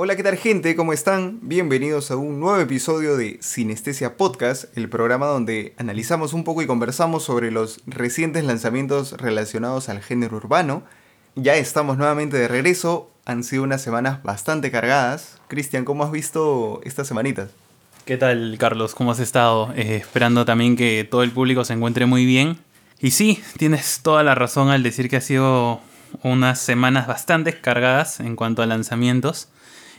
Hola, ¿qué tal gente? ¿Cómo están? Bienvenidos a un nuevo episodio de Sinestesia Podcast, el programa donde analizamos un poco y conversamos sobre los recientes lanzamientos relacionados al género urbano. Ya estamos nuevamente de regreso, han sido unas semanas bastante cargadas. Cristian, ¿cómo has visto estas semanitas? ¿Qué tal, Carlos? ¿Cómo has estado? Eh, esperando también que todo el público se encuentre muy bien. Y sí, tienes toda la razón al decir que ha sido unas semanas bastante cargadas en cuanto a lanzamientos.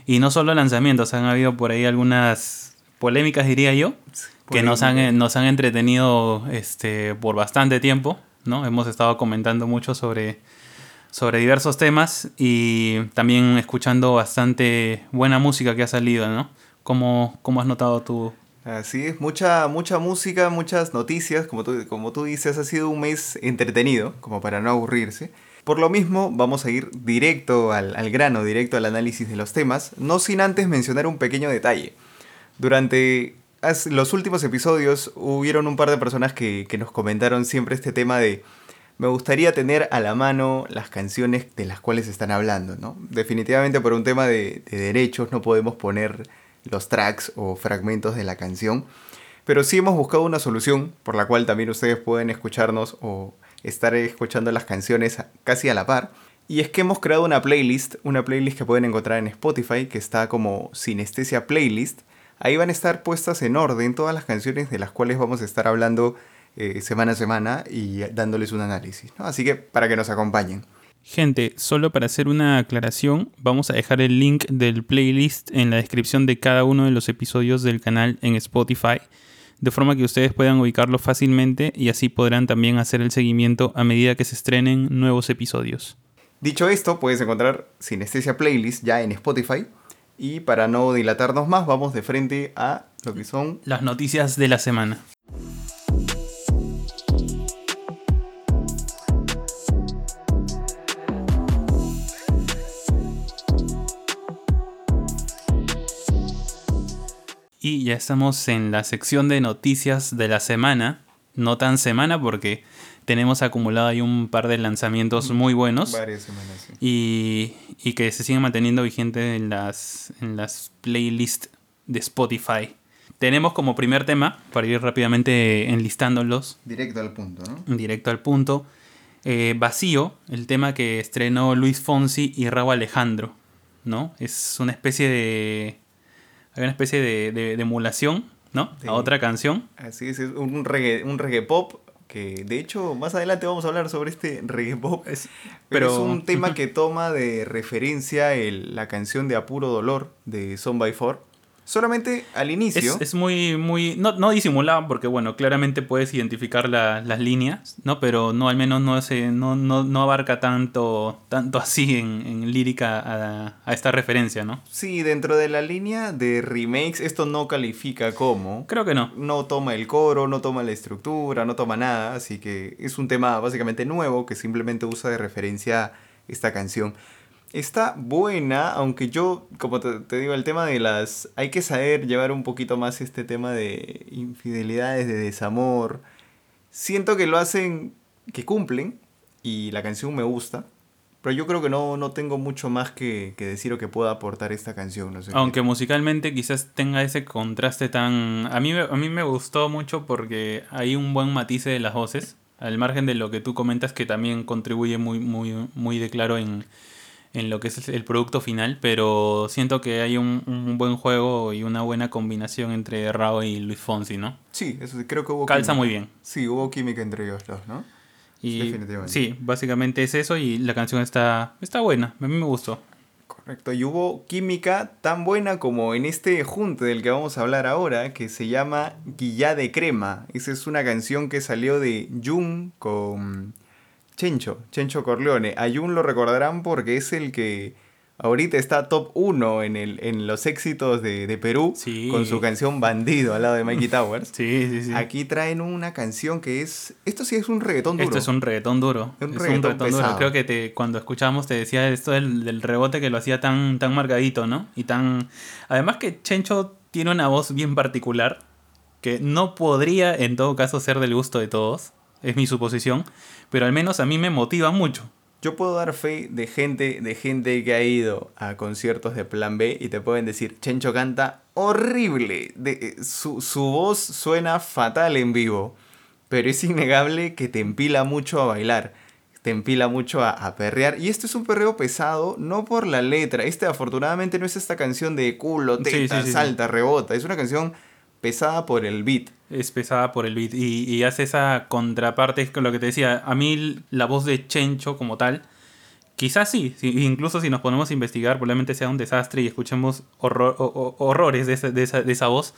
Y no solo lanzamientos, han habido por ahí algunas polémicas, diría yo, que nos han, nos han entretenido este, por bastante tiempo. ¿no? Hemos estado comentando mucho sobre, sobre diversos temas y también escuchando bastante buena música que ha salido. ¿no? ¿Cómo, cómo has notado tú? Así es, mucha, mucha música, muchas noticias, como tú, como tú dices, ha sido un mes entretenido, como para no aburrirse. Por lo mismo, vamos a ir directo al, grano, directo al análisis de los temas, no sin antes mencionar un pequeño detalle. Durante los últimos episodios hubieron un par de personas que, nos comentaron siempre este tema de me gustaría tener a la mano las canciones de las cuales están hablando, ¿no? Definitivamente por un tema de, de derechos no podemos poner los tracks o fragmentos de la canción, pero sí hemos buscado una solución por la cual también ustedes pueden escucharnos o estar escuchando las canciones casi a la par. Y es que hemos creado una playlist, una playlist que pueden encontrar en Spotify, que está como Sinestesia Playlist. Ahí van a estar puestas en orden todas las canciones de las cuales vamos a estar hablando eh, semana a semana y dándoles un análisis. Así que para que nos acompañen. Gente, solo para hacer una aclaración, vamos a dejar el link del playlist en la descripción de cada uno de los episodios del canal en Spotify de forma que ustedes puedan ubicarlo fácilmente y así podrán también hacer el seguimiento a medida que se estrenen nuevos episodios. Dicho esto, puedes encontrar Sinestesia Playlist ya en Spotify. Y para no dilatarnos más, vamos de frente a lo que son las noticias de la semana. Y ya estamos en la sección de noticias de la semana. No tan semana porque tenemos acumulado ahí un par de lanzamientos muy buenos. Varias semanas, y, y, que se siguen manteniendo vigentes en las, en las playlists de Spotify. Tenemos como primer tema, para ir rápidamente enlistándolos. Directo al punto, ¿no? Directo al punto. Eh, Vacío, el tema que estrenó Luis Fonsi y Raúl Alejandro. ¿no? Es una especie de hay una especie de, emulación, ¿no? A otra canción. Así es, es un reggae, un reggae pop que de hecho más adelante vamos a hablar sobre este reggae pop. Es, pero, es un tema que toma de referencia la canción de Apuro Dolor de Son by Four. Solamente al inicio. Es, muy, muy. No, no disimulado, porque bueno, claramente puedes identificar las líneas, ¿no? Pero no, al menos no, se, no, no, no abarca tanto, tanto así en, lírica a, a, esta referencia, ¿no? Sí, dentro de la línea de remakes, esto no califica como. Creo que no. No toma el coro, no toma la estructura, no toma nada. Así que es un tema básicamente nuevo que simplemente usa de referencia esta canción. Está buena, aunque yo, como te, digo, el tema de las... Hay que saber llevar un poquito más este tema de infidelidades, de desamor. Siento que lo hacen, que cumplen, y la canción me gusta. Pero yo creo que no, no tengo mucho más que, decir o que pueda aportar esta canción. Aunque musicalmente quizás tenga ese contraste tan... A mí, a mí me gustó mucho porque hay un buen matiz de las voces. Al margen de lo que tú comentas que también contribuye muy, muy, muy de claro en en lo que es el producto final, pero siento que hay un, buen juego y una buena combinación entre Rao y Luis Fonsi, ¿no? Sí, eso creo que hubo Calza muy bien. Sí, hubo química entre ellos dos, ¿no? Y, Definitivamente. Sí, básicamente es eso y la canción está, está buena, a mí me gustó. Correcto, y hubo química tan buena como en este junte del que vamos a hablar ahora, que se llama Guillá de Crema. Esa es una canción que salió de Jung con Chencho, Chencho Corleone. A Jun lo recordarán porque es el que ahorita está top 1 en, el, en los éxitos de, de Perú Sí. con su canción Bandido al lado de Mikey Towers. Sí, sí, sí. Aquí traen una canción que es. Esto sí es un reggaetón duro. Esto es un reggaetón duro. Un es reggaetón un reggaetón duro. Creo que te, cuando escuchamos te decía esto del, del rebote que lo hacía tan, tan marcadito, ¿no? Y tan. Además que Chencho tiene una voz bien particular que no podría en todo caso ser del gusto de todos. Es mi suposición. Pero al menos a mí me motiva mucho. Yo puedo dar fe de gente, de gente que ha ido a conciertos de Plan B y te pueden decir, Chencho canta horrible. De, eh, su, su voz suena fatal en vivo, pero es innegable que te empila mucho a bailar. Te empila mucho a, a perrear. Y este es un perreo pesado, no por la letra. Este afortunadamente no es esta canción de culo, teta, sí, sí, sí. salta, rebota. Es una canción pesada por el beat. Es pesada por el beat y, y hace esa contraparte, con lo que te decía, a mí la voz de Chencho como tal, quizás sí, sí, incluso si nos ponemos a investigar probablemente sea un desastre y escuchemos horror- o- o- horrores de esa, de, esa, de esa voz,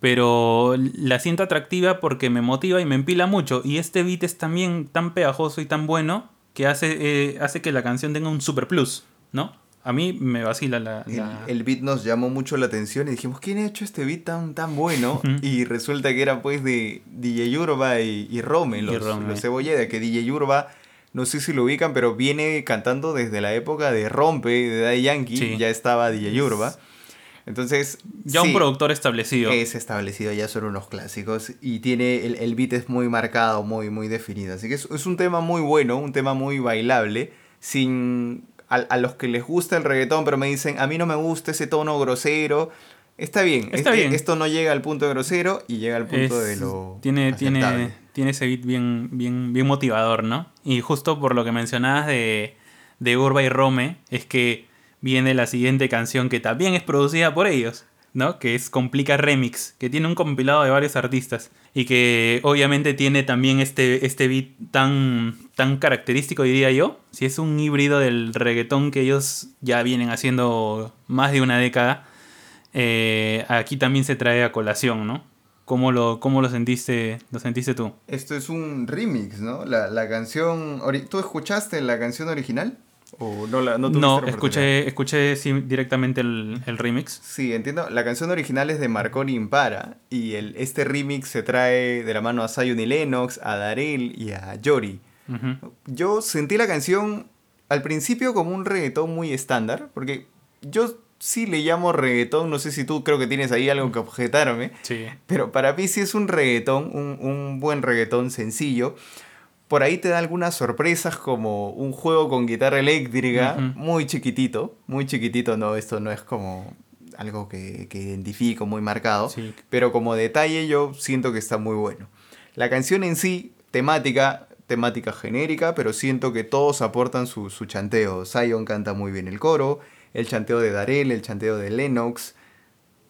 pero la siento atractiva porque me motiva y me empila mucho y este beat es también tan pegajoso y tan bueno que hace, eh, hace que la canción tenga un super plus, ¿no? A mí me vacila la... El, la- el beat nos llamó mucho la atención y dijimos, ¿quién ha hecho este beat tan, tan bueno? Y resulta que era pues de DJ Yurba y, y Rome, Y los, Rome. los Cebolleda, que DJ Yurba, no sé si lo ubican, pero viene cantando desde la época de Rompe, de Daddy Yankee, Sí. ya estaba DJ Yurba. Entonces, ya un productor establecido. es establecido, ya son unos clásicos y tiene el, el beat es muy marcado, muy, muy definido. Así que es, es un tema muy bueno, un tema muy bailable, sin a, a los que les gusta el reggaetón, pero me dicen, a mí no me gusta ese tono grosero. Está bien, Está este- bien. esto no llega al punto de grosero y llega al punto Es- de lo tiene, aceptable. tiene, tiene ese beat bien, bien, bien motivador, ¿no? Y justo por lo que mencionabas de, de Urba y Rome, es que viene la siguiente canción que también es producida por ellos, ¿no? Que es Complica Remix, que tiene un compilado de varios artistas y que obviamente tiene también este, este beat tan, tan característico, diría yo. Si es un híbrido del reggaetón que ellos ya vienen haciendo más de una década, eh, aquí también se trae a colación, ¿no? ¿Cómo lo, cómo lo sentiste, lo sentiste tú? Esto es un remix, ¿no? La, la canción... ¿Tú escuchaste la canción original? ¿O no la no tuviste No, la oportunidad? escuché, escuché sí, directamente el, el remix. Sí, entiendo. La canción original es de Marconi Impara y el, este remix se trae de la mano a Zion y Lennox, a Darel y a Yori. Yo sentí la canción al principio como un reggaetón muy estándar, porque yo sí le llamo reggaetón, no sé si tú creo que tienes ahí algo que objetarme, Sí. pero para mí sí es un reggaetón, un, un buen reggaetón sencillo. Por ahí te da algunas sorpresas como un juego con guitarra eléctrica, muy chiquitito, muy chiquitito, no, esto no es como algo que, que identifico muy marcado, Sí. pero como detalle yo siento que está muy bueno. La canción en sí, temática, temática genérica, pero siento que todos aportan su, su chanteo. Zion canta muy bien el coro, el chanteo de Darel, el chanteo de Lennox.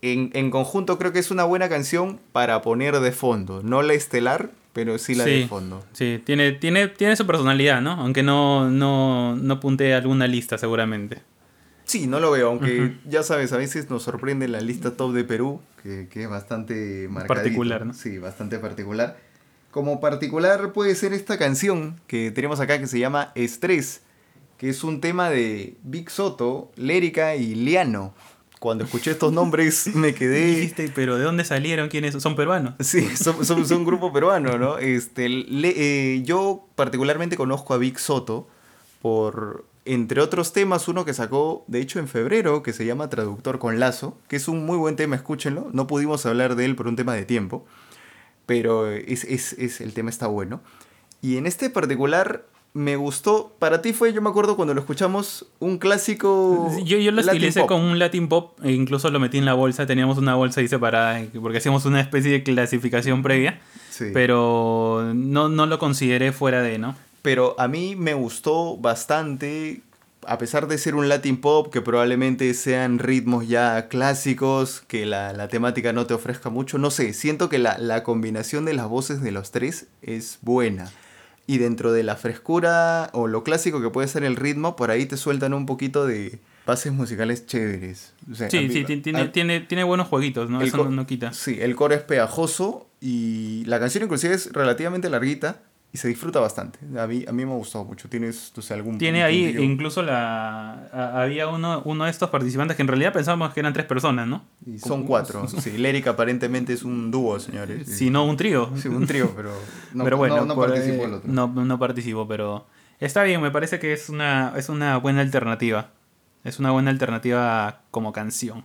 En, en conjunto creo que es una buena canción para poner de fondo, no la estelar, pero sí la de fondo. Sí, tiene, tiene, tiene su personalidad, ¿no? Aunque no, no, no puntee alguna lista seguramente. Sí, no lo veo, aunque ya sabes, a veces nos sorprende la lista top de Perú, que, que es bastante marcadito. Particular, ¿no? Sí, bastante particular. Como particular puede ser esta canción que tenemos acá que se llama Estrés, que es un tema de Big Soto, Lérica y Liano. Cuando escuché estos nombres me quedé... Dijiste, pero ¿de dónde salieron? ¿Quiénes son? ¿Son peruanos? Sí, son, son, son un grupo peruano, ¿no? Este, le- eh, yo particularmente conozco a Vic Soto por, entre otros temas, uno que sacó, de hecho, en febrero, que se llama Traductor con Lazo, que es un muy buen tema, escúchenlo. No pudimos hablar de él por un tema de tiempo, pero es, es, es- el tema está bueno. Y en este particular me gustó, para ti fue, yo me acuerdo cuando lo escuchamos, un clásico... Yo, yo lo estilicé con un Latin Pop e incluso lo metí en la bolsa. Teníamos una bolsa ahí separada porque hacíamos una especie de clasificación previa. Sí. Pero no, no lo consideré fuera de, ¿no? Pero a mí me gustó bastante, a pesar de ser un Latin pop, que probablemente sean ritmos ya clásicos, que la, la temática no te ofrezca mucho, no sé, siento que la, la combinación de las voces de los tres es buena. Y dentro de la frescura o lo clásico que puede ser el ritmo, por ahí te sueltan un poquito de bases musicales chéveres. O sea, a Sí, mí- sí, ti- tiene, a- tiene, tiene buenos jueguitos, ¿no? el Eso no, no quita. Sí, el coro es pegajoso y la canción inclusive es relativamente larguita, y se disfruta bastante. A mí, a mí me ha gustado mucho. ¿Tienes tú sabes, algún Tiene ahí incluso la. a- había uno, uno de estos participantes que en realidad pensábamos que eran tres personas, ¿no? Y son cuatro. Sí, Léric aparentemente es un dúo, señores. Si no, un trío. Sí, un trío, pero no, pero bueno, no, no participó el otro. No, no participó, pero está bien, me parece que es una, es una buena alternativa. Es una buena alternativa como canción.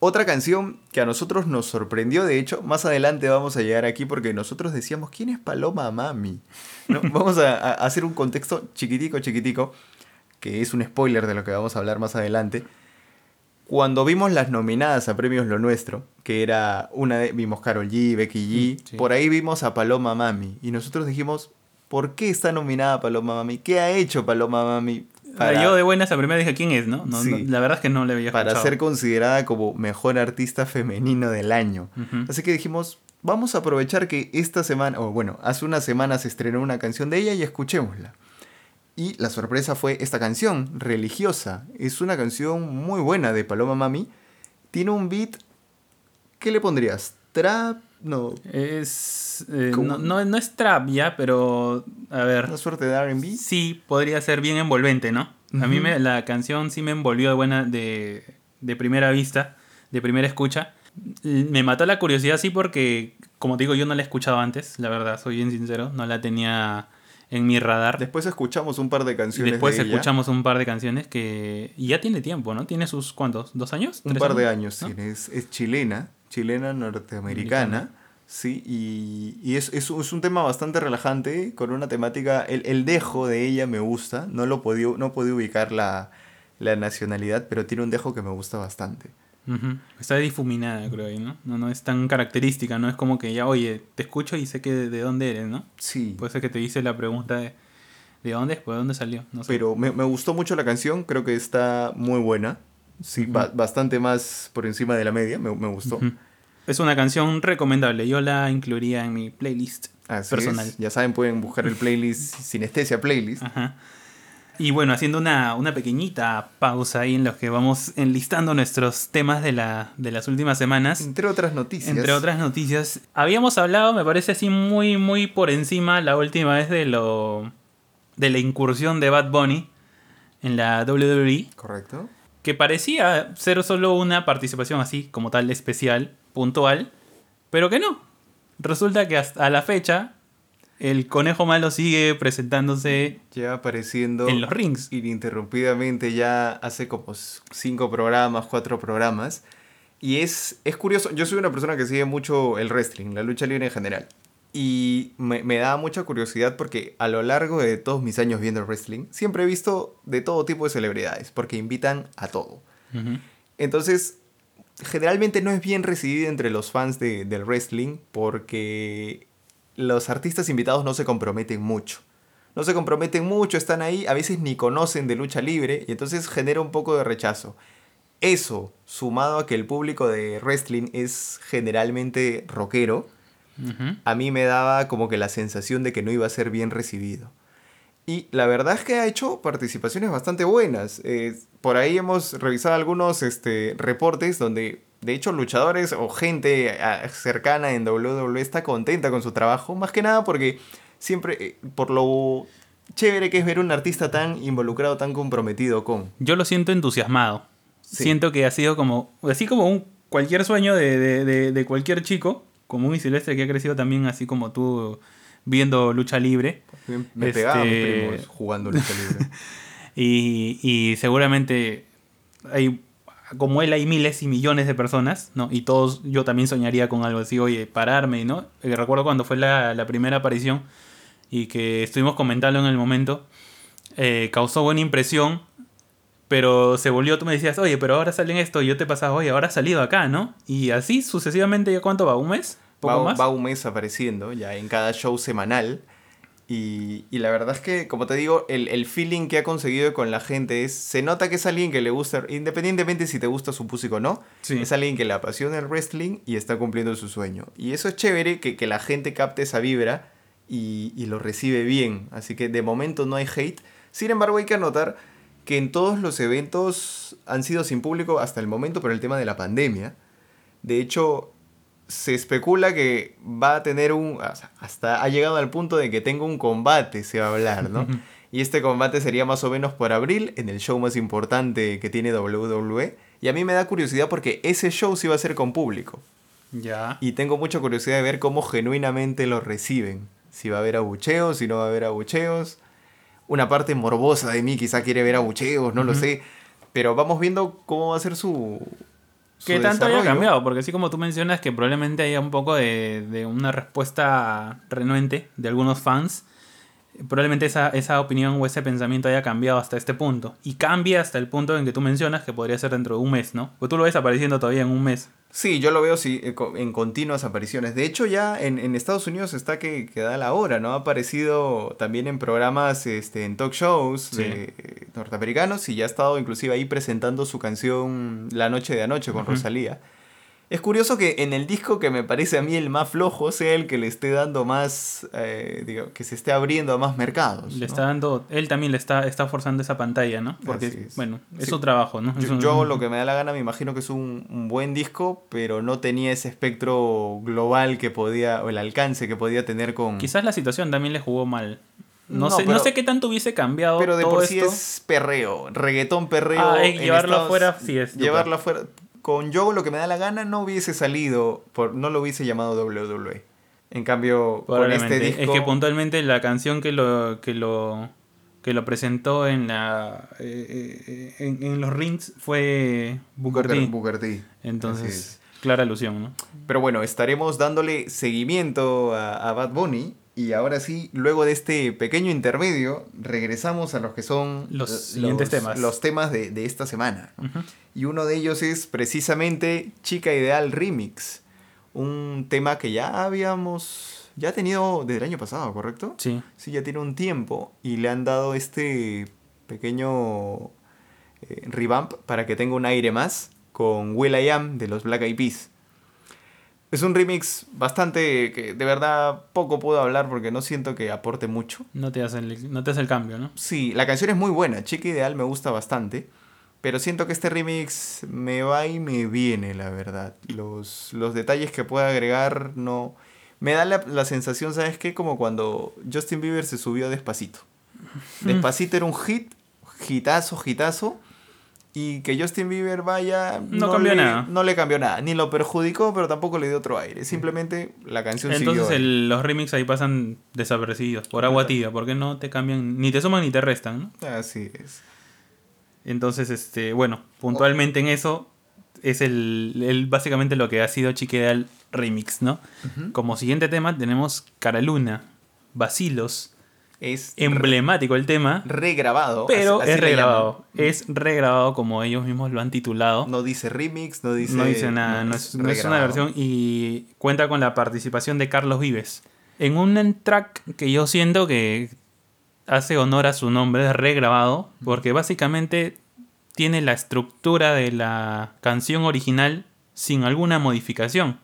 Otra canción que a nosotros nos sorprendió, de hecho, más adelante vamos a llegar aquí porque nosotros decíamos, ¿quién es Paloma Mami? ¿No? Vamos a, a hacer un contexto chiquitico, chiquitico, que es un spoiler de lo que vamos a hablar más adelante. Cuando vimos las nominadas a Premios Lo Nuestro, que era una de, vimos Carol G, Becky G, Mm, sí. por ahí vimos a Paloma Mami, y nosotros dijimos, ¿por qué está nominada Paloma Mami? ¿Qué ha hecho Paloma Mami para, Yo de buenas a primera dije, ¿quién es? No, no, Sí. no, la verdad es que no le había para ser considerada como mejor artista femenino del año? Así que dijimos, vamos a aprovechar que esta semana, o bueno, hace una semana se estrenó una canción de ella y escuchémosla. Y la sorpresa fue esta canción, Religiosa. Es una canción muy buena de Paloma Mami. Tiene un beat, ¿qué le pondrías? ¿Trap? No, Es, eh, no, no, no es trap ya, pero a ver. una suerte de RB. Sí, podría ser bien envolvente, ¿no? A mí me, la canción sí me envolvió de buena de, de primera vista, de primera escucha. Me mató la curiosidad, sí, porque, como te digo, yo no la he escuchado antes, la verdad, soy bien sincero, no la tenía en mi radar. Después escuchamos un par de canciones. después de ella. escuchamos un par de canciones que y ya tiene tiempo, ¿no? Tiene sus, ¿cuántos? ¿Dos años? Un ¿Tres par de años, ¿no? tiene. Es, es chilena, chilena norteamericana. Americana. Sí, y, y es, es, es un tema bastante relajante, con una temática. El, el dejo de ella me gusta. No lo podía, no podía ubicar la, la nacionalidad, pero tiene un dejo que me gusta bastante. Está difuminada, creo ahí, ¿no? ¿no? No es tan característica, no es como que ya, oye, te escucho y sé que de, de dónde eres, ¿no? Sí. Puede ser que te hice la pregunta de ¿de dónde es? ¿Pues de dónde salió? No sé. Pero me, me gustó mucho la canción, creo que está muy buena. Sí, ba- bastante más por encima de la media, me, me gustó. Es una canción recomendable. Yo la incluiría en mi playlist Así personal. es. Ya saben, pueden buscar el playlist Sinestesia Playlist. Ajá. Y bueno, haciendo una, una pequeñita pausa ahí en los que vamos enlistando nuestros temas de, la, de las últimas semanas. Entre otras noticias. Entre otras noticias, habíamos hablado, me parece así muy, muy por encima la última vez de lo de la incursión de Bad Bunny en la WWE, Correcto. Que parecía ser solo una participación así como tal especial, puntual, pero que no. Resulta que hasta la fecha el conejo malo sigue presentándose Lleva apareciendo en los rings. ininterrumpidamente ya hace como cinco programas, cuatro programas. Y es, es curioso, yo soy una persona que sigue mucho el wrestling, la lucha libre en general. Y me, me da mucha curiosidad porque a lo largo de todos mis años viendo el wrestling, siempre he visto de todo tipo de celebridades, porque invitan a todo. Entonces, generalmente no es bien recibido entre los fans de- del wrestling porque los artistas invitados no se comprometen mucho. No se comprometen mucho, están ahí, a veces ni conocen de lucha libre y entonces genera un poco de rechazo. Eso, sumado a que el público de wrestling es generalmente rockero, A mí me daba como que la sensación de que no iba a ser bien recibido. Y la verdad es que ha hecho participaciones bastante buenas. Eh, por ahí hemos revisado algunos este, reportes donde, de hecho, luchadores o gente ah, cercana en WWE está contenta con su trabajo. Más que nada porque siempre, eh, por lo chévere que es ver un artista tan involucrado, tan comprometido con. Yo lo siento entusiasmado. Sí. Siento que ha sido como, así como un cualquier sueño de, de- de- de cualquier chico, común y silvestre que ha crecido también así como tú viendo lucha libre. Me Este- pegaba a mis primos jugando lucha libre. Y, y seguramente hay, como él hay miles y millones de personas, ¿no? Y todos, yo también soñaría con algo así, oye, pararme, ¿no? Eh, recuerdo cuando fue la, la primera aparición y que estuvimos comentando en el momento, eh, causó buena impresión, pero se volvió, tú me decías, oye, pero ahora salen esto, y yo te pasaba, oye, ahora ha salido acá, ¿no? Y así sucesivamente, ¿ya cuánto va? ¿Un mes? ¿Poco va, más? va un mes apareciendo ya en cada show semanal. Y, y la verdad es que, como te digo, el, el feeling que ha conseguido con la gente es. Se nota que es alguien que le gusta, independientemente si te gusta su música o no, Sí. es alguien que le apasiona el wrestling y está cumpliendo su sueño. Y eso es chévere, que, que la gente capte esa vibra y, y lo recibe bien. Así que de momento no hay hate. Sin embargo, hay que anotar que en todos los eventos han sido sin público hasta el momento por el tema de la pandemia. De hecho, se especula que va a tener un... hasta ha llegado al punto de que tenga un combate, se va a hablar, ¿no? y este combate sería más o menos por abril, en el show más importante que tiene WWE. Y a mí me da curiosidad porque ese show sí va a ser con público. Ya. Y tengo mucha curiosidad de ver cómo genuinamente lo reciben. Si va a haber abucheos, si no va a haber abucheos. Una parte morbosa de mí quizá quiere ver abucheos, no lo sé. Pero vamos viendo cómo va a ser su, ¿Qué tanto haya cambiado? Porque así como tú mencionas que probablemente haya un poco de, de una respuesta renuente de algunos fans, probablemente esa, esa opinión o ese pensamiento haya cambiado hasta este punto. Y cambia hasta el punto en que tú mencionas que podría ser dentro de un mes, ¿no? Porque tú lo ves apareciendo todavía en un mes. Sí, yo lo veo sí, eh, en continuas apariciones. De hecho, ya en, en Estados Unidos está que, que, da la hora, ¿no? Ha aparecido también en programas, este, en talk shows norteamericanos y ya ha estado inclusive ahí presentando su canción La Noche de Anoche con Rosalía. Es curioso que en el disco que me parece a mí el más flojo sea el que le esté dando más, eh, digo, que se esté abriendo a más mercados. Le está dando, él también le está, está forzando esa pantalla, ¿no? Porque, bueno, es su trabajo, ¿no? Yo, lo que me da la gana, me imagino que es un, un, buen disco, pero no tenía ese espectro global que podía, o el alcance que podía tener con... Quizás la situación también le jugó mal. No, sé, no sé qué tanto hubiese cambiado. Pero de todo por sí es perreo, reggaetón perreo. Ah, llevarlo afuera sí es. Llevarlo afuera con Yo lo que me da la gana no hubiese salido, por, no lo hubiese llamado WWE. En cambio, con este disco... Es que puntualmente la canción que lo, que lo, que lo presentó en, la, eh, eh, en, los rings fue Booker, T. Entonces, clara alusión, ¿no? Pero bueno, estaremos dándole seguimiento a, a Bad Bunny y ahora sí, luego de este pequeño intermedio, regresamos a los que son los siguientes temas. Los temas de, de esta semana. Y uno de ellos es precisamente Chica Ideal Remix. Un tema que ya habíamos ya tenido desde el año pasado, ¿correcto? Sí. Sí, ya tiene un tiempo y le han dado este pequeño eh, revamp para que tenga un aire más con Will I Am de los Black Eyed Peas. Es un remix bastante que de verdad poco puedo hablar porque no siento que aporte mucho. No te hace el, no te hace el cambio, ¿no? Sí, la canción es muy buena, Chica Ideal me gusta bastante, pero siento que este remix me va y me viene, la verdad. Los, los detalles que pueda agregar no... Me da la, la sensación, ¿sabes qué? Como cuando Justin Bieber se subió despacito. Despacito era un hit, hitazo, hitazo y que Justin Bieber vaya. No, cambió le, nada. No le cambió nada. Ni lo perjudicó, pero tampoco le dio otro aire. Simplemente la canción Entonces siguió. El, los remix ahí pasan desaparecidos, por agua tibia, porque no te cambian, ni te suman ni te restan, ¿no? Así es. Entonces, este, bueno, puntualmente en eso es el, el básicamente lo que ha sido Chiqueal Remix, ¿no? Uh -huh. Como siguiente tema tenemos Cara Luna, Vacilos. Es emblemático el tema. Regrabado. Pero así, así es regrabado. Es regrabado como ellos mismos lo han titulado. No dice remix, no dice. No dice nada, no, es, no es, una versión. Y cuenta con la participación de Carlos Vives. En un track que yo siento que hace honor a su nombre, es regrabado, porque básicamente tiene la estructura de la canción original sin alguna modificación.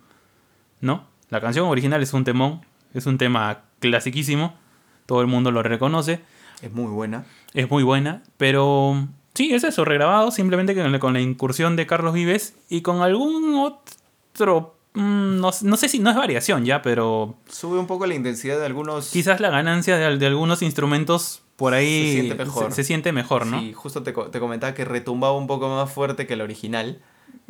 ¿No? La canción original es un temón, es un tema clasiquísimo todo el mundo lo reconoce. Es muy buena. Es muy buena, pero sí, es eso, regrabado, simplemente con la incursión de Carlos Vives y con algún otro... Mmm, no, no, sé si no es variación ya, pero... Sube un poco la intensidad de algunos... Quizás la ganancia de, de algunos instrumentos por ahí se siente mejor, se, se siente mejor ¿no? Sí, justo te, te, comentaba que retumbaba un poco más fuerte que el original.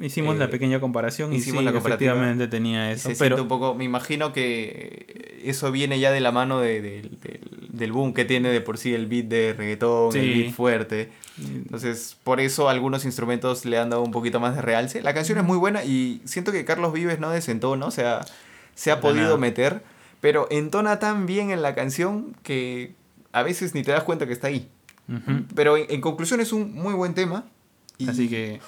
Hicimos eh, la pequeña comparación y hicimos sí, la efectivamente tenía eso. Se pero un poco, me imagino que eso viene ya de la mano de, de, de, del boom que tiene de por sí el beat de reggaetón, sí. el beat fuerte. Entonces, por eso algunos instrumentos le han dado un poquito más de realce. La canción es muy buena y siento que Carlos Vives no desentona, o sea, se ha podido nada. meter, pero entona tan bien en la canción que a veces ni te das cuenta que está ahí. Uh -huh. Pero en, en, conclusión es un muy buen tema. Y Así que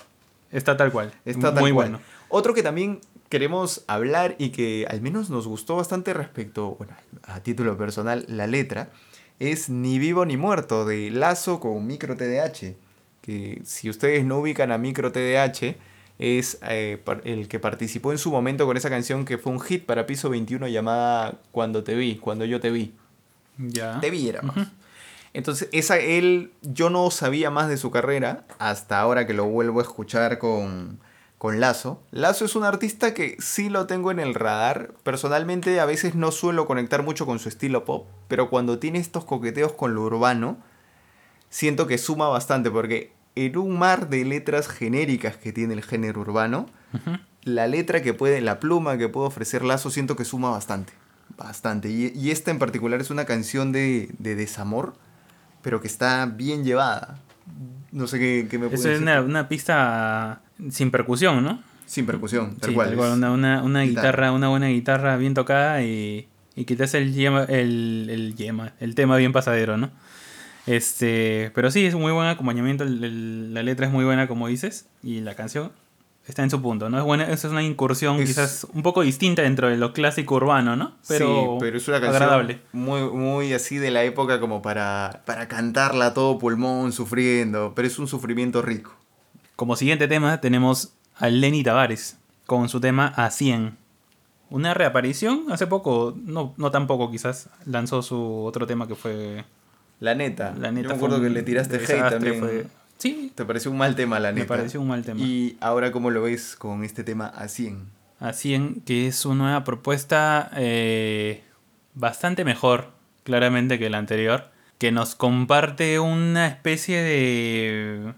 está tal cual. Está tal muy cual. bueno. Otro que también queremos hablar y que al menos nos gustó bastante respecto, bueno, a título personal, la letra, es Ni vivo ni muerto de Lazo con Micro TDH. Que si ustedes no ubican a Micro TDH, es eh, el que participó en su momento con esa canción que fue un hit para piso 21 llamada Cuando te vi, cuando yo te vi. Ya. Te viéramos. Uh -huh. Entonces, esa, él, yo no sabía más de su carrera hasta ahora que lo vuelvo a escuchar con, con Lazo. Lazo es un artista que sí lo tengo en el radar. Personalmente a veces no suelo conectar mucho con su estilo pop, pero cuando tiene estos coqueteos con lo urbano, siento que suma bastante porque en un mar de letras genéricas que tiene el género urbano, la letra que puede, la pluma que puede ofrecer Lazo, siento que suma bastante. Bastante. Y, esta en particular es una canción de, desamor, pero que está bien llevada. No sé qué, qué me puede Es una, una, pista sin percusión, ¿no? Sin percusión, tal cual. una, una, guitarra. una buena guitarra bien tocada y, y que te hace el, el, el, el tema bien pasadero, ¿no? Este, pero sí, es un muy buen acompañamiento. la letra es muy buena, como dices. Y la canción está en su punto, ¿no? Es buena, es una incursión quizás un poco distinta dentro de lo clásico urbano, ¿no? Pero, sí, pero es una canción agradable. Muy, muy así de la época como para, para cantarla a todo pulmón, sufriendo. Pero es un sufrimiento rico. Como siguiente tema tenemos a Lenny Tavares con su tema A 100. Una reaparición hace poco, no, no tan poco quizás, lanzó su otro tema que fue la neta. La neta. Yo me acuerdo que le tiraste hate también. Sí. ¿Te pareció un mal tema, la neta? Me pareció un mal tema. ¿Y ahora cómo lo ves con este tema a 100? A 100, que es una nueva propuesta eh, bastante mejor, claramente, que la anterior. Que nos comparte una especie de.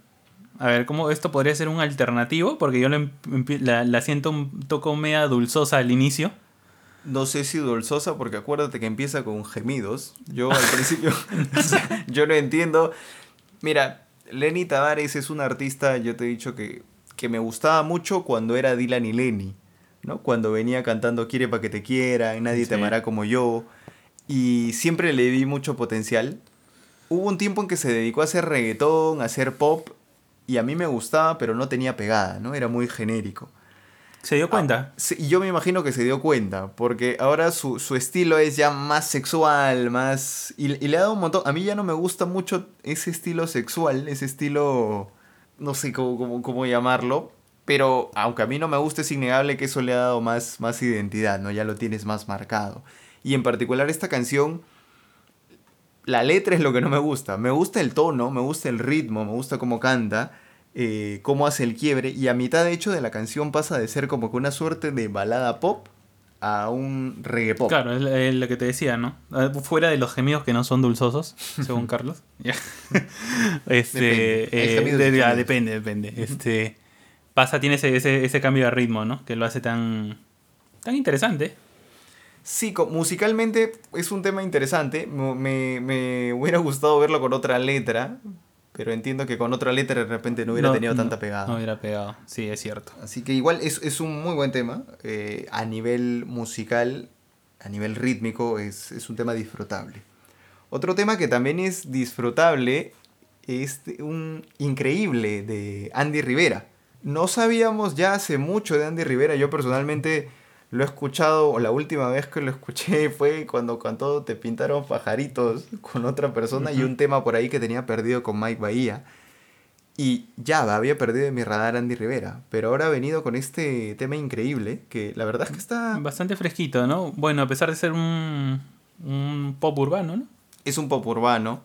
A ver, ¿cómo esto podría ser un alternativo? Porque yo la, la siento un toco media dulzosa al inicio no sé si dulzosa, porque acuérdate que empieza con gemidos. Yo al principio, yo no entiendo. Mira, Lenny Tavares es un artista, yo te he dicho que, que me gustaba mucho cuando era Dylan y Lenny, ¿no? Cuando venía cantando Quiere pa' que te quiera, y nadie te amará como yo. Y siempre le di mucho potencial. Hubo un tiempo en que se dedicó a hacer reggaetón, a hacer pop, y a mí me gustaba, pero no tenía pegada, ¿no? Era muy genérico. ¿Se dio cuenta? Ah, y yo me imagino que se dio cuenta, porque ahora su, estilo es ya más sexual, más... Y, le ha dado un montón... A mí ya no me gusta mucho ese estilo sexual, ese estilo... No sé cómo, cómo, llamarlo, pero aunque a mí no me guste, es innegable que eso le ha dado más, más identidad, ¿no? Ya lo tienes más marcado. Y en particular esta canción, la letra es lo que no me gusta. Me gusta el tono, me gusta el ritmo, me gusta cómo canta eh, cómo hace el quiebre y a mitad de hecho de la canción pasa de ser como que una suerte de balada pop a un reggae pop. Claro, es, lo que te decía, ¿no? Ah, fuera de los gemidos que no son dulzosos, según Carlos. este, depende, eh, depende, depende. Este, pasa, tiene ese, ese, cambio de ritmo, ¿no? Que lo hace tan, tan interesante. Sí, musicalmente es un tema interesante. Me, me, hubiera gustado verlo con otra letra, pero entiendo que con otra letra de repente no hubiera tenido tanta pegada. No hubiera pegado, sí, es cierto. Así que igual es, es un muy buen tema. Eh, a nivel musical, a nivel rítmico, es, es, un tema disfrutable. Otro tema que también es disfrutable es un increíble de Andy Rivera. No sabíamos ya hace mucho de Andy Rivera. Yo personalmente lo he escuchado, o la última vez que lo escuché fue cuando cantó Te pintaron pajaritos con otra persona y un tema por ahí que tenía perdido con Mike Bahía. Y ya había perdido de mi radar Andy Rivera, pero ahora ha venido con este tema increíble, que la verdad es que está... Bastante fresquito, ¿no? Bueno, a pesar de ser un, un pop urbano, ¿no? Es un pop urbano.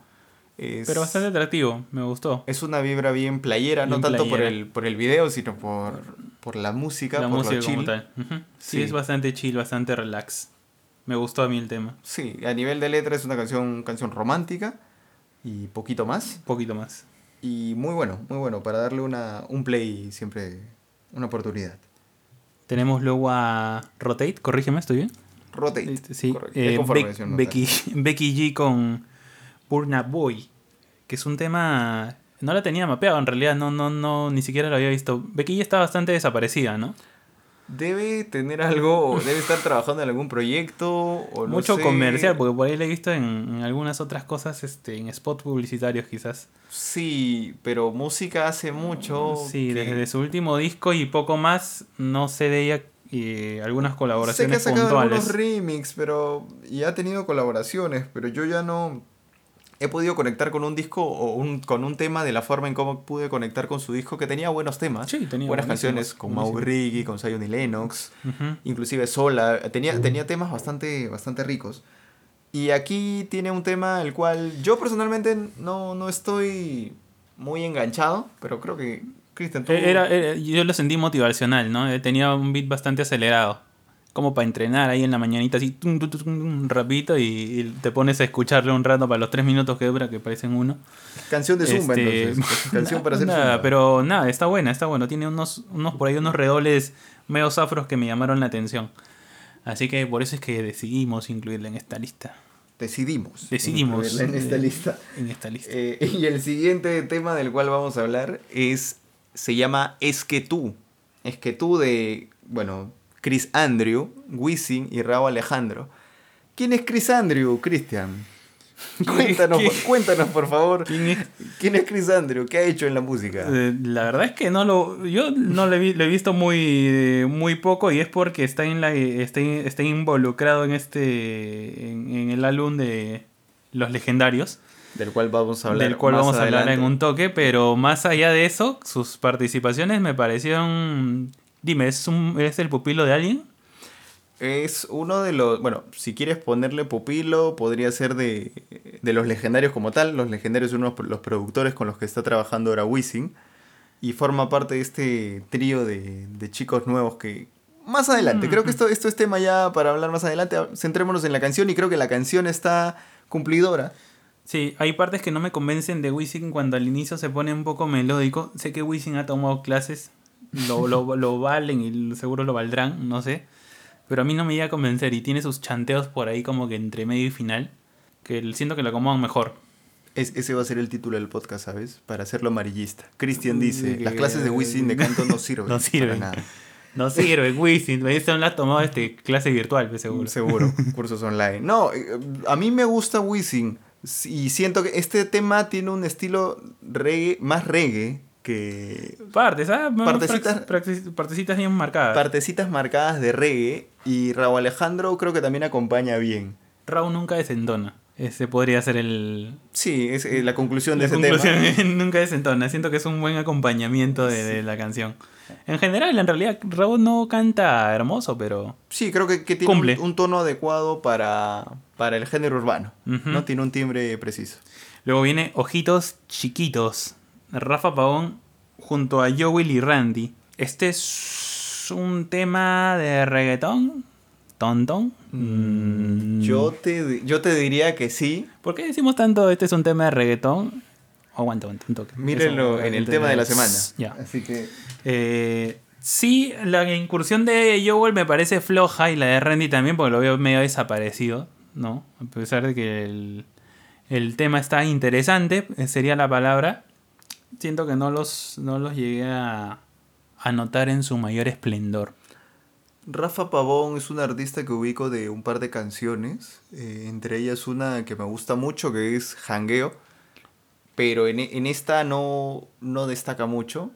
Pero bastante atractivo, me gustó. Es una vibra bien playera, no tanto por el, por el video, sino por, por la música, la por música chill. sí. es bastante chill, bastante relax. Me gustó a mí el tema. Sí, a nivel de letra es una canción, canción romántica y poquito más. Poquito más. Y muy bueno, muy bueno, para darle una, un play siempre una oportunidad. Tenemos luego a Rotate, corrígeme, ¿estoy bien? Rotate, este, sí. Eh, Becky, Becky G con Burna Boy, que es un tema no la tenía mapeado en realidad, no, no, no, ni siquiera lo había visto. Becky está bastante desaparecida, ¿no? Debe tener algo, debe estar trabajando en algún proyecto o Mucho comercial, porque por ahí le he visto en, algunas otras cosas, este, en spots publicitarios quizás. Sí, pero música hace mucho. Sí, desde su último disco y poco más, no sé de ella y algunas colaboraciones sé que ha sacado algunos remix, pero y ha tenido colaboraciones, pero yo ya no he podido conectar con un disco o un, con un tema de la forma en cómo pude conectar con su disco, que tenía buenos temas. Sí, tenía buenas canciones con Mau con Zion y Lennox, inclusive sola. Tenía, tenía temas bastante, bastante ricos. Y aquí tiene un tema el cual yo personalmente no, no estoy muy enganchado, pero creo que Cristian, tú... Eh, Era, era- yo lo sentí motivacional, ¿no? Eh, Tenía un beat bastante acelerado. Como para entrenar ahí en la mañanita, así, tum, tum, rapidito, y, y te pones a escucharle un rato para los tres minutos que dura, que parecen uno. Canción de Zumba, Este, entonces. Canción para hacer nada, Zumba. Pero nada, está buena, está bueno. Tiene unos, unos por ahí unos redobles medio afros que me llamaron la atención. Así que por eso es que decidimos incluirla en esta lista. Decidimos. Decidimos. incluirla En esta eh, lista. En esta lista. Eh, y el siguiente tema del cual vamos a hablar es. Se llama Es que tú. Es que tú de. Bueno, Chris Andrew, Wisin y Raúl Alejandro. ¿Quién es Chris Andrew, Cristian? Cuéntanos, cuéntanos, por favor. ¿Quién es? ¿Quién es Chris Andrew? ¿Qué ha hecho en la música? Eh, La verdad es que no lo. Yo no lo he, vi- lo he visto muy, muy poco y es porque está en la está, está involucrado en este. En, en el álbum de Los Legendarios. Del cual vamos a hablar. del cual vamos a hablar en un toque, pero más allá de eso, sus participaciones me parecieron. Dime, ¿es, un, ¿es el pupilo de alguien? Es uno de los. Bueno, si quieres ponerle pupilo, podría ser de, de los legendarios como tal. Los legendarios son unos, los productores con los que está trabajando ahora Wisin. Y forma parte de este trío de, de chicos nuevos que. Más adelante, creo que esto, esto es tema ya para hablar más adelante. Centrémonos en la canción y creo que la canción está cumplidora. Sí, hay partes que no me convencen de Wisin cuando al inicio se pone un poco melódico. Sé que Wisin ha tomado clases, lo, lo, lo valen y seguro lo valdrán, no sé. Pero a mí no me llega a convencer y tiene sus chanteos por ahí como que entre medio y final, que siento que lo acomodan mejor. Es- ese va a ser el título del podcast, ¿sabes? Para hacerlo amarillista. Cristian dice, las clases de Wisin de canto no sirven. No sirven. Para nada. No sirve, Wisin. No lo has tomado este clase virtual, pues, seguro. Seguro, cursos online. No, eh, a mí me gusta Wisin y siento que este tema tiene un estilo reggae, más reggae que Partes, ¿ah? Partecitas- bien marcadas. partecitas marcadas de reggae y Raúl Alejandro creo que también acompaña bien. Raúl nunca desentona. Ese podría ser el. Sí, es eh, la conclusión de La ese conclusión tema. nunca desentona. Siento que es un buen acompañamiento de, de la canción. En general, en realidad, Raúl no canta hermoso, pero. Sí, creo que, que tiene Cumple. un, un tono adecuado para, para el género urbano. No tiene un timbre preciso. Luego viene Ojitos Chiquitos. Rafa Pavón junto a Joel y Randy. Este es un tema de reggaetón. Tontón. Mm, Yo te, yo te diría que sí. ¿Por qué decimos tanto este es un tema de reggaetón? Aguanta, aguanta, un toque. Mírenlo Eso, en el tema de la semana. Ya. Así que Eh, sí, la incursión de Joel me parece floja y la de Randy también porque lo veo medio desaparecido, ¿no? A pesar de que el, el tema está interesante, sería la palabra. Siento que no los, no los llegué a, a notar en su mayor esplendor. Rafa Pavón es un artista que ubico de un par de canciones, eh, entre ellas una que me gusta mucho que es Hangueo, pero en, en esta no, no destaca mucho.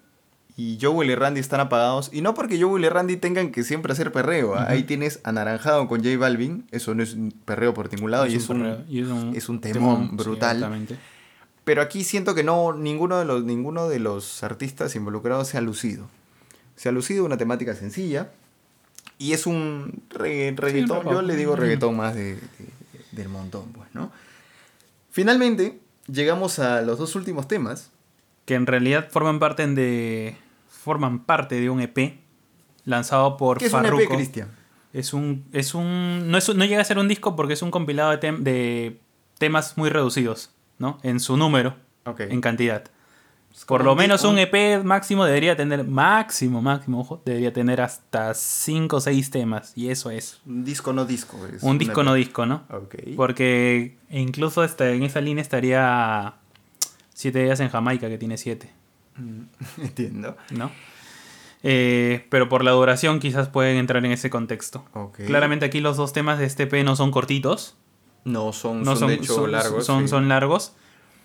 Y Joel y Randy están apagados. Y no porque Joel y Randy tengan que siempre hacer perreo. ¿ah? Ahí tienes Anaranjado con J Balvin. Eso no es un perreo por ningún lado. y es un, y es un, es un temón brutal. Pero aquí siento que no, ninguno de los, ninguno de los artistas involucrados se ha lucido. Se ha lucido una temática sencilla. Y es un regga- reggaetón. Yo le digo reggaetón más de, de- del montón, pues, ¿no? Finalmente, llegamos a los dos últimos temas. que en realidad forman parte de forman parte de un EP lanzado por ¿Qué es un Farruko. EP, Cristian? Es un es un no es un- no llega a ser un disco porque es un compilado de, tem- de temas muy reducidos, ¿no? En su número, Ok. en cantidad. Por lo menos un EP máximo debería tener máximo máximo, ojo, debería tener hasta 5 o 6 temas y eso es Un disco no disco. es un disco EP. no disco, ¿no? Ok. Porque incluso este, en esa línea estaría Siete días en Jamaica que tiene 7. Mm, Entiendo. ¿no? Eh, pero por la duración quizás pueden entrar en ese contexto. Ok. Claramente aquí los dos temas de este EP no son cortitos, No son, no son, de hecho largos. son, sí. son largos.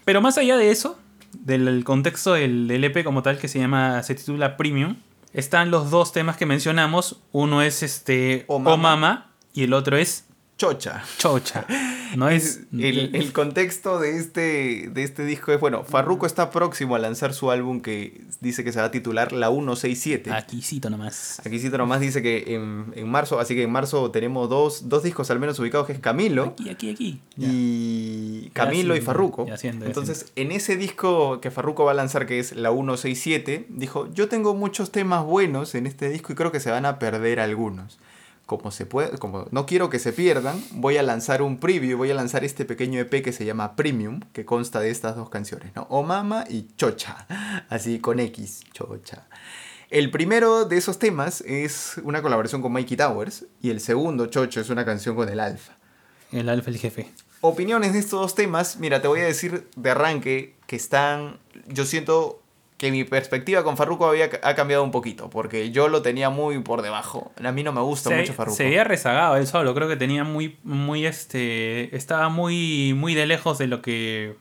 Pero más allá de eso, del contexto del, del EP como tal que se llama, se titula Premium, están los dos temas que mencionamos. Uno es este O. Mama y el otro es Chocha. Chocha. No es, El, el contexto de este, de este disco es, bueno, Farruko está próximo a lanzar su álbum que dice que se va a titular La 167. Aquícito nomás. Aquí sí nomás dice que en, en marzo, así que en marzo tenemos dos, dos discos al menos ubicados, que es Camilo Aquí, aquí, aquí. Ya. y Camilo y Farruko. y haciendo, y Entonces, en ese disco que Farruko va a lanzar, que es la 167, dijo, yo tengo muchos temas buenos en este disco y creo que se van a perder algunos. Como, se puede, como no quiero que se pierdan, voy a lanzar un preview, voy a lanzar este pequeño EP que se llama Premium, que consta de estas dos canciones, ¿no? O Mama y Chocha, así con X, Chocha. El primero de esos temas es una colaboración con Mikey Towers y el segundo, Chocho, es una canción con el Alfa. El alfa, el jefe. Opiniones de estos dos temas, mira, te voy a decir de arranque que están, yo siento que mi perspectiva con Farruko había, ha cambiado un poquito, porque yo lo tenía muy por debajo. A mí no me gusta se, mucho Farruko. se había rezagado él solo, creo que tenía muy, muy este, estaba muy, muy de lejos de lo que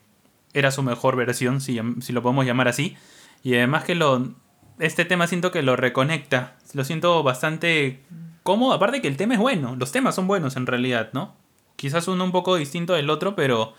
era su mejor versión, si, si lo podemos llamar así. Y además que lo, este tema siento que lo reconecta, lo siento bastante cómodo, aparte que el tema es bueno, los temas son buenos en realidad, ¿no? Quizás uno un poco distinto del otro, pero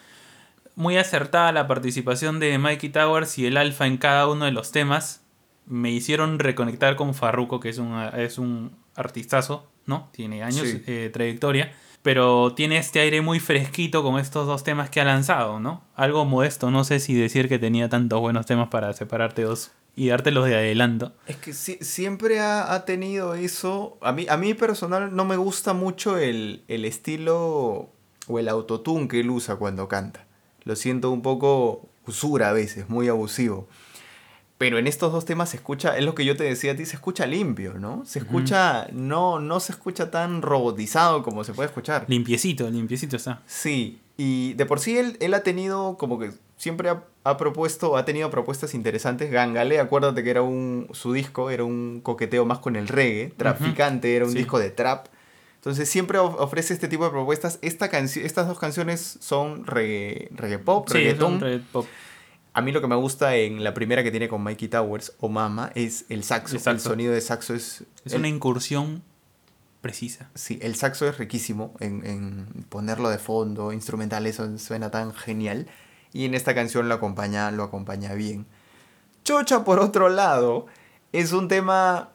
muy acertada la participación de Mikey Towers y el Alfa en cada uno de los temas. Me hicieron reconectar con Farruko, que es un, es un artistazo, ¿no? Tiene años Sí. de trayectoria. Pero tiene este aire muy fresquito con estos dos temas que ha lanzado, ¿no? Algo modesto, no sé si decir que tenía tantos buenos temas para separarte dos y dártelos de adelanto. Es que sí- siempre ha, ha tenido eso. A mí, a mí personal no me gusta mucho el, el estilo o el autotune que él usa cuando canta. Lo siento un poco usura a veces, muy abusivo. Pero en estos dos temas se escucha, es lo que yo te decía a ti, se escucha limpio, ¿no? Se escucha, no, no se escucha tan robotizado como se puede escuchar. Limpiecito, limpiecito está. Sí, y de por sí él, él ha tenido como que siempre ha, ha propuesto, ha tenido propuestas interesantes. Gangale, acuérdate que era un, su disco, era un coqueteo más con el reggae. Traficante era un Sí. disco de trap. Entonces siempre of- ofrece este tipo de propuestas. Esta estas dos canciones son reggae, reggae pop, Sí, reggaetón. pop. A mí lo que me gusta en la primera que tiene con Mikey Towers, o Mama, es el saxo. El sonido de saxo es... Es el- una incursión precisa. Sí, el saxo es riquísimo en, en ponerlo de fondo, instrumental, eso suena tan genial. Y en esta canción lo acompaña, lo acompaña bien. Chocha, por otro lado, es un tema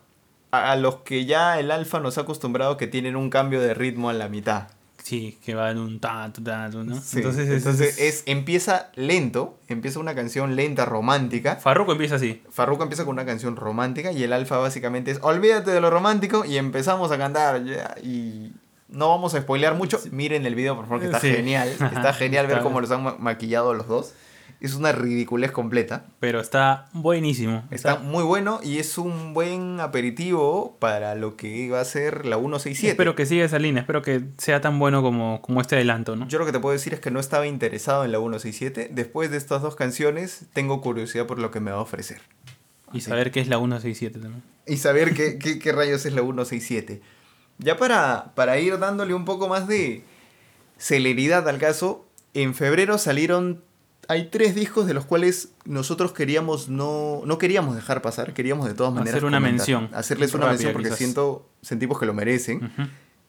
a, los que ya el alfa nos ha acostumbrado que tienen un cambio de ritmo a la mitad. Sí, que va en un ta, ta, ta, ¿no? Sí, Entonces, es- entonces es- empieza lento, empieza una canción lenta, romántica. Farruko empieza así. Farruko empieza con una canción romántica y el alfa básicamente es olvídate de lo romántico y empezamos a cantar y no vamos a spoilear mucho. Miren el video por favor que está Sí. genial. Está genial ver cómo los han ma- maquillado los dos. Es una ridiculez completa. Pero está buenísimo. Está muy bueno y es un buen aperitivo para lo que va a ser la 167. Espero que siga esa línea, espero que sea tan bueno como, como este adelanto, ¿no? Yo lo que te puedo decir es que no estaba interesado en la 167. Después de estas dos canciones, tengo curiosidad por lo que me va a ofrecer. y así. saber qué es la 167 también. y saber qué, qué, qué rayos es la 167. Ya para, para ir dándole un poco más de celeridad al caso, en febrero salieron, hay tres discos de los cuales nosotros queríamos no, no queríamos dejar pasar, queríamos de todas maneras Hacer una comentar, mención. hacerles una mención porque quizás. siento, sentimos que lo merecen.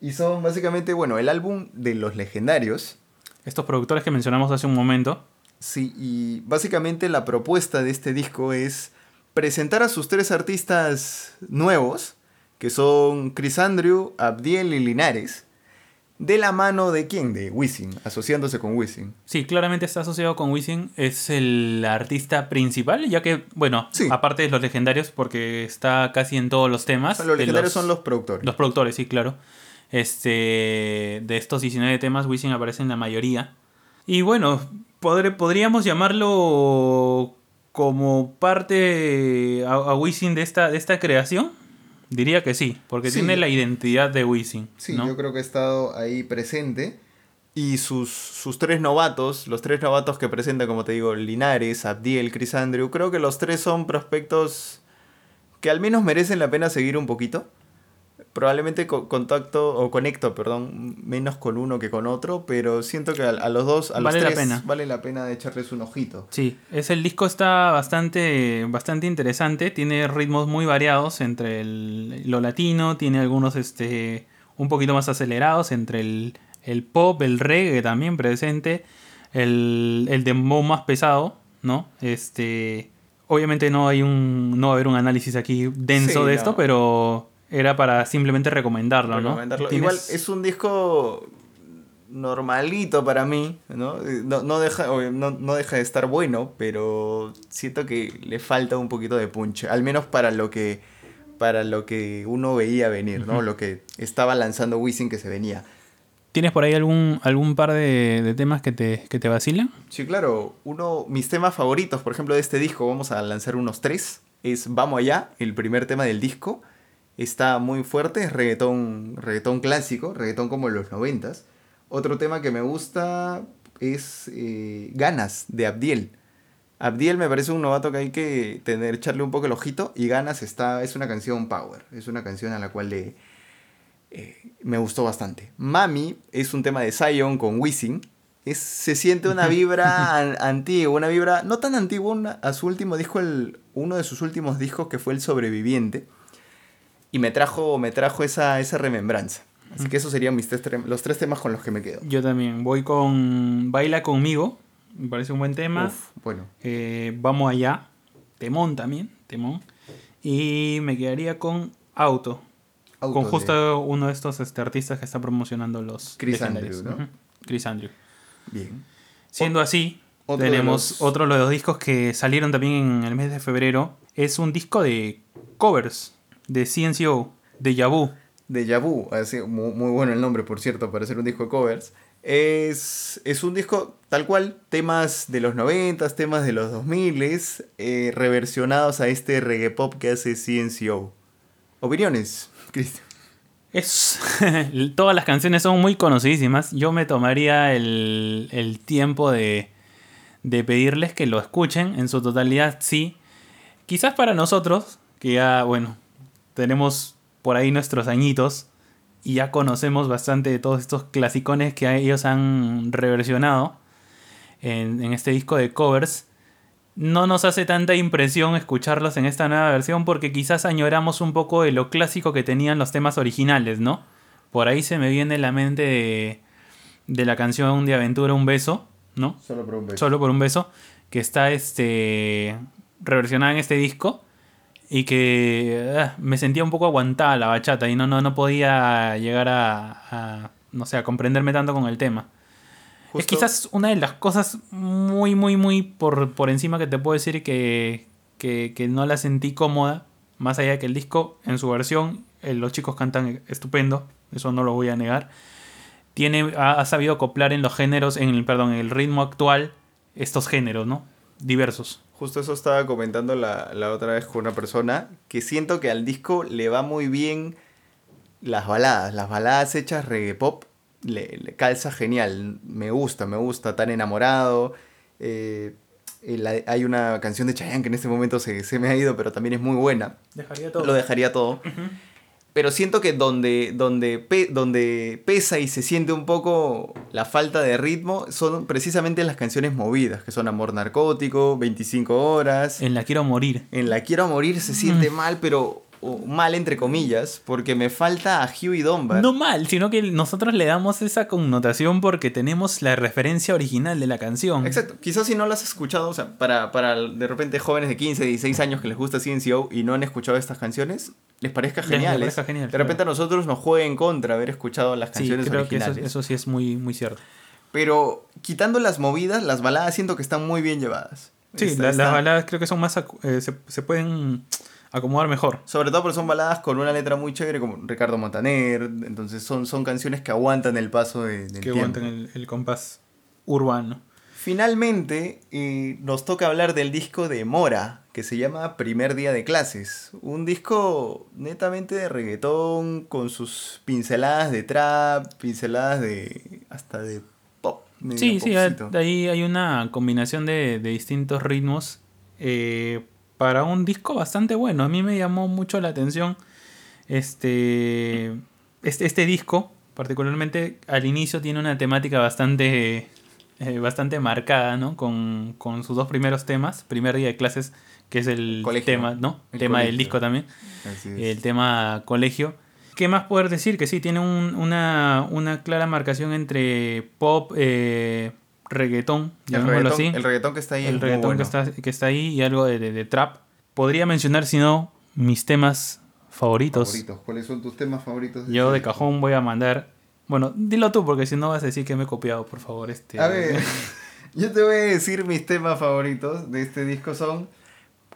Y son básicamente, bueno, el álbum de los legendarios. Estos productores que mencionamos hace un momento, Sí, y básicamente la propuesta de este disco es presentar a sus tres artistas nuevos, que son Chris Andrew, Abdiel y Linares, de la mano de quién? De Wisin, asociándose con Wisin. sí, claramente está asociado con Wisin, es el artista principal, ya que, bueno, Sí. aparte de los legendarios, porque está casi en todos los O temas. sea, los legendarios son los productores. Los productores, sí, claro. Este, de estos 19 temas, Wisin aparece en la mayoría. Y bueno, podríamos llamarlo como parte a, a Wisin de esta, de esta creación. Diría que sí, porque Sí. tiene la identidad de Wisin. Sí, ¿no? yo creo que ha estado ahí presente. Y sus, sus tres novatos, los tres novatos que presenta, como te digo, Linares, Abdiel, Chris Andrew, creo que los tres son prospectos que al menos merecen la pena seguir un poquito. Probablemente co- contacto o conecto, perdón, menos con uno que con otro, pero siento que a, a los dos, a los Vale la tres, pena. vale la pena echarles un ojito. Sí, es el disco está bastante, bastante interesante, tiene ritmos muy variados entre el- lo latino, tiene algunos este, un poquito más acelerados entre el, el pop, el reggae también presente, el, el dembow más pesado, ¿no? Este, obviamente no hay un, no va a haber un análisis aquí denso Sí, de no. esto, pero era para simplemente recomendarlo, ¿no? Recomendarlo. Tienes- Igual es un disco normalito para mí, ¿no? No, no deja, no, no, deja de estar bueno, pero siento que le falta un poquito de punch, al menos para lo que, para lo que uno veía venir, ¿no? Lo que estaba lanzando Wisin que se venía. ¿Tienes por ahí algún, algún par de, de temas que te, que te vacilan? Sí, claro. Uno, mis temas favoritos, por ejemplo, de este disco, vamos a lanzar unos tres. Es Vamos Allá, el primer tema del disco. Está muy fuerte, es reggaetón, reggaetón clásico, reggaetón como en los noventas. Otro tema que me gusta es eh, Ganas, de Abdiel. Abdiel me parece un novato que hay que tener, echarle un poco el ojito. Y Ganas está, es una canción power. Es una canción a la cual le eh, me gustó bastante. Mami es un tema de Zion con Wisin. Es, se siente una vibra antigua, una vibra no tan antigua a su último disco, el, uno de sus últimos discos que fue El Sobreviviente. Y me trajo, me trajo esa, esa remembranza. Así que esos serían mis tres, los tres temas con los que me quedo. Yo también. Voy con Baila conmigo. Me parece un buen tema. bueno. Eh, vamos allá. Temón también. Temón. Y me quedaría con Auto con justo uno de estos este, artistas que está promocionando los Chris Andrew, ¿no? Chris Andrew. Bien. Siendo así, tenemos otro de los discos que salieron también en el mes de febrero. Es un disco de covers de CNCO, de Yabu. De Yabu, muy, muy, bueno el nombre, por cierto, para hacer un disco de covers. Es, es un disco tal cual, temas de los 90, temas de los 2000, eh, reversionados a este reggae pop que hace CNCO. ¿Opiniones? Cristian. Es, todas las canciones son muy conocidísimas. Yo me tomaría el, tiempo de, de, pedirles que lo escuchen en su totalidad, sí. Quizás para nosotros, que ya, bueno, tenemos por ahí nuestros añitos y ya conocemos bastante de todos estos clasicones que ellos han reversionado en, en este disco de covers no nos hace tanta impresión escucharlos en esta nueva versión porque quizás añoramos un poco de lo clásico que tenían los temas originales, ¿no? Por ahí se me viene la mente de, de la canción de aventura Un beso, ¿no? Solo por un beso. Solo por un beso, que está este reversionada en este disco y que ah, me sentía un poco aguantada la bachata y no, no, no podía llegar a, a, no sé, a comprenderme tanto con el tema. Es quizás una de las cosas muy, muy, muy por, por encima que te puedo decir que, que, no la sentí cómoda. Más allá de que el disco, en su versión, eh, los chicos cantan estupendo. Eso no lo voy a negar. Tiene, ha, sabido acoplar en los géneros, en el, perdón, en el ritmo actual, estos géneros, ¿no? Diversos. Justo eso estaba comentando la, la otra vez con una persona, que siento que al disco le va muy bien las baladas, las baladas hechas reggae pop le, calza genial. Me gusta, me gusta, tan enamorado. Eh, hay una canción de Chayanne que en este momento se, me ha ido, pero también es muy buena. Dejaría todo. Lo dejaría todo. Pero siento que donde, donde, donde pesa y se siente un poco la falta de ritmo son precisamente las canciones movidas, que son Amor Narcótico, 25 horas. En La Quiero Morir. En La Quiero Morir se siente mal, pero mal entre comillas, porque me falta a Huey Dunbar. No mal, sino que nosotros le damos esa connotación porque tenemos la referencia original de la canción. Exacto, quizás si no la has escuchado, o sea, para, para de repente jóvenes de 15, 16 años que les gusta CNCO y no han escuchado estas canciones, les parezca genial. Les, genial de repente a nosotros nos juega en contra haber escuchado las canciones sí, creo originales. Que eso, sí es muy, muy cierto. Pero quitando las movidas, las baladas siento que están muy bien llevadas. Sí, las baladas creo que son más... Eh, se, se pueden acomodar mejor. Sobre todo porque son baladas con una letra muy chévere como Ricardo Montaner, entonces son, son canciones que aguantan el paso de, del que aguantan el, compás urbano. Finalmente eh, nos toca hablar del disco de Mora, que se llama Primer Día de Clases. Un disco netamente de reggaetón, con sus pinceladas de trap, pinceladas de hasta de pop. Sí, sí, ahí hay una combinación de, de distintos ritmos. Eh, para un disco bastante bueno. A mí me llamó mucho la atención este, este, este disco, particularmente al inicio tiene una temática bastante, eh, bastante marcada, ¿no? Con, sus dos primeros temas, primer día de clases, que es el tema, ¿no? El tema del disco también, el tema colegio. ¿Qué más poder decir? Que sí, tiene una, una, clara marcación entre pop, eh, reggaetón, el reggaetón, así. El reggaetón que está ahí. El reggaetón que, está, que está ahí y algo de, trap. Podría mencionar, si no, mis temas favoritos. ¿Cuáles son tus temas favoritos? Yo de cajón voy a mandar Bueno, dilo tú, porque si no vas a decir que me he copiado, por favor. Este... A ver, yo te voy a decir mis temas favoritos de este disco son...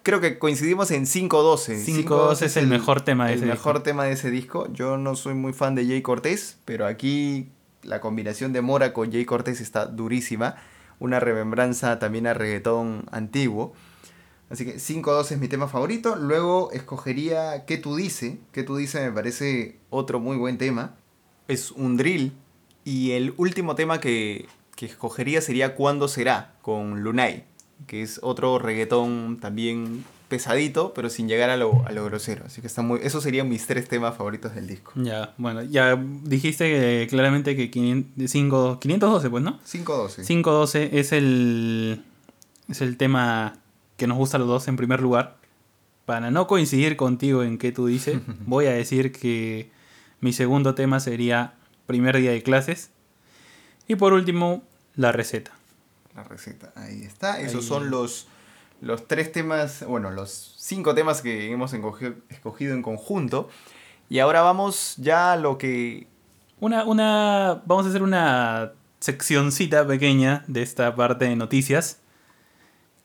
Creo que coincidimos en 512. 512 es el mejor tema de el ese mejor disco. tema de ese disco. Yo no soy muy fan de Jay Cortés, pero aquí la combinación de Mora con Jay Cortés está durísima. Una remembranza también a reggaetón antiguo. Así que 512 es mi tema favorito. Luego escogería ¿Qué tú dice? ¿Qué tú dice? Me parece otro muy buen tema. Es un drill. Y el último tema que, que escogería sería ¿Cuándo será? con Lunay. Que es otro reggaetón también pesadito, pero sin llegar a lo, a lo grosero. Así que está muy, esos serían mis tres temas favoritos del disco. Ya, bueno, ya dijiste que claramente que 500, 5 512, pues, ¿no? 512. 512 es el, es el tema que nos gusta a los dos en primer lugar. Para no coincidir contigo en que tú dices, voy a decir que mi segundo tema sería primer día de clases. Y por último, la receta. La receta, ahí está. Esos Ahí. son los, los tres temas, bueno, los cinco temas que hemos escogido en conjunto. Y ahora vamos ya a lo que... Una, una, vamos a hacer una seccioncita pequeña de esta parte de noticias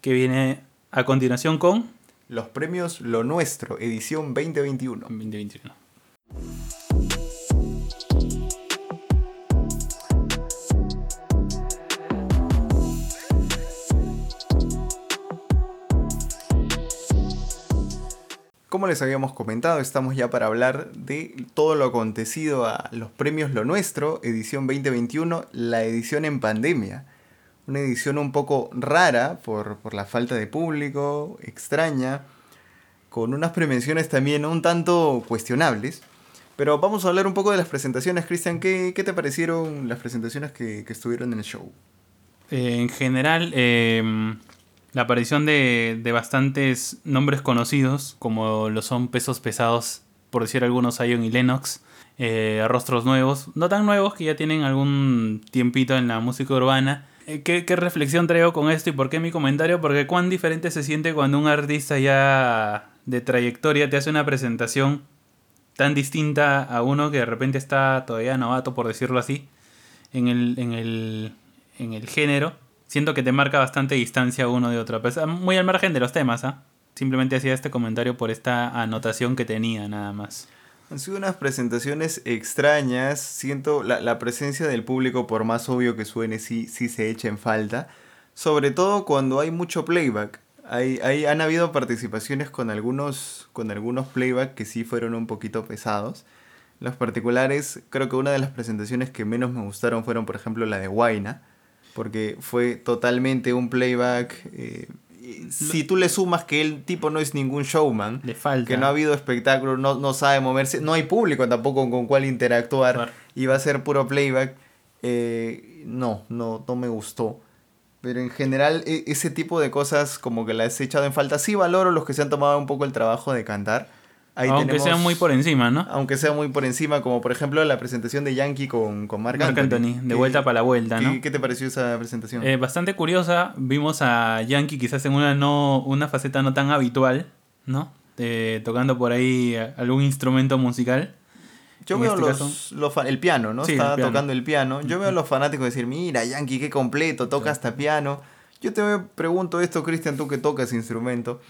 que viene a continuación con Los premios Lo Nuestro, edición 2021. 2021. Como les habíamos comentado, estamos ya para hablar de todo lo acontecido a los premios Lo Nuestro, edición 2021, la edición en pandemia. Una edición un poco rara por, por la falta de público, extraña, con unas prevenciones también un tanto cuestionables. Pero vamos a hablar un poco de las presentaciones, Cristian. ¿Qué, qué te parecieron las presentaciones que, que estuvieron en el show? Eh, en general, eh, la aparición de, de bastantes nombres conocidos, como lo son pesos pesados, por decir algunos, Zion y Lennox, eh, rostros nuevos, no tan nuevos, que ya tienen algún tiempito en la música urbana. Eh, ¿Qué, qué reflexión traigo con esto y por qué mi comentario? Porque cuán diferente se siente cuando un artista ya de trayectoria te hace una presentación tan distinta a uno que de repente está todavía novato, por decirlo así, en el, en el, en el género. Siento que te marca bastante distancia uno de otro. Pues, muy al margen de los temas, ¿ah? Simplemente hacía este comentario por esta anotación que tenía, nada más. Han sido unas presentaciones extrañas. Siento la, la presencia del público, por más obvio que suene, sí, sí se echa en falta. Sobre todo cuando hay mucho playback. Hay, hay- han habido participaciones con algunos, con algunos playback que sí fueron un poquito pesados. Los particulares, creo que una de las presentaciones que menos me gustaron fueron, por ejemplo, la de Guaina. Porque fue totalmente un playback. eh, si tú le sumas que el tipo no es ningún showman, Le falta. que no ha habido espectáculo, no, no sabe moverse, no hay público tampoco con cuál interactuar Claro. y va a ser puro playback. eh, no, no, no me gustó. Pero en general e- ese tipo de cosas como que las he echado en falta. Sí valoro los que se han tomado un poco el trabajo de cantar. Ahí Aunque tenemos- sean muy por encima, ¿no? Aunque sea muy por encima, como por ejemplo la presentación de Yankee con, con Marc Marc Anthony. Anthony, de ¿Qué- vuelta para la vuelta, qué- ¿no? ¿Qué te pareció esa presentación? Eh, bastante curiosa. Vimos a Yankee quizás en una, no, una faceta no tan habitual, ¿no? Eh, tocando por ahí algún instrumento musical. Yo en veo este los, el piano, ¿no? Sí, Estaba el piano. tocando el piano. Yo veo a los fanáticos decir, mira, Yankee, qué completo, toca hasta piano. Yo te pregunto esto, Cristian, tú que tocas instrumento.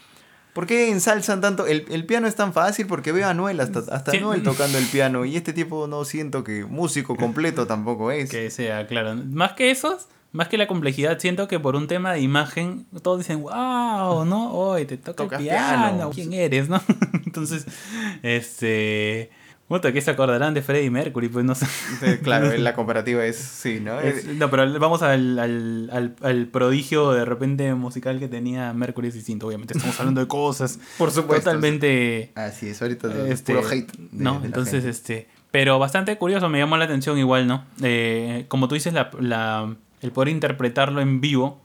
¿Por qué ensalzan tanto? El, el piano es tan fácil porque veo a Noel, hasta, hasta Sí. Noel tocando el piano. Y este tipo no siento que músico completo tampoco es. Que sea, claro. Más que esos, más que la complejidad, siento que por un tema de imagen, todos dicen, wow, ¿no? Hoy te toca el piano. piano. ¿Quién eres, no? Entonces, este. Bueno, que se acordarán de Freddie Mercury, pues no sé. Claro, la comparativa es, sí, ¿no? Es- Eh, no, pero vamos al, al, al, al prodigio de repente musical que tenía Mercury es distinto, obviamente. Estamos hablando de cosas Por supuesto. totalmente. Así es, ahorita es Este, puro hate. de- ¿no? de Entonces, gente. este. Pero bastante curioso, me llamó la atención igual, ¿no? Eh, como tú dices, la, la- el poder interpretarlo en vivo,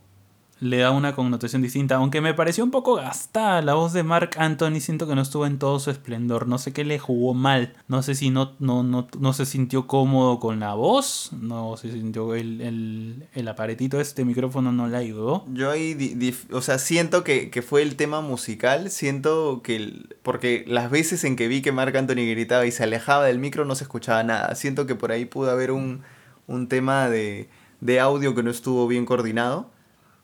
le da una connotación distinta. Aunque me pareció un poco gastada la voz de Mark Anthony, siento que no estuvo en todo su esplendor. No sé qué le jugó mal. No sé si no, no, no, no se sintió cómodo con la voz. No se sintió el, el, el aparatito este micrófono no le ayudó. Yo ahí, o sea, siento que, que fue el tema musical, siento que, el- porque las veces en que vi que Marc Anthony gritaba y se alejaba del micro no se escuchaba nada, siento que por ahí pudo haber un, un tema de, de audio que no estuvo bien coordinado,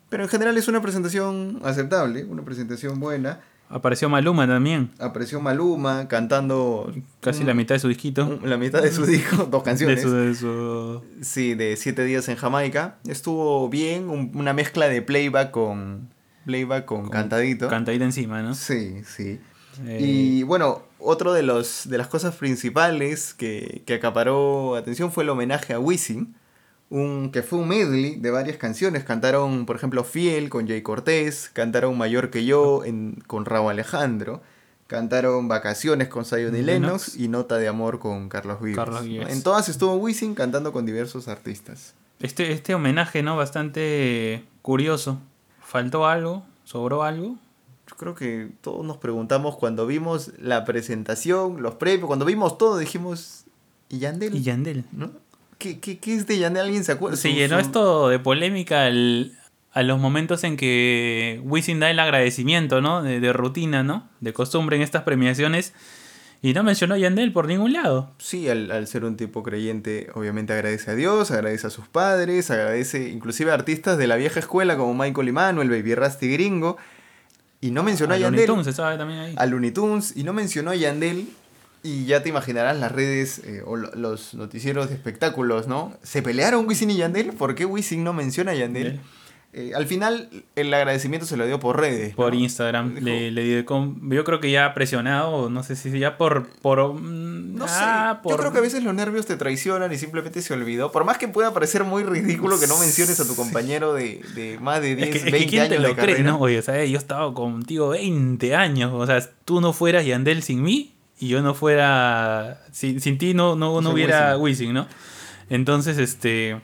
pero en general es una presentación aceptable, una presentación buena, Apareció Maluma también. apareció Maluma cantando Casi un- la mitad de su disquito. la mitad de su disco, dos De canciones. su, de su- Sí, de siete días en Jamaica. Estuvo bien, un- una mezcla de playback con playback con, cantadito. Cantadita encima, ¿no? sí, sí. Eh, Y bueno, otro de los de las cosas principales que, que acaparó atención fue el homenaje a Wisin, un que fue un medley de varias canciones. Cantaron, por ejemplo, Fiel con Jay Cortés, cantaron Mayor que yo en, con Raúl Alejandro. Cantaron Vacaciones con Zion y Lennox. Y Nota de Amor con Carlos Vives. Carlos Vives. En todas estuvo Wisin cantando con diversos artistas. Este, este homenaje, ¿no? Bastante curioso. ¿Faltó algo? ¿Sobró algo? Yo creo que todos nos preguntamos cuando vimos la presentación, los premios, cuando vimos todo, dijimos, ¿y Yandel? Y Yandel. ¿No? ¿Qué, qué, qué es de Yandel? ¿Alguien se acuerda? Se llenó su- esto de polémica al- a los momentos en que Wisin da el agradecimiento, ¿no? De, de rutina, ¿no? De costumbre en estas premiaciones. Y no mencionó a Yandel por ningún lado. Sí, al, al ser un tipo creyente, obviamente agradece a Dios, agradece a sus padres, agradece inclusive a artistas de la vieja escuela como Michael Emanuel, Baby Rasty Gringo, y no mencionó a, A Looney Yandel. Tunes, se sabe también ahí. a Looney Tunes y no mencionó a Yandel. Y ya te imaginarás las redes eh, o lo- los noticieros de espectáculos, ¿no? ¿Se pelearon Wisin y Yandel? ¿Por qué Wisin no menciona a Yandel? Eh, al final, el agradecimiento se lo dio por redes. Por ¿no? Instagram. Dijo- Le, le dedicó- yo creo que ya presionado, no sé si ya por... por mm, No sé, ah, yo creo que a veces los nervios te traicionan y simplemente se olvidó. Por más que pueda parecer muy ridículo que no menciones a tu compañero de, de más de 10, Es que, es que 20 ¿quién años te lo de cree, no? Oye, ¿sabes? Yo estaba contigo 20 años. O sea, tú no fueras Yandel sin mí y yo no fuera. Sin, sin ti no, no, no hubiera Wisin, ¿no? Entonces, este.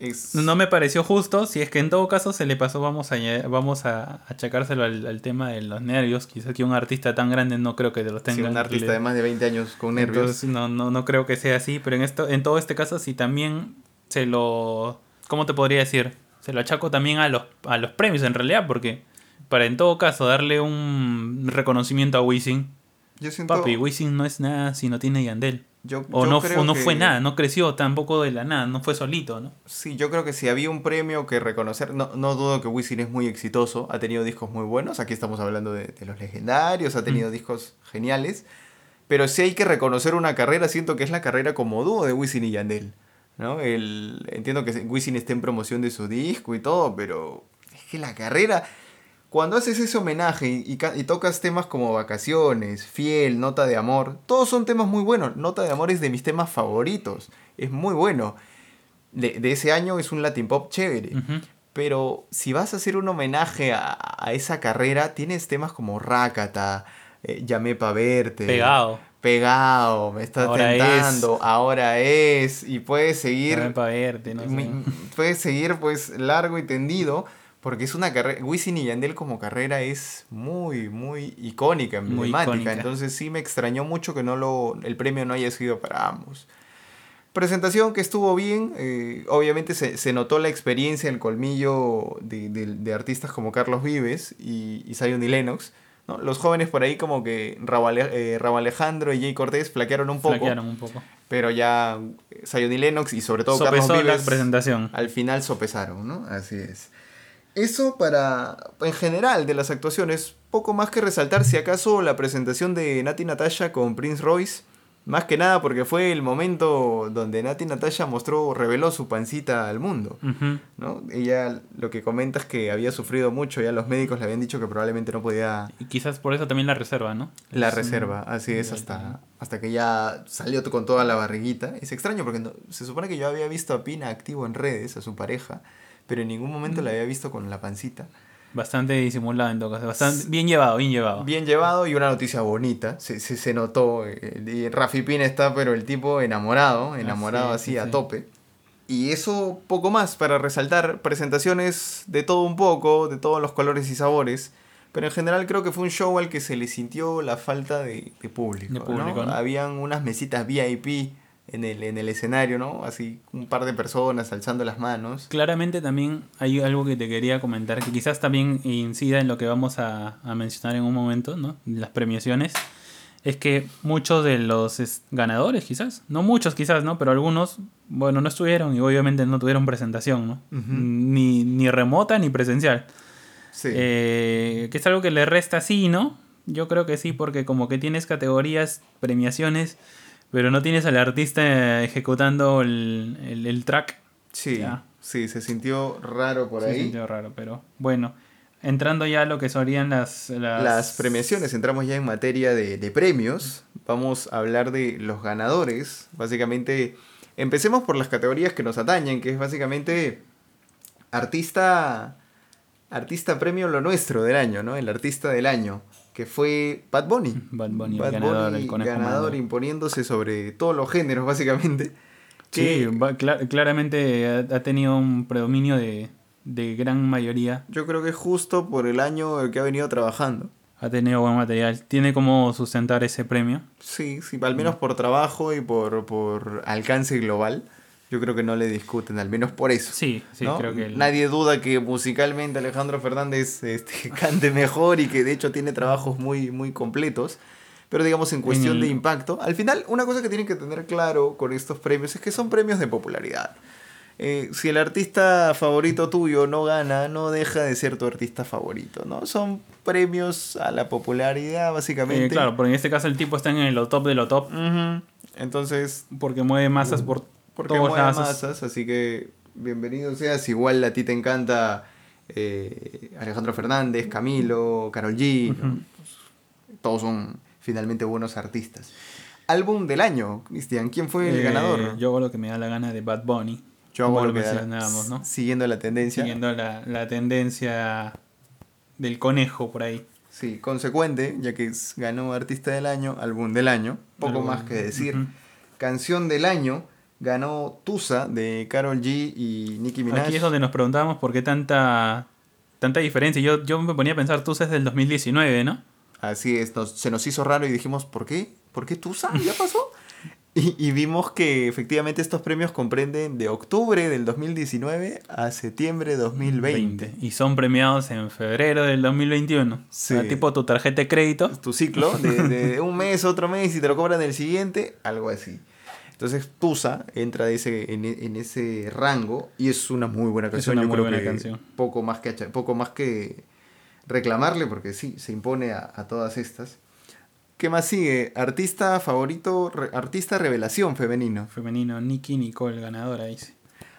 Es- No me pareció justo. Si es que en todo caso se le pasó, vamos a, vamos a achacárselo al, al tema de los nervios. Quizás que un artista tan grande no creo que los sí, tenga. un artista le- de más de 20 años con nervios. entonces, no, no, no creo que sea así, pero en esto, en todo este caso sí también se lo, ¿cómo te podría decir? Se lo achaco también a los, a los premios en realidad, porque para en todo caso darle un reconocimiento a Wisin, yo siento, papi, Wisin no es nada si no tiene Yandel. yo, O yo no, creo o no que- fue nada, no creció tampoco de la nada, no fue solito, ¿no? Sí, yo creo que si había un premio que reconocer, no, no dudo que Wisin es muy exitoso, ha tenido discos muy buenos, aquí estamos hablando de, de los legendarios, ha tenido discos geniales, pero si hay que reconocer una carrera, siento que es la carrera como dúo de Wisin y Yandel, ¿no? El, entiendo que Wisin esté en promoción de su disco y todo, pero es que la carrera, cuando haces ese homenaje y, y ca- y tocas temas como Vacaciones, Fiel, Nota de Amor, todos son temas muy buenos, Nota de Amor es de mis temas favoritos, es muy bueno de, de ese año es un Latin Pop chévere. Pero si vas a hacer un homenaje a, a esa carrera, tienes temas como Rácata, eh, Llamé pa' verte. Pegado. Pegado, me está Ahora tentando, ahora es. Y puedes seguir. También para verte, no sé. puedes seguir pues largo y tendido. Porque es una carrera. Wisin y Yandel como carrera es muy, muy icónica, Muy emblemática. icónica. Entonces sí me extrañó mucho que no lo, el premio no haya sido para ambos. Presentación que estuvo bien, eh, obviamente se, se notó la experiencia, el colmillo de, de- de artistas como Carlos Vives y, y Zion y Lennox. ¿no? Los jóvenes por ahí como que Raúl, eh, Raúl Alejandro y Jay Cortés flaquearon un poco, Flaquearon un poco. pero ya eh, Zion y Lennox y sobre todo Carlos la Vives presentación. al final sopesaron, ¿no? Así es. Eso para, en general, de las actuaciones, poco más que resaltar si acaso la presentación de Nati Natasha con Prince Royce, más que nada porque fue el momento donde Nati Natasha mostró, reveló su pancita al mundo. ¿no? Ella lo que comenta es que había sufrido mucho, ya los médicos le habían dicho que probablemente no podía Y quizás por eso también la reserva, ¿no? la Es un- reserva, así es, hasta, hasta que ya salió con toda la barriguita. Es extraño porque no- se supone que yo había visto a Pina activo en redes, a su pareja, pero en ningún momento la había visto con la pancita. Bastante disimulado en todo caso. Bastante bien llevado, bien llevado. Bien llevado y una noticia bonita, se, se, se notó. eh, y Rafi Pina está, pero el tipo enamorado, enamorado sí, así sí, a sí. tope. Y eso poco más para resaltar presentaciones de todo un poco, de todos los colores y sabores. Pero en general creo que fue un show al que se le sintió la falta de, de público. De público, ¿no? ¿no? Habían unas mesitas VIP en el, en el escenario, ¿no? Así un par de personas alzando las manos. Claramente también hay algo que te quería comentar, que quizás también incida en lo que vamos a, a mencionar en un momento, ¿no? Las premiaciones. Es que muchos de los es- ganadores, quizás, no muchos quizás, ¿no? Pero algunos, bueno, no estuvieron y obviamente no tuvieron presentación, ¿no? Ni, ni remota ni presencial. Sí. Eh, que es algo que le resta sí, ¿no? Yo creo que sí, porque como que tienes categorías, premiaciones, pero no tienes al artista ejecutando el, el- el track. sí, ya. sí, se sintió raro por ahí. sintió raro, pero bueno. Entrando ya a lo que serían las... Las, Las premiaciones, entramos ya en materia de, de premios. Vamos a hablar de los ganadores. Básicamente, empecemos por las categorías que nos atañen, que es básicamente artista, artista premio lo nuestro del año, ¿no? El artista del año, que fue Bad Bunny. Bad Bunny, el ganador, Bunny, el conejo ganador imponiéndose sobre todos los géneros, básicamente. Sí, va- claramente ha, ha tenido un predominio de, de gran mayoría. yo creo que es justo por el año el que ha venido trabajando. Ha tenido buen material. Tiene como sustentar ese premio. Sí, sí, al menos por trabajo y por, por alcance global. Yo creo que no le discuten, al menos por eso. Sí, sí, ¿no? creo que... el- Nadie duda que musicalmente Alejandro Fernández este, cante mejor y que de hecho tiene trabajos muy, muy completos. Pero digamos, en cuestión el- de impacto, al final, una cosa que tienen que tener claro con estos premios es que son premios de popularidad. Eh, si el artista favorito tuyo no gana, no deja de ser tu artista favorito, ¿no? Son premios a la popularidad, básicamente. Eh, claro, porque en este caso el tipo está en lo top de lo top. Entonces, Porque mueve masas por porque todos mueve masas, así que bienvenido seas. Igual a ti te encanta eh, Alejandro Fernández, Camilo, Carol G. Todos son finalmente buenos artistas. Álbum del año, Cristian. ¿Quién fue el Eh, ganador? Yo hago lo que me da la gana de Bad Bunny. Yo hago lo que ¿no? Siguiendo la tendencia. Siguiendo la, la tendencia del conejo por ahí. Sí, consecuente, ya que ganó Artista del Año, Álbum del Año. Poco más que decir. Canción del Año ganó Tusa de Carol G y Nicki Minaj. Aquí es donde nos preguntábamos por qué tanta tanta diferencia. Yo, yo me ponía a pensar, tú es del 2019, ¿no? Así es, nos- se nos hizo raro y dijimos, ¿por qué? ¿Por qué Tusa? ¿Ya pasó? Y, y vimos que efectivamente estos premios comprenden de octubre del 2019 a septiembre de 2020. Y son premiados en febrero del 2021. Sí. O sea, tipo tu tarjeta de crédito. Tu ciclo de, de un mes, otro mes y te lo cobran el siguiente, algo así. Entonces Tusa entra de ese, en, en ese rango y es una muy buena Es canción. una Yo muy creo buena que canción. Poco más que, poco más que reclamarle porque sí, se impone a, a todas estas. ¿Qué más sigue? Artista favorito, re- artista revelación femenino. Femenino, Nicky Nicole, ganadora, dice.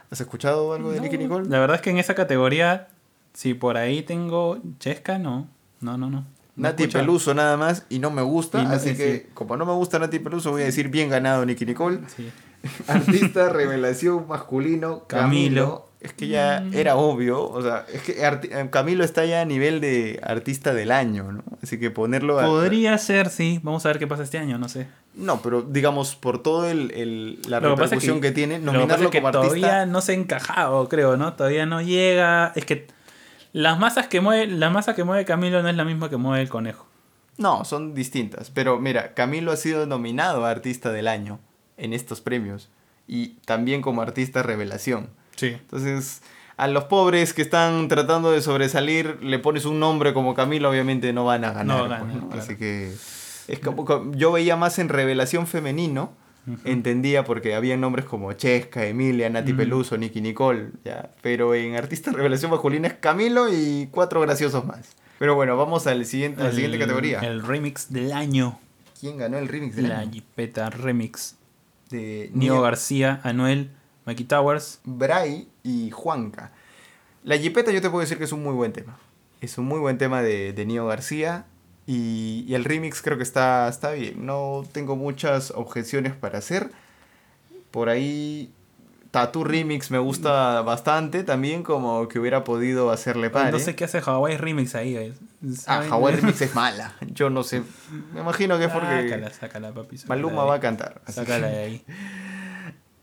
¿Has escuchado algo de No, Nicki Nicole? La verdad es que en esa categoría, si por ahí tengo Chesca, no. No, no, no. No Nati. Peluso nada más y no me gusta, Y así eh, que sí. como no me gusta Nati Peluso voy a decir bien ganado Nicki Nicole. Sí. Artista revelación masculino Camilo. Camilo. Es que ya Mm. era obvio, o sea, es que arti- eh, Camilo está ya a nivel de artista del año, ¿no? Así que ponerlo a... Podría ser, sí. Vamos a ver qué pasa este año, no sé. No, pero digamos, por todo el, el- la Lo que pasa es repercusión que, tiene, lo que pasa nominarlo es que como artista... todavía no se ha encajado, creo, ¿no? Todavía no llega. Es que las masas que mueve, la masa que mueve Camilo no es la misma que mueve el conejo. No, son distintas. Pero mira, Camilo ha sido nominado a Artista del Año en estos premios. Y también como Artista Revelación. Sí. Entonces, a los pobres que están tratando de sobresalir, le pones un nombre como Camilo, obviamente no van a ganar. No ganan, pues, ¿no? claro. Así que es como, como- yo veía más en Revelación Femenino, entendía porque había nombres como Chesca, Emilia, Nati Ujú. Peluso, Nicky Nicole, ya. Pero en Artista Revelación Masculina es Camilo y cuatro graciosos más. Pero bueno, vamos al siguiente, a la siguiente categoría. El remix del año. ¿Quién ganó el remix del La año? Jipeta Remix. De Nio García, Anuel, Mikey Towers. Bray y Juanca. La Jipeta yo te puedo decir que es un muy buen tema. Es un muy buen tema de, de Nio García. Y, y el remix creo que está, está bien. No tengo muchas objeciones para hacer. Por ahí Tattoo Remix me gusta bastante también, como que hubiera podido hacerle pare. No sé qué hace Hawaii Remix ahí. eh. Ah. Hawaii Remix es mala. Yo no sé. Me imagino que es porque Sácala, sácala, papi. sácala Maluma va a cantar. Sácala de ahí.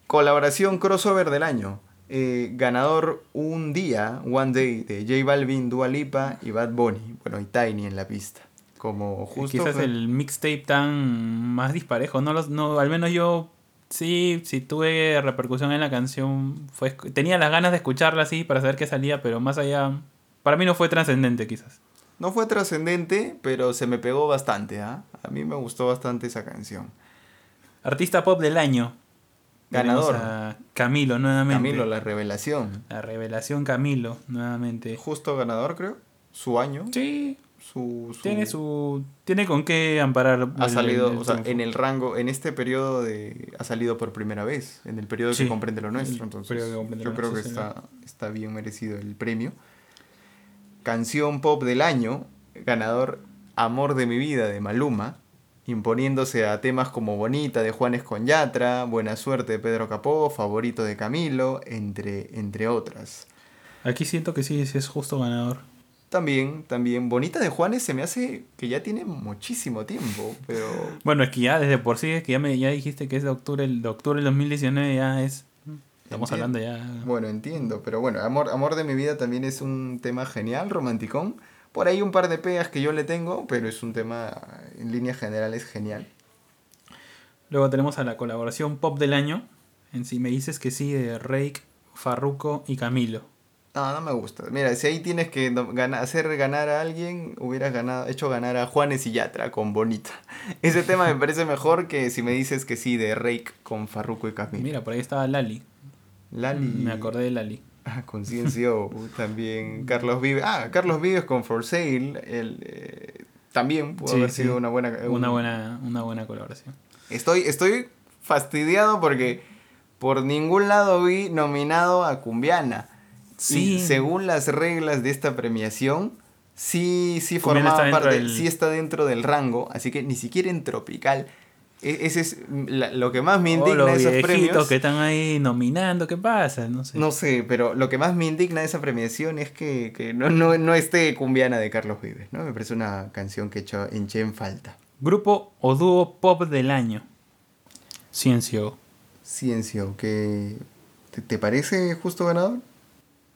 Colaboración crossover del año. Eh, ganador un día, One Day, de J Balvin, Dua Lipa y Bad Bunny. Bueno, y Tiny en la pista. Como justo. Quizás fue- el mixtape tan más disparejo. No, los, no, al menos yo sí, sí tuve repercusión en la canción. Fue, tenía las ganas de escucharla así para saber qué salía, pero más allá. Para mí no fue trascendente, quizás. No fue trascendente, pero se me pegó bastante. ¿ah? A mí me gustó bastante esa canción. Artista pop del año. Ganador. A Camilo nuevamente. Camilo, la revelación. La revelación Camilo nuevamente. Justo ganador, creo. Su año. Sí, Su, su- tiene su. Tiene con qué amparar. Ha el- salido, el o sea, en el rango, en este periodo de. Ha salido por primera vez. En el periodo Sí, que comprende lo nuestro. el Entonces, yo creo que está, está bien merecido el premio. Canción pop del año. Ganador Amor de mi vida de Maluma. Imponiéndose a temas como Bonita de Juanes con Yatra, Buena Suerte de Pedro Capó, Favorito de Camilo, entre, entre otras. Aquí siento que sí, sí es justo ganador. También, también, Bonita de Juanes se me hace que ya tiene muchísimo tiempo, pero Bueno, es que ya desde por sí, es que ya, me, ya dijiste que es de octubre, el de octubre del 2019 ya es... Estamos Entiendo. hablando ya... Bueno, entiendo, pero bueno, Amor, Amor de mi vida también es un tema genial, romanticón. Por ahí un par de pegas que yo le tengo, pero es un tema en líneas generales genial. Luego tenemos a la colaboración pop del año. En sí me dices que sí, de Rake, Farruko y Camilo. No, no me gusta. Mira, si ahí tienes que no- gana- hacer ganar a alguien, hubieras ganado, hecho ganar a Juanes y Yatra con Bonita. Ese tema me parece mejor que si me dices que sí, de Rake con Farruko y Camilo. Mira, por ahí estaba Lali. Lali. Me acordé de Lali. Ah, con CNCO, también Carlos Vives. Ah, Carlos Vives con For Sale. El, eh, también pudo Sí, haber sí. sido una buena. Una un- buena, una buena colaboración. Estoy, estoy fastidiado porque por ningún lado vi nominado a Cumbiana. Sí. Y según las reglas de esta premiación, sí, sí formaba está dentro parte, del- sí está dentro del rango, así que ni siquiera en Tropical. E- Ese es la- lo que más me Oh, indigna de esos premios. que están ahí nominando, ¿qué pasa? No sé. No sé, pero lo que más me indigna de esa premiación es que, que no, no, no esté Cumbiana de Carlos Vives, ¿no? Me parece una canción que echo, eché en falta. Grupo o dúo pop del año. Ciencio. Ciencio, que ¿te, te parece justo ganador?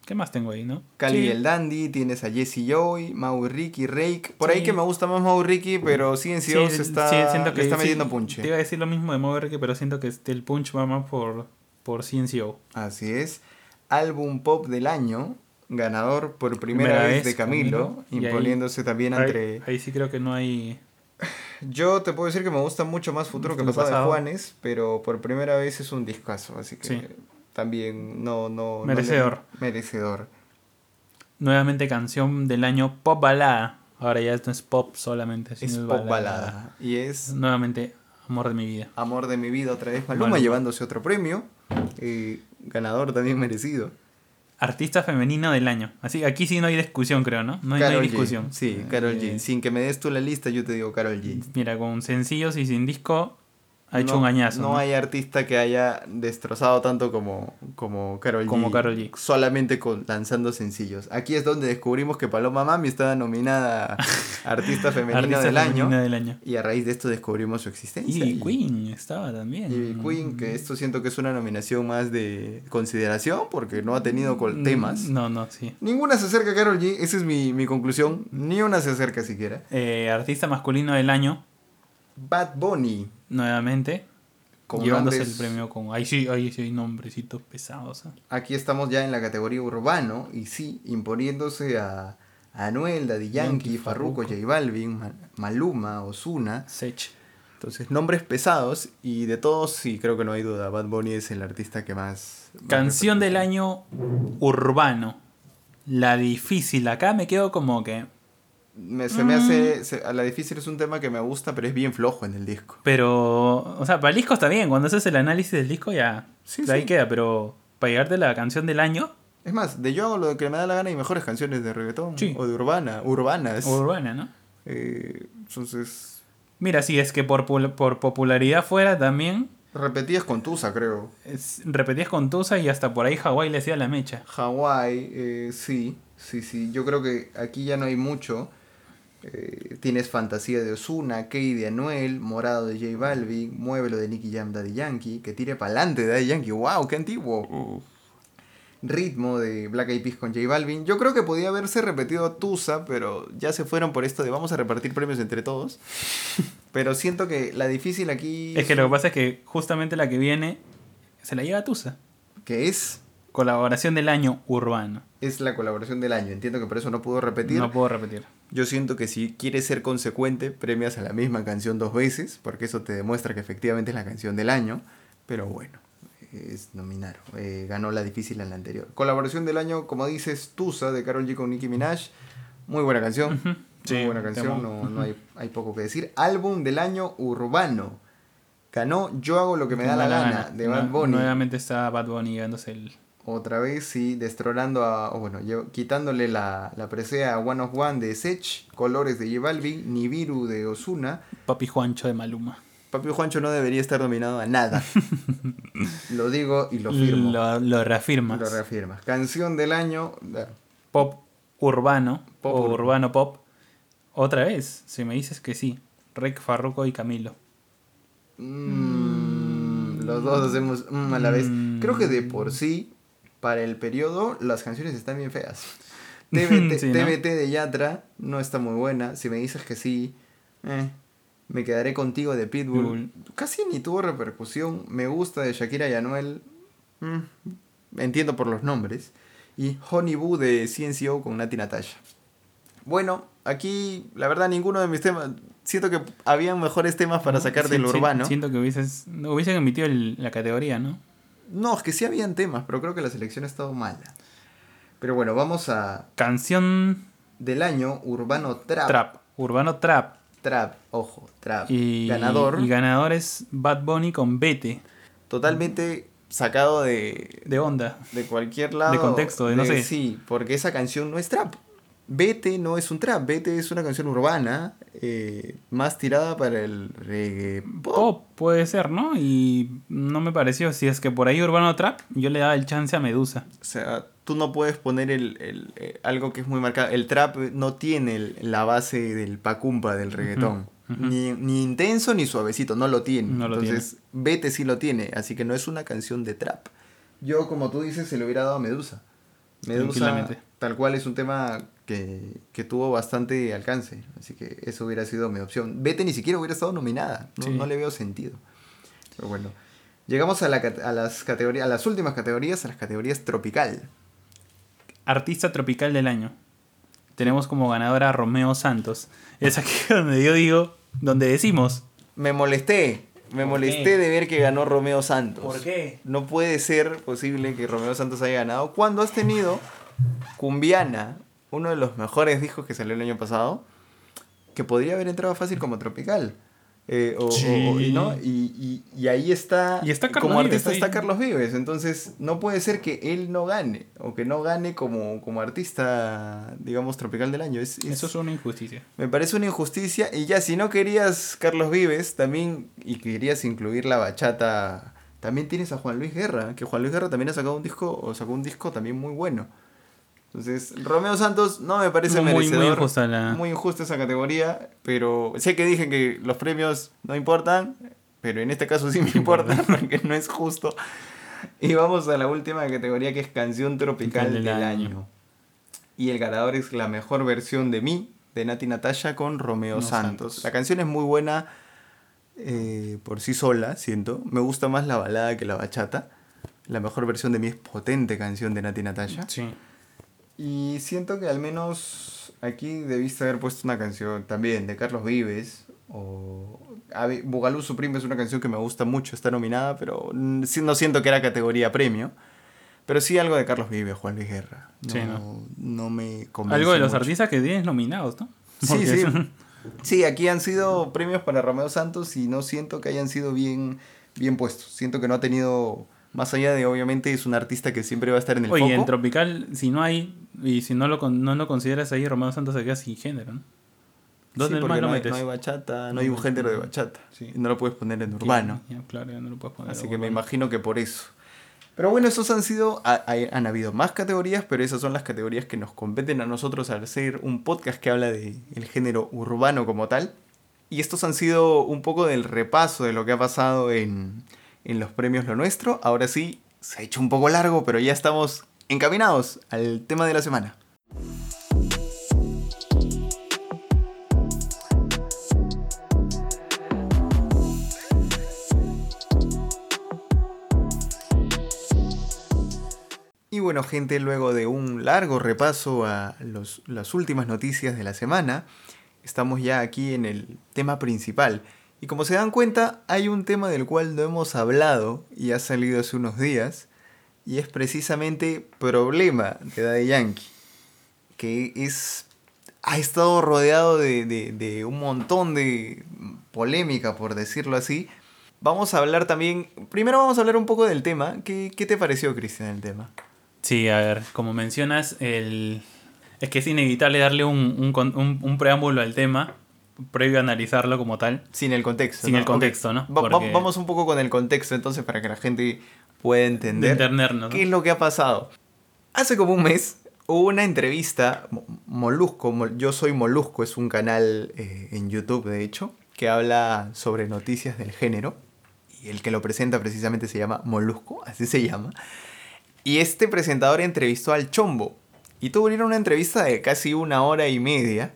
¿Qué más tengo ahí, no? Cali Sí. el Dandy, tienes a Jesse Joy, Mau y Ricky, Rake. Por ahí Sí. que me gusta más Mau y Ricky, pero Ciencio Sí, se está, sí, siento que está sí, metiendo Te punche. iba a decir lo mismo de Mover que pero siento que este- el punch va más por, por CNCO. Así es. Álbum pop del año, ganador por primera, vez, de Camilo, ahí- imponiéndose también entre... Ahí, ahí sí creo que no hay. Yo te puedo decir que me gusta mucho más Futuro que pasado, de. Juanes, pero por primera vez es un discazo, así que Sí. También no, no... no Merecedor. le- merecedor. Nuevamente canción del año pop balada. Ahora ya no es pop solamente, Es sino pop balada. Y es Nuevamente, amor de mi vida. Amor de mi vida otra vez Maluma, llevándose otro premio. eh, ganador también merecido. Artista femenino del año. Así, aquí sí no hay discusión, creo, ¿no? No hay, no discusión. Sí, Carol Eh, G. Sin que me des tú la lista, yo te digo Carol G. Mira, con sencillos y sin disco ha hecho No- un añazo. No, ¿no? hay artista que haya destrozado tanto como, como Carol G. Como Karol G. Solamente con, lanzando sencillos. Aquí es donde descubrimos que Paloma Mami estaba nominada a Artista Femenina Artista del femenina Año. del año. Y a raíz de esto descubrimos su existencia. Y Queen estaba también. Y Queen, que esto siento que es una nominación más de consideración porque no ha tenido Mm, temas. No, no, sí. Ninguna se acerca a Carol G, esa es mi, mi conclusión. Ni una se acerca siquiera. Eh, artista masculino del año, Bad Bunny. Nuevamente. Con llevándose nombres- el premio con. Ahí sí, ahí sí hay nombrecitos pesados. Aquí estamos ya en la categoría urbano y sí, imponiéndose a Anuel, Daddy Yankee, Yankee, Farruko, Farruko. J Balvin, Ma- Maluma, Ozuna. Sech. Entonces, nombres pesados y de todos sí, creo que no hay duda. Bad Bunny es el artista que más... más Canción del año urbano. La difícil. Acá me quedo como que. Me- se me hace... se- a la difícil es un tema que me gusta, pero es bien flojo en el disco. Pero. O sea, para el disco está bien. Cuando haces el análisis del disco ya. Sí, ahí sí. queda. Pero para llegarte a la canción del año. Es más, de yo hago lo que me da la gana y mejores canciones de reggaetón Sí. o de urbana, urbanas. Urbana, ¿no? Eh, entonces, Mira, si es que por, por popularidad fuera también. repetías con Tusa, creo. es- repetías con Tusa y hasta por ahí Hawái le hacía la mecha. Hawái, eh, sí, sí, sí. Yo creo que aquí ya no hay mucho. Eh, tienes Fantasía de Osuna, Key de Anuel, Morado de J Balvin, Muévelo de Nicky Jam Daddy Yankee, que tire pa'lante de Daddy Yankee, wow, qué antiguo. Ritmo de Black Eyed Peas con J Balvin. Yo creo que podía haberse repetido Tusa, pero ya se fueron por esto de vamos a repartir premios entre todos. pero siento que la difícil aquí... Es que lo que pasa es que justamente la que viene se la lleva Tusa. Que es... Colaboración del año urbano. Es la colaboración del año. Entiendo que por eso no puedo repetir. No puedo repetir. Yo siento que si quieres ser consecuente, premias a la misma canción dos veces, porque eso te demuestra que efectivamente es la canción del año. Pero bueno, es nominar. Eh, ganó la difícil en la anterior. Colaboración del año, como dices, Tusa de Carol G con Nicki Minaj. Muy buena canción. Muy buena canción, no, no hay, hay, poco que decir. Álbum del año urbano. Ganó Yo hago lo que me da la, gana, de Bad Bunny. Nuevamente está Bad Bunny ganándose el, otra vez, sí, destronando a. O bueno, quitándole la, la presea a One of One de Sech, Colores de Balvin, Nibiru de Osuna. Papi Juancho de Maluma. Papi Juancho no debería estar nominado a nada. lo digo y lo firmo. Lo, lo reafirmas. Lo reafirmas. Canción del año. Pop urbano. Pop o urbano pop. Otra vez, si me dices que sí. Rick Farruko y Camilo. Mm, los dos hacemos a la vez. Creo que de por sí para el periodo las canciones están bien feas. TBT, de Yatra no está muy buena. Si me dices que sí, eh, me quedaré contigo de Pitbull. Casi ni tuvo repercusión. Me gusta de Shakira y Anuel. Mm, entiendo por los nombres. Y Honey Boo de CNCO con Nati Natasha. Bueno, aquí la verdad ninguno de mis temas. Siento que había mejores temas para sacar del urbano. Siento que hubieses, hubiesen emitido la categoría, ¿no? No, es que sí habían temas, pero creo que la selección ha estado mala. Pero bueno, vamos a. Canción. Del año, Urbano Trap. Trap. Urbano Trap. Trap, ojo, Trap. Y, ganador. Y ganador es Bad Bunny con Vete. Totalmente sacado de. De onda. De cualquier lado. De contexto, de, no sé. Sí, porque esa canción no es trap. Vete no es un trap, Vete es una canción urbana eh, más tirada para el reggae pop. puede ser, ¿no? Y no me pareció, si es que por ahí urbano trap, yo le daba el chance a Medusa. O sea, tú no puedes poner el, eh, algo que es muy marcado. El trap no tiene la base del pacumpa del reggaetón. Ni, intenso ni suavecito, no lo tiene. Entonces, Vete sí lo tiene, así que no es una canción de trap. Yo, como tú dices, se lo hubiera dado a Medusa. Medusa, tal cual es un tema que, tuvo bastante alcance. Así que eso hubiera sido mi opción. Vete ni siquiera hubiera estado nominada. No, le veo sentido. Pero bueno. Llegamos a, las categorías, a las últimas categorías, a las categorías tropical. Artista tropical del año. Tenemos como ganadora a Romeo Santos. Es aquí donde yo digo, donde decimos. Me molesté. Me molesté de ver que ganó Romeo Santos. ¿Por qué? No puede ser posible que Romeo Santos haya ganado cuando has tenido Cumbiana, uno de los mejores discos que salió el año pasado, que podría haber entrado fácil como tropical. Eh, y, ¿no? y, ahí está, y está como artista está Carlos Vives, entonces no puede ser que él no gane, o que no gane como, como artista, digamos, tropical del año. Es, Eso es una injusticia. Me parece una injusticia, y ya si no querías Carlos Vives, también, y querías incluir la bachata, también tienes a Juan Luis Guerra, que Juan Luis Guerra también ha sacado un disco, o sacó un disco también muy bueno. Entonces, Romeo Santos no me parece muy, merecedor. Muy injusta, muy injusta esa categoría, pero sé que dije que los premios no importan, pero en este caso sí me importan porque no es justo. Y vamos a la última categoría que es canción tropical del, año. Y el ganador es la mejor versión de mí, de Nati Natasha con Romeo Santos. La canción es muy buena eh, por sí sola, siento. Me gusta más la balada que la bachata. La mejor versión de mí es potente canción de Nati Natasha. Sí. Y siento que al menos aquí debiste haber puesto una canción también de Carlos Vives. O Bugalú Supreme es una canción que me gusta mucho, está nominada, pero no siento que era categoría premio. Pero sí algo de Carlos Vives, Juan Luis Guerra. No, no. me convence Algo de los artistas que tienes nominados, ¿no? Sí, sí. sí, aquí han sido premios para Romeo Santos y no siento que hayan sido bien, bien puestos. Siento que no ha tenido más allá de, obviamente, es un artista que siempre va a estar en el Oye, en Tropical, si no hay, y si no lo, no lo consideras ahí, Romeo Santos se queda sin género, ¿no? ¿Dónde metes? no hay bachata, no hay un género de bachata. Sí. No lo puedes poner en urbano. claro, no lo puedes poner Así que me imagino que por eso. Pero bueno, esos han sido, han habido más categorías, pero esas son las categorías que nos competen a nosotros al ser un podcast que habla del el género urbano como tal. Y estos han sido un poco del repaso de lo que ha pasado en, en los premios Lo Nuestro. Ahora sí, se ha hecho un poco largo, pero ya estamos encaminados al tema de la semana. Y bueno gente, luego de un largo repaso a las últimas noticias de la semana, estamos ya aquí en el tema principal. Y como se dan cuenta, hay un tema del cual no hemos hablado y ha salido hace unos días, y es precisamente Problema de Daddy Yankee, que es ha estado rodeado de, un montón de polémica, por decirlo así. Vamos a hablar también, primero vamos a hablar un poco del tema. ¿Qué, qué te pareció, Cristian, el tema? Sí, a ver, como mencionas, el... es que es inevitable darle un, un, preámbulo al tema previo a analizarlo como tal. Sin el contexto. Sin el contexto, ¿no? vamos un poco con el contexto entonces para que la gente pueda entender qué es lo que ha pasado. Hace como un mes hubo una entrevista, Molusco, yo soy Molusco, es un canal eh, en YouTube de hecho, que habla sobre noticias del género. Y el que lo presenta precisamente se llama Molusco, así se llama. Y este presentador entrevistó al Chombo. Y tuvieron una entrevista de casi una hora y media.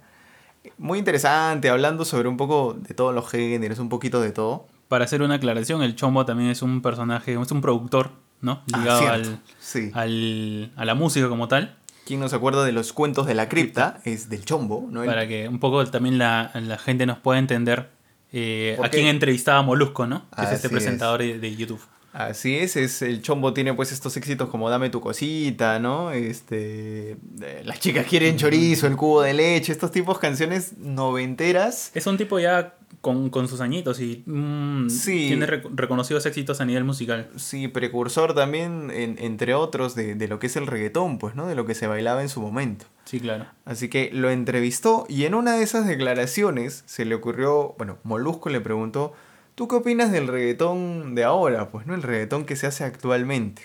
Muy interesante, hablando sobre un poco de todos los géneros, un poquito de todo. Para hacer una aclaración, el Chombo también es un personaje, es un productor, ¿no? Ah, Ligado al, sí. al, a la música como tal. ¿Quién no se acuerda de los cuentos de la cripta? Es del Chombo, ¿no? Para que un poco también la, la gente nos pueda entender eh, a quién entrevistaba Molusco, ¿no? Que es este presentador de YouTube. Así es, es, el chombo tiene pues estos éxitos como Dame tu cosita, ¿no? Este, eh, Las chicas quieren chorizo, El cubo de leche, estos tipos canciones noventeras. Es un tipo ya con, sus añitos y mm, tiene reconocidos éxitos a nivel musical. Sí, precursor también, entre otros, de, de, lo que es el reggaetón, pues, ¿no? De lo que se bailaba en su momento. Sí, claro. Así que lo entrevistó y en una de esas declaraciones se le ocurrió, bueno, Molusco le preguntó ¿Tú qué opinas del reggaetón de ahora? Pues no el reggaetón que se hace actualmente.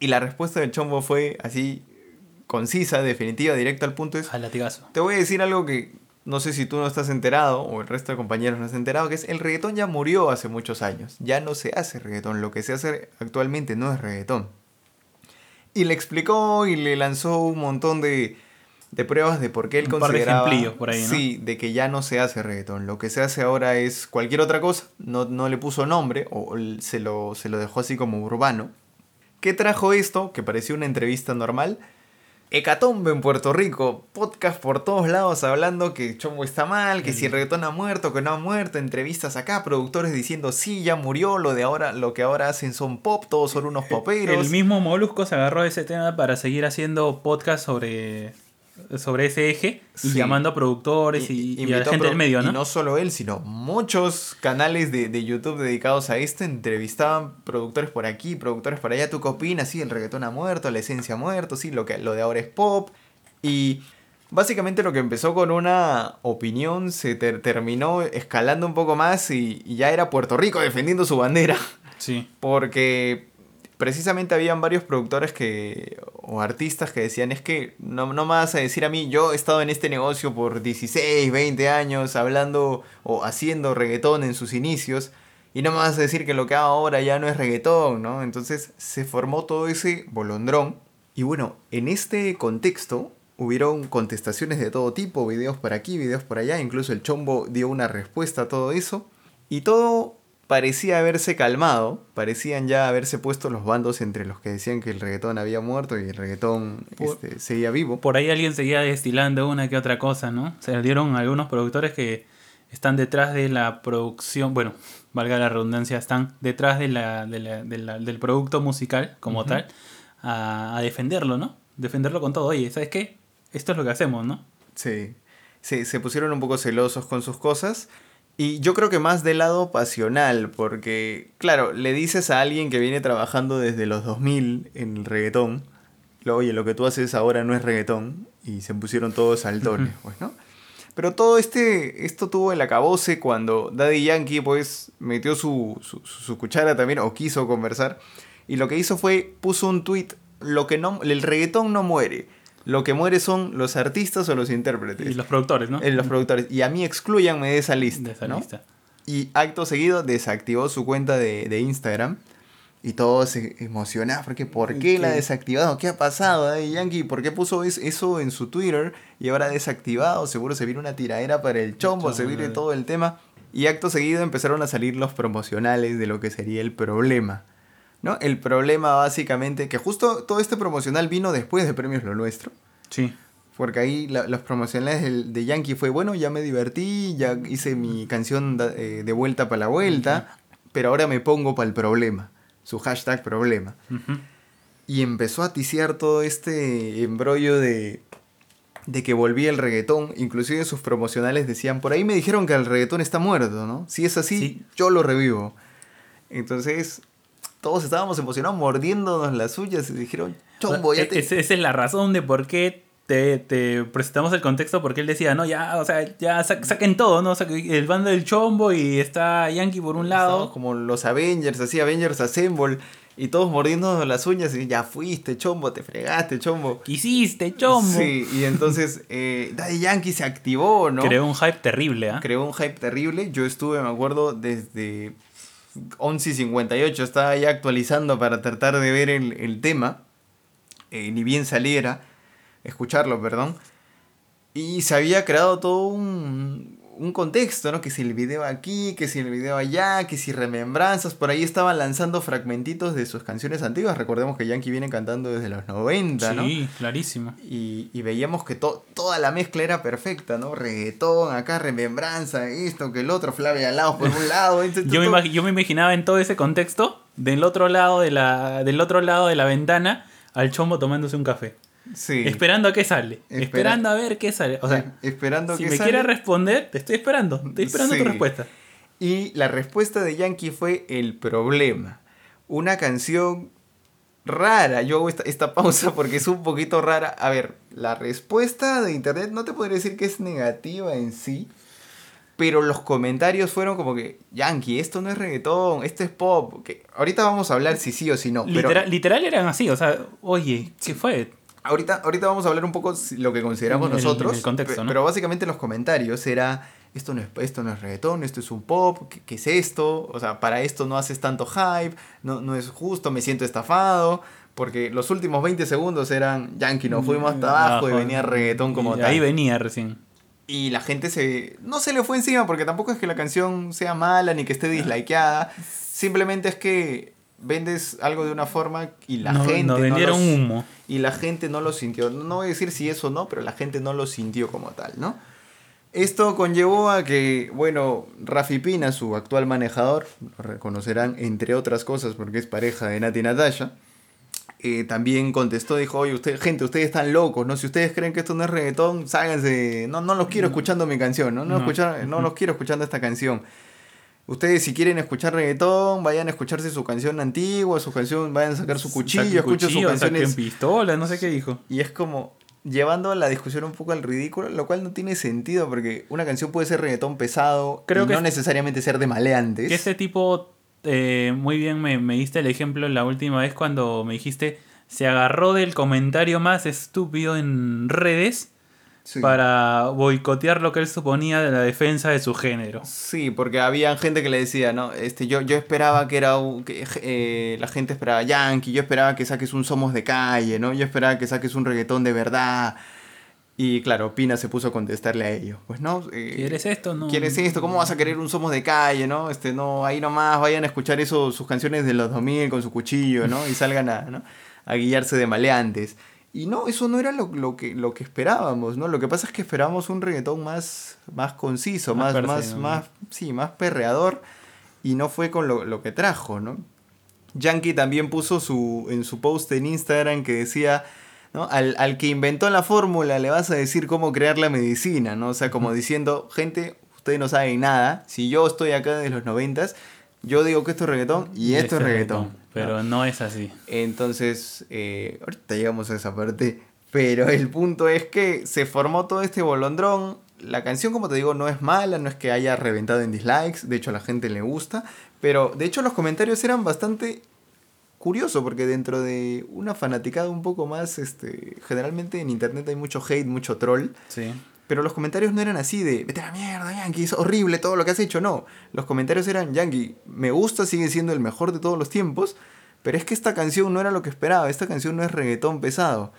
Y la respuesta del chombo fue así concisa, definitiva, directa al punto. Es, al latigazo. Te voy a decir algo que no sé si tú no estás enterado o el resto de compañeros no has enterado, que es el reggaetón ya murió hace muchos años. Ya no se hace reggaetón. Lo que se hace actualmente no es reggaetón. Y le explicó y le lanzó un montón de de pruebas de por qué él Un consideraba par de por ahí, ¿no? sí de que ya no se hace reggaetón. Lo que se hace ahora es cualquier otra cosa. No, no le puso nombre o se lo, se lo dejó así como urbano. ¿qué trajo esto? que parecía una entrevista normal. Hecatombe en Puerto Rico, podcast por todos lados hablando que Chombo está mal, que si el reggaetón ha muerto, que no ha muerto, entrevistas acá, productores diciendo sí, ya murió, lo de ahora, lo que ahora hacen son pop, todos son unos poperos. El mismo Molusco se agarró ese tema para seguir haciendo podcast sobre sobre ese eje y llamando a productores y, a la gente del medio, ¿no? Y no solo él, sino muchos canales de, de, YouTube dedicados a esto entrevistaban productores por aquí, productores por allá. ¿Tú qué opinas? Sí, el reggaetón ha muerto, la esencia ha muerto, sí, lo, que, lo de ahora es pop. Y básicamente lo que empezó con una opinión se terminó escalando un poco más y, y ya era Puerto Rico defendiendo su bandera. Sí. Porque precisamente habían varios productores que o artistas que decían es que no, no me vas a decir a mí yo he estado en este negocio por 16 20 años hablando o haciendo reggaetón en sus inicios y no me vas a decir que lo que hago ahora ya no es reggaetón no entonces se formó todo ese bolondrón y bueno en este contexto hubieron contestaciones de todo tipo videos por aquí videos por allá incluso el chombo dio una respuesta a todo eso y todo parecía haberse calmado, parecían ya haberse puesto los bandos entre los que decían que el reggaetón había muerto y el reggaetón este, seguía vivo. Por ahí alguien seguía destilando una que otra cosa, ¿no? Se dieron algunos productores que están detrás de la producción, bueno, valga la redundancia, están detrás de la, del producto musical como tal, a, defenderlo, ¿no? Defenderlo con todo. Oye, ¿sabes qué? Esto es lo que hacemos, ¿no? Sí. Sí, se pusieron un poco celosos con sus cosas. Y yo creo que más del lado pasional, porque, claro, le dices a alguien que viene trabajando desde los 2000 en el reggaetón, oye, lo que tú haces ahora no es reggaetón, y se pusieron todos saltones, pues, ¿no? Pero todo este, esto tuvo el acabose cuando Daddy Yankee, pues, metió su, su, su, cuchara también, o quiso conversar, Y lo que hizo fue, puso un tweet, lo que no, el reggaetón no muere. Lo que muere son los artistas o los intérpretes. Y los productores, ¿no? Eh, los productores. Y a mí excluyanme de esa lista. de esa ¿no? lista. Y acto seguido desactivó su cuenta de, de Instagram. Y todos se emocionaron porque ¿por qué la ha desactivado? ¿Qué ha pasado Daddy Yankee? ¿Por qué puso es- eso en su Twitter y ahora desactivado? Seguro se viene una tiradera para el chombo, se viene eh. todo el tema. Y acto seguido empezaron a salir los promocionales de lo que sería el problema. ¿No? El problema básicamente, que justo todo este promocional vino después de Premios Lo Nuestro. Sí. Porque ahí la- los promocionales de Yankee fue, bueno, ya me divertí, ya hice mi canción eh, de vuelta para la vuelta, pero ahora me pongo para el problema, su hashtag problema. Y empezó a ticiar todo este embrollo de, de que volvía el reggaetón, inclusive sus promocionales decían, por ahí me dijeron que el reggaetón está muerto, ¿no? Si es así, Sí. yo lo revivo. Entonces, todos estábamos emocionados, mordiéndonos las suyas y dijeron, chombo, ya E- te... esa- es la razón de por qué te, te presentamos el contexto, porque él decía, no, ya, o sea, ya sa- saquen todo, ¿no? O sea, que el bando del chombo y está Yankee por un lado. como los Avengers, así Avengers Assemble, y todos mordiéndonos las uñas y ya fuiste, chombo, te fregaste, chombo. ¿Qué hiciste, chombo? Sí, y entonces eh, Daddy Yankee se activó, ¿no? Creó un hype terrible, ¿ah? Creó un hype terrible. Yo estuve, me acuerdo, desde 11 y 58, estaba ya actualizando para tratar de ver el, el tema, eh, ni bien saliera, escucharlo, perdón. Y se había creado todo un, un contexto, ¿no? Que si el video aquí, que si el video allá, que si remembranzas. Por ahí estaban lanzando fragmentitos de sus canciones antiguas. Recordemos que Yankee viene cantando desde los 90, ¿no? Sí, clarísimo. Y, y veíamos que to- toda la mezcla era perfecta, ¿no? Reggaetón, acá remembranza, esto, que el otro, Flavia Laos por un lado. Yo me, yo me imaginaba en todo ese contexto, del otro lado de la, del otro lado de la ventana, al chombo tomándose un café. Sí. Esperando a qué sale. Espera- Esperando a ver qué sale. O sea, esperando si que me sale. quieres responder, te estoy esperando. Estoy esperando Sí. tu respuesta. Y la respuesta de Yankee fue El Problema. Una canción rara. Yo hago esta, esta pausa porque es un poquito rara. A ver, la respuesta de internet no te podría decir que es negativa en sí. Pero los comentarios fueron como que, Yankee, esto no es reggaetón, esto es pop. Que ahorita vamos a hablar si sí o si no. pero- Literal, literal eran así, o sea, oye, ¿qué fue? Ahorita, ahorita vamos a hablar un poco lo que consideramos En nosotros. el contexto, ¿no? Pero básicamente los comentarios era, esto no, es, esto no es reggaetón, esto es un pop, ¿qué, qué es esto? O sea, para esto no haces tanto hype, no, no es justo, me siento estafado. Porque los últimos 20 segundos eran Yankee, nos fuimos hasta abajo y venía reggaetón como Y tal. Ahí venía recién. Y la gente se. No se le fue encima porque tampoco es que la canción sea mala ni que esté dislikeada. Simplemente es que vendes algo de una forma y la gente. nos no vendieron los- humo. Y la gente no lo sintió. No voy a decir si eso o no, pero la gente no lo sintió como tal, ¿no? Esto conllevó a que, bueno, Rafi Pina, su actual manejador, lo reconocerán entre otras cosas porque es pareja de Nati Natasha, eh, también contestó, dijo, oye, usted, gente, ustedes están locos, ¿no? Si ustedes creen que esto no es reggaetón, ságanse, no, no los quiero escuchando mi canción, ¿no? No, No. escuchar- no los quiero escuchando esta canción. Ustedes si quieren escuchar reggaetón, vayan a escucharse su canción antigua, su canción, vayan a sacar su cuchillo, escuchen sus canciones. pistola, no sé qué dijo. Y es como llevando la discusión un poco al ridículo, lo cual no tiene sentido porque una canción puede ser reggaetón pesado Creo y que no es- necesariamente ser de maleantes. Que ese tipo, eh, muy bien me, me diste el ejemplo la última vez cuando me dijiste, se agarró del comentario más estúpido en redes Sí. para boicotear lo que él suponía de la defensa de su género. Sí, porque había gente que le decía, ¿no? Este, yo, yo esperaba que era un- que eh, la gente esperaba Yankee, yo esperaba que saques un Somos de calle, ¿no? Yo esperaba que saques un reggaetón de verdad. Y claro, Pina se puso a contestarle a ellos. Pues no, eh, ¿Quieres esto? No. ¿Quieres esto? ¿Cómo vas a querer un Somos de calle, no? Este, no, ahí nomás vayan a escuchar eso, sus canciones de los 2000 con su cuchillo, ¿no? Y salgan a, ¿no? a guiarse de maleantes. Y no, eso no era lo, lo que, lo que esperábamos, ¿no? Lo que pasa es que esperábamos un reggaetón más, más conciso, Más más, más, sí, más perreador. Y no fue con lo, lo que trajo, ¿no? Yankee también puso su, en su post en Instagram que decía, ¿no? Al, al que inventó la fórmula le vas a decir cómo crear la medicina, ¿no? O sea, como diciendo, gente, ustedes no saben nada, si yo estoy acá desde los noventas, yo digo que esto es reggaetón y esto es Ese reggaetón. Pero no es así. Entonces, eh, ahorita llegamos a esa parte, pero el punto es que se formó todo este bolondrón. La canción, como te digo, no es mala, no es que haya reventado en dislikes, de hecho a la gente le gusta, pero de hecho los comentarios eran bastante curioso porque dentro de una fanaticada un poco más, este, generalmente en internet hay mucho hate, mucho troll. Sí. Pero los comentarios no eran así de, vete a la mierda, Yankee, es horrible todo lo que has hecho. No, los comentarios eran, Yankee, me gusta, sigue siendo el mejor de todos los tiempos, pero es que esta canción no era lo que esperaba, esta canción no es reggaetón pesado.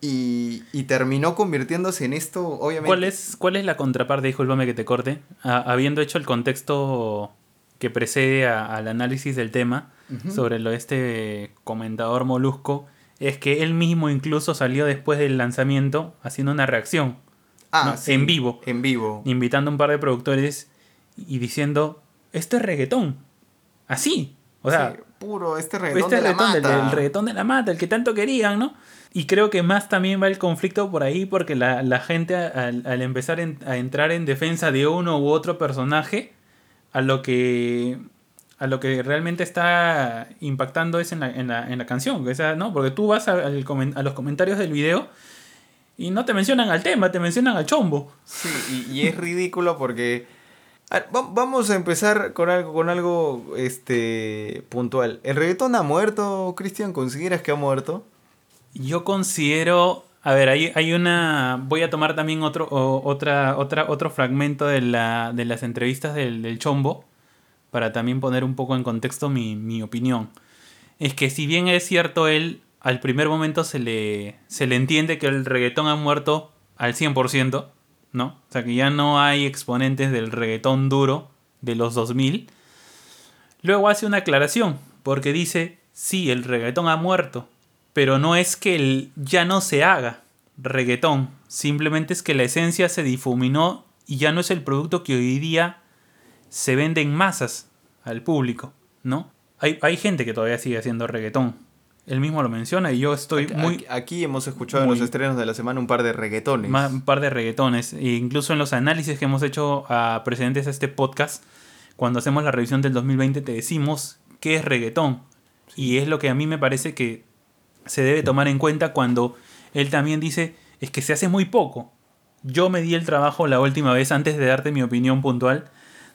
Y, y terminó convirtiéndose en esto, obviamente. ¿Cuál es, cuál es la contraparte, discúlpame que te corte? Habiendo hecho el contexto que precede a- al análisis del tema sobre lo de este comentador molusco, es que él mismo incluso salió después del lanzamiento haciendo una reacción, Ah, no, sí, en vivo. En vivo. invitando a un par de productores y diciendo, esto es reggaetón. Así. O sea, Sí, puro, este reggaetón este de la del- mata. el reggaetón de la mata, el que tanto querían, ¿no? Y creo que más también va el conflicto por ahí porque la, la gente al, al empezar en- a entrar en defensa de uno u otro personaje, a lo que a lo que realmente está impactando es en la, en la, en la canción. O sea, ¿no? Porque tú vas a los comentarios del video y no te mencionan al tema, te mencionan al chombo. Sí, y, y es ridículo porque... a vamos a empezar con algo, con algo este, puntual. ¿El reggaetón ha muerto, Cristian? ¿Consideras que ha muerto? Yo considero. A ver, hay, hay una. Voy a tomar también otro, o- otra, otra, otro fragmento de, la, de las entrevistas del, del Chombo. Para también poner un poco en contexto mi, mi opinión. Es que si bien es cierto, él al primer momento se le, se le entiende que el reggaetón ha muerto al 100%, ¿no? O sea que ya no hay exponentes del reggaetón duro de los 2000. Luego hace una aclaración, porque dice, sí, el reggaetón ha muerto, pero no es que el ya no se haga reggaetón, simplemente es que la esencia se difuminó y ya no es el producto que hoy día se vende en masas al público, ¿no? Hay, hay gente que todavía sigue haciendo reggaetón. Él mismo lo menciona y yo estoy Aquí- muy... Aquí, hemos escuchado en los estrenos de la semana un par de reggaetones. Más- un par de reggaetones. E incluso en los análisis que hemos hecho a precedentes a este podcast, cuando hacemos la revisión del 2020, te decimos qué es reggaetón. Y es lo que a mí me parece que se debe tomar en cuenta cuando él también dice, es que se hace muy poco. Yo me di el trabajo la última vez, antes de darte mi opinión puntual,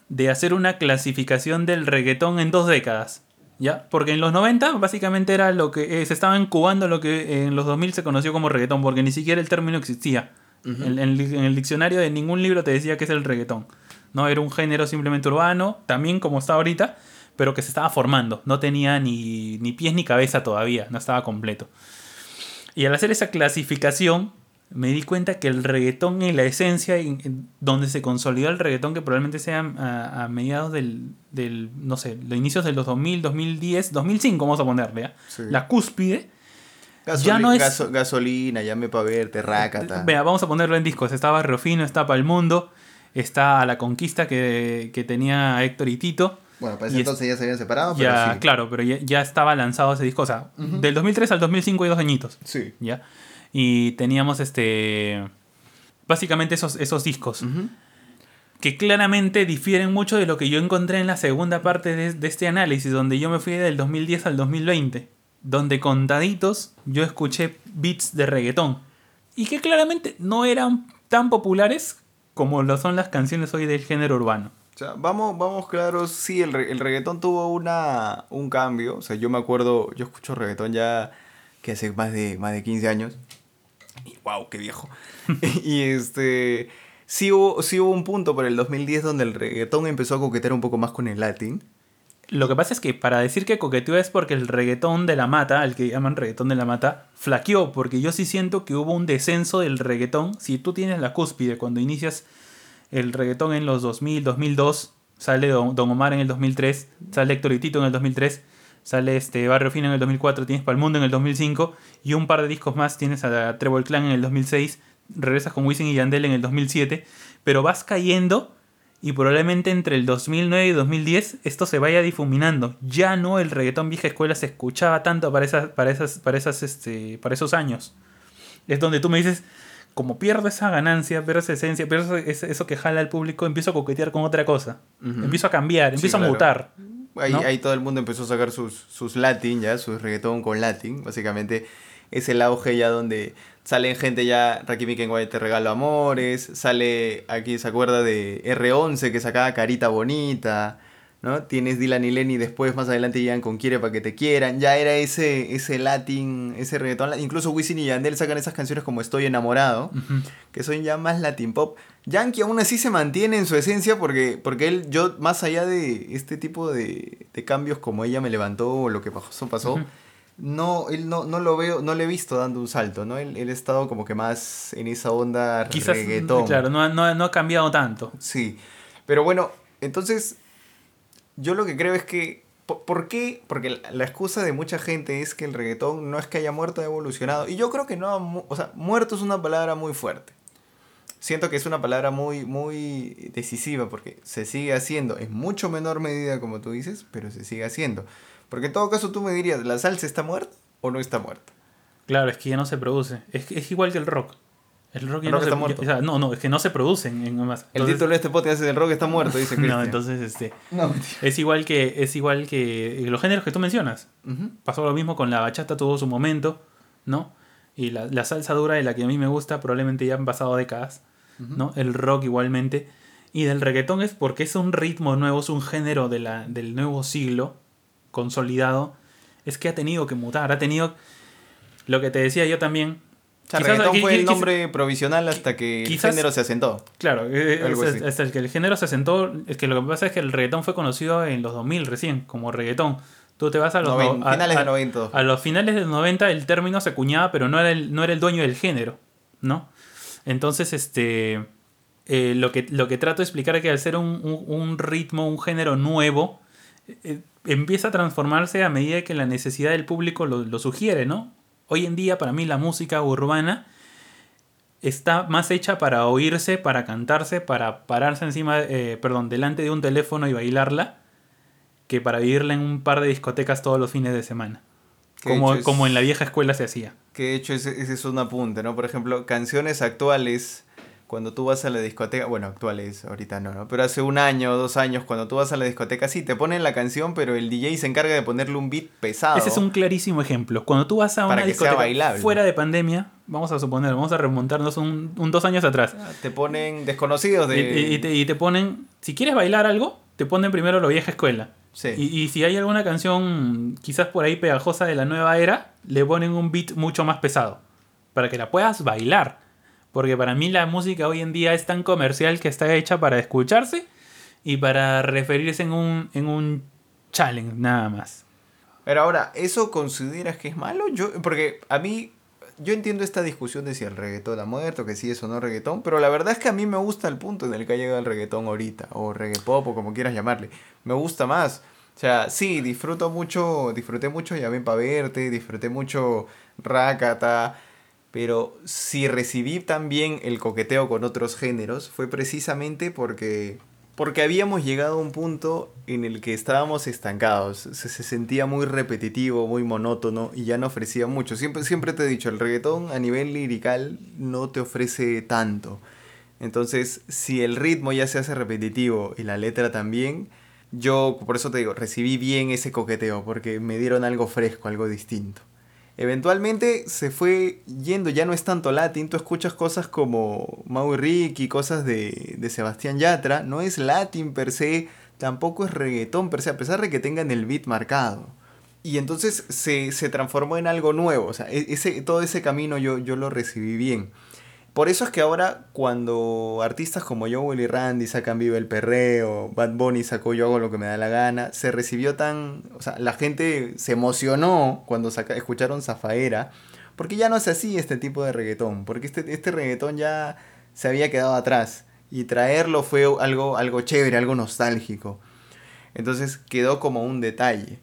de hacer una clasificación del reggaetón en dos décadas. ¿Ya? Porque en los 90 básicamente era lo que eh, se estaba incubando lo que en los 2000 se conoció como reggaetón, porque ni siquiera el término existía. en, en el- en el diccionario de ningún libro te decía que es el reggaetón. No, era un género simplemente urbano, también como está ahorita, pero que se estaba formando. No tenía ni, ni pies ni cabeza todavía, no estaba completo. Y al hacer esa clasificación, me di cuenta que el reggaetón en la esencia, en- en donde se consolidó el reggaetón, que probablemente sea a, a mediados del, del, no sé, los inicios de los 2000, 2010, 2005, vamos a ponerle, ¿ya? Sí. La cúspide. Gasoli- ya no es- gaso- gasolina, llame pa' verte, rácata. Vea, vamos a ponerlo en discos. Está Barrio Fino, está Para el Mundo, está A la Conquista que, que tenía Héctor y Tito. Bueno, para Y ese es- entonces ya se habían separado, pero Ya, sí. claro, pero ya, ya estaba lanzado ese disco. O sea, del 2003 al 2005 hay dos añitos. Sí. ¿Ya? Y teníamos este. Básicamente esos, esos discos. Que claramente difieren mucho de lo que yo encontré en la segunda parte de, de este análisis, donde yo me fui del 2010 al 2020. Donde contaditos yo escuché beats de reggaetón. Y que claramente no eran tan populares como lo son las canciones hoy del género urbano. O sea, vamos, vamos claros, sí, el, re- el reggaetón tuvo una, un cambio. O sea, yo me acuerdo, yo escucho reggaetón ya que hace más de, más de 15 años. Y wow, qué viejo. y este, sí hubo, sí hubo un punto por el 2010 donde el reggaetón empezó a coquetear un poco más con el latín. Lo que pasa es que para decir que coqueteó es porque el reggaetón de la mata, el que llaman reggaetón de la mata, flaqueó, porque yo sí siento que hubo un descenso del reggaetón. Si tú tienes la cúspide cuando inicias el reggaetón en los 2000, 2002, sale Don, Omar en el 2003, sale Héctor Tito en el 2003, sale este Barrio Fino en el 2004, tienes Palmundo en el 2005 y un par de discos más tienes a Trevor Clan en el 2006, regresas con Wisin y Yandel en el 2007, pero vas cayendo y probablemente entre el 2009 y 2010 esto se vaya difuminando. Ya no el reggaetón vieja escuela se escuchaba tanto para esas para esas para esas este para esos años. Es donde tú me dices como pierdo esa ganancia, pierdo esa esencia, pierdo eso, que jala al público, empiezo a coquetear con otra cosa. Empiezo a cambiar, Sí, empiezo claro. a mutar. Ahí, ¿no? ahí todo el mundo empezó a sacar sus, sus latín, ya, sus reggaetón con latín. Básicamente es el auge ya donde salen gente ya, Rakim Kenway te regalo amores, sale, aquí se acuerda de R11 que sacaba carita bonita, ¿no? Tienes Dylan y Lenny después, más adelante llegan con Quiere para que te quieran. Ya era ese, ese latin, ese reggaetón. Incluso Wisin y Yandel sacan esas canciones como Estoy enamorado, que son ya más latin pop. Yankee aún así se mantiene en su esencia porque, porque él, yo, más allá de este tipo de, de cambios como ella me levantó o lo que pasó, pasó, no, él no, no lo veo, no le he visto dando un salto, ¿no? Él, él ha estado como que más en esa onda Quizás, reggaetón. claro, no, ha- no no ha cambiado tanto. Sí, pero bueno, entonces yo lo que creo es que, ¿por, por qué? Porque la, excusa de mucha gente es que el reggaetón no es que haya muerto, ha evolucionado. Y yo creo que no, ha o sea, muerto es una palabra muy fuerte. Siento que es una palabra muy, muy decisiva porque se sigue haciendo en mucho menor medida, como tú dices, pero se sigue haciendo. Porque en todo caso tú me dirías, ¿la salsa está muerta o no está muerta? Claro, es que ya no se produce. Es, es igual que el rock. El rock ya El no rock se está muerto. o sea, no, no, es que no se producen en más. El Entonces- título de este podcast es El rock está muerto, dice Cristian. No, entonces este No, es igual que es igual que los géneros que tú mencionas. Ujú. Pasó lo mismo con la bachata tuvo su momento, ¿no? Y la, la salsa dura de la que a mí me gusta probablemente ya han pasado décadas, ¿no? El rock igualmente. Y del reggaetón es porque es un ritmo nuevo, es un género de la, del nuevo siglo consolidado. Es que ha tenido que mutar, ha tenido lo que te decía yo también. O sea, Quizás- reggaetón fue el nombre provisional hasta que quizás- el género se asentó. Claro, eh, es el que el género se asentó. Es que lo que pasa es que el reggaetón fue conocido en los 2000 recién, como reggaetón. Tú te vas a los a- finales a- de 90. A los finales de los 90 el término se acuñaba, pero no era el, no era el dueño del género, ¿no? Entonces, este. eh, lo, que, lo que trato de explicar es que al ser un, un- ritmo, un género nuevo, eh, empieza a transformarse a medida que la necesidad del público lo, lo sugiere, ¿no? Hoy en día, para mí, la música urbana está más hecha para oírse, para cantarse, para pararse encima, eh, perdón, delante de un teléfono y bailarla, que para vivirla en un par de discotecas todos los fines de semana. Como, es- como en la vieja escuela se hacía. Que de hecho ese, ese es un apunte, ¿no? Por ejemplo, canciones actuales, cuando tú vas a la discoteca, bueno, actuales ahorita no, ¿no? Pero hace un año o dos años, cuando tú vas a la discoteca, sí, te ponen la canción, pero el DJ se encarga de ponerle un beat pesado. Ese es un clarísimo ejemplo. Cuando tú vas a una discoteca fuera de pandemia, vamos a suponer, vamos a remontarnos un, un dos años atrás. Te ponen desconocidos Y, de... y- y te, y te ponen, si quieres bailar algo, te ponen primero la vieja escuela. Sí. Y, y si hay alguna canción quizás por ahí pegajosa de la nueva era, le ponen un beat mucho más pesado. Para que la puedas bailar. Porque para mí la música hoy en día es tan comercial que está hecha para escucharse y para referirse en un, en un challenge nada más. Pero ahora, ¿eso consideras que es malo? Yo, porque a mí, yo entiendo esta discusión de si el reggaetón ha muerto, que sí es o no reggaetón, pero la verdad es que a mí me gusta el punto en el que ha llegado el reggaetón ahorita, o reggae pop, o como quieras llamarle. Me gusta más. O sea, sí, disfruto mucho, disfruté mucho Llamé para verte, disfruté mucho Rakata, pero si recibí también el coqueteo con otros géneros fue precisamente porque porque habíamos llegado a un punto en el que estábamos estancados, se, se sentía muy repetitivo, muy monótono y ya no ofrecía mucho. Siempre, siempre te he dicho, el reggaetón a nivel lirical no te ofrece tanto. Entonces, si el ritmo ya se hace repetitivo y la letra también, yo por eso te digo, recibí bien ese coqueteo, porque me dieron algo fresco, algo distinto. Eventualmente se fue yendo, ya no es tanto latín, tú escuchas cosas como Mau y Ricky, cosas de, de Sebastián Yatra, no es latín per se, tampoco es reggaetón per se, a pesar de que tengan el beat marcado. Y entonces se, se transformó en algo nuevo, o sea, e- ese, todo ese camino yo, yo lo recibí bien. Por eso es que ahora cuando artistas como Joel y Randy sacan Viva el Perreo, Bad Bunny sacó Yo hago lo que me da la gana, se recibió tan... O sea, la gente se emocionó cuando saca, escucharon Zafaera, porque ya no es así este tipo de reggaetón, porque este, este reggaetón ya se había quedado atrás y traerlo fue algo, algo chévere, algo nostálgico. Entonces quedó como un detalle.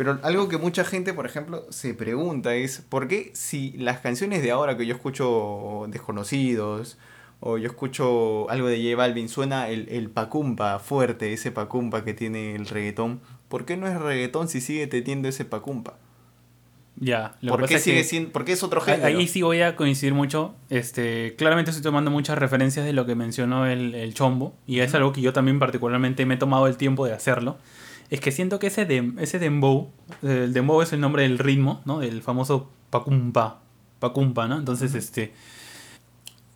Pero algo que mucha gente, por ejemplo, se pregunta es, ¿por qué si las canciones de ahora que yo escucho desconocidos, o yo escucho algo de J Balvin, suena el, el pacumpa fuerte, ese pacumpa que tiene el reggaetón, ¿por qué no es reggaetón si sigue teniendo ese pacumpa? Ya, lo que ¿Por pasa es sigue que- siendo, ¿Por qué es otro género? Ahí sí voy a coincidir mucho. Este, claramente estoy tomando muchas referencias de lo que mencionó el, el Chombo. Y es algo que yo también particularmente me he tomado el tiempo de hacerlo. Es que siento que ese, dem- ese dembow, el dembow es el nombre del ritmo, ¿no? Del famoso pacumpa, pacumpa, ¿no? Entonces, este...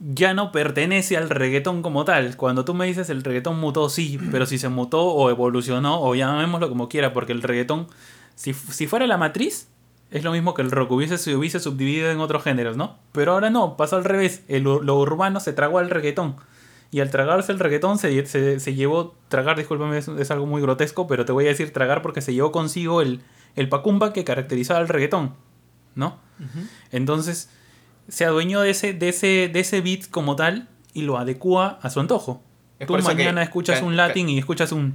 ya no pertenece al reggaetón como tal. Cuando tú me dices el reggaetón mutó, sí, pero si se mutó o evolucionó, o llamémoslo como quiera, porque el reggaetón, si, si fuera la matriz, es lo mismo que el rock, hubiese, se hubiese subdividido en otros géneros, ¿no? Pero ahora no, pasó al revés, el, lo urbano se tragó al reggaetón. Y al tragarse el reggaetón se, se, llevó, tragar, discúlpame, es, algo muy grotesco, pero te voy a decir tragar porque se llevó consigo el, el pacumba que caracterizaba al reggaetón, ¿no? Entonces se adueñó de ese, de, ese, de ese beat como tal y lo adecua a su antojo. Es Tú mañana escuchas un latín y escuchas un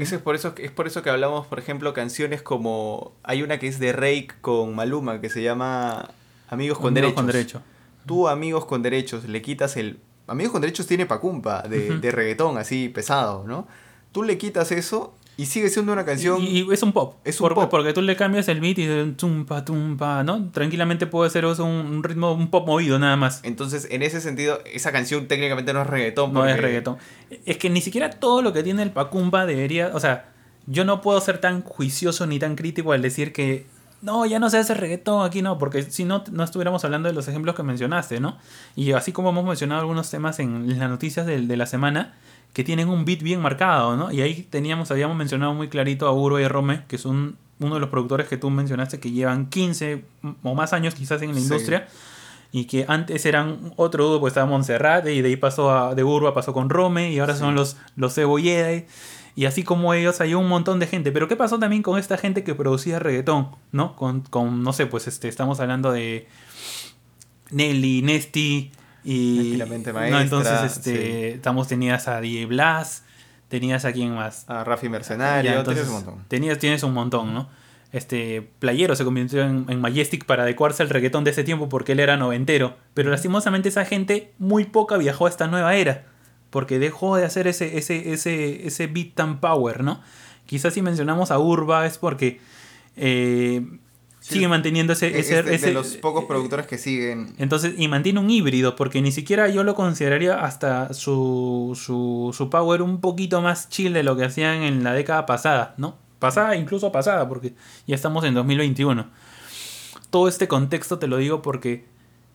Eso es por eso, es por eso que hablamos, por ejemplo, canciones como. Hay una que es de Rake con Maluma que se llama Amigos con Amigos Con derecho. Tú, Amigos con Derechos, le quitas el. Amigos con Derechos tiene pacumpa de, de reggaetón así pesado, ¿no? Tú le quitas eso y sigue siendo una canción. Y, es un pop. Es un pop. Porque tú le cambias el beat y tumpa, tumpa, ¿no? Tranquilamente puede ser un, ritmo, un pop movido nada más. Entonces, en ese sentido, esa canción técnicamente no es reggaetón. No es reggaetón. Es que ni siquiera todo lo que tiene el Pacumba debería. O sea, yo no puedo ser tan juicioso ni tan crítico al decir que. No, ya no se hace reggaetón aquí, no, porque si no, no estuviéramos hablando de los ejemplos que mencionaste, ¿no? Y así como hemos mencionado algunos temas en las noticias de, de la semana, que tienen un beat bien marcado, ¿no? Y ahí teníamos, habíamos mencionado muy clarito a Uro y a Rome, que son uno de los productores que tú mencionaste que llevan 15 o más años quizás en la industria. Y que antes eran otro dúo, pues estaba Montserrat, y de ahí pasó a, de Urba, pasó con Rome, y ahora son los, los Cebolleda. Y así como ellos, hay un montón de gente. Pero ¿qué pasó también con esta gente que producía reggaetón? ¿No? Con, con no sé, pues este, estamos hablando de Nelly, Nesty, y no, entonces este, estamos, tenías a Die Blas, tenías a quién más. A Rafi Mercenario, tenías un montón. Tenías, tienes un montón, ¿no? Este, Playero se convirtió en, Majestic para adecuarse al reggaetón de ese tiempo porque él era noventero. Pero lastimosamente esa gente muy poca viajó a esta nueva era. Porque dejó de hacer ese, ese, ese, ese beat tan power, ¿no? Quizás si mencionamos a Urba es porque eh, sigue manteniendo ese... ese, de, los pocos productores que siguen. Entonces, y mantiene un híbrido, porque ni siquiera yo lo consideraría hasta su, su, su power un poquito más chill de lo que hacían en la década pasada, ¿no? Pasada, incluso pasada, porque ya estamos en 2021. Todo este contexto te lo digo porque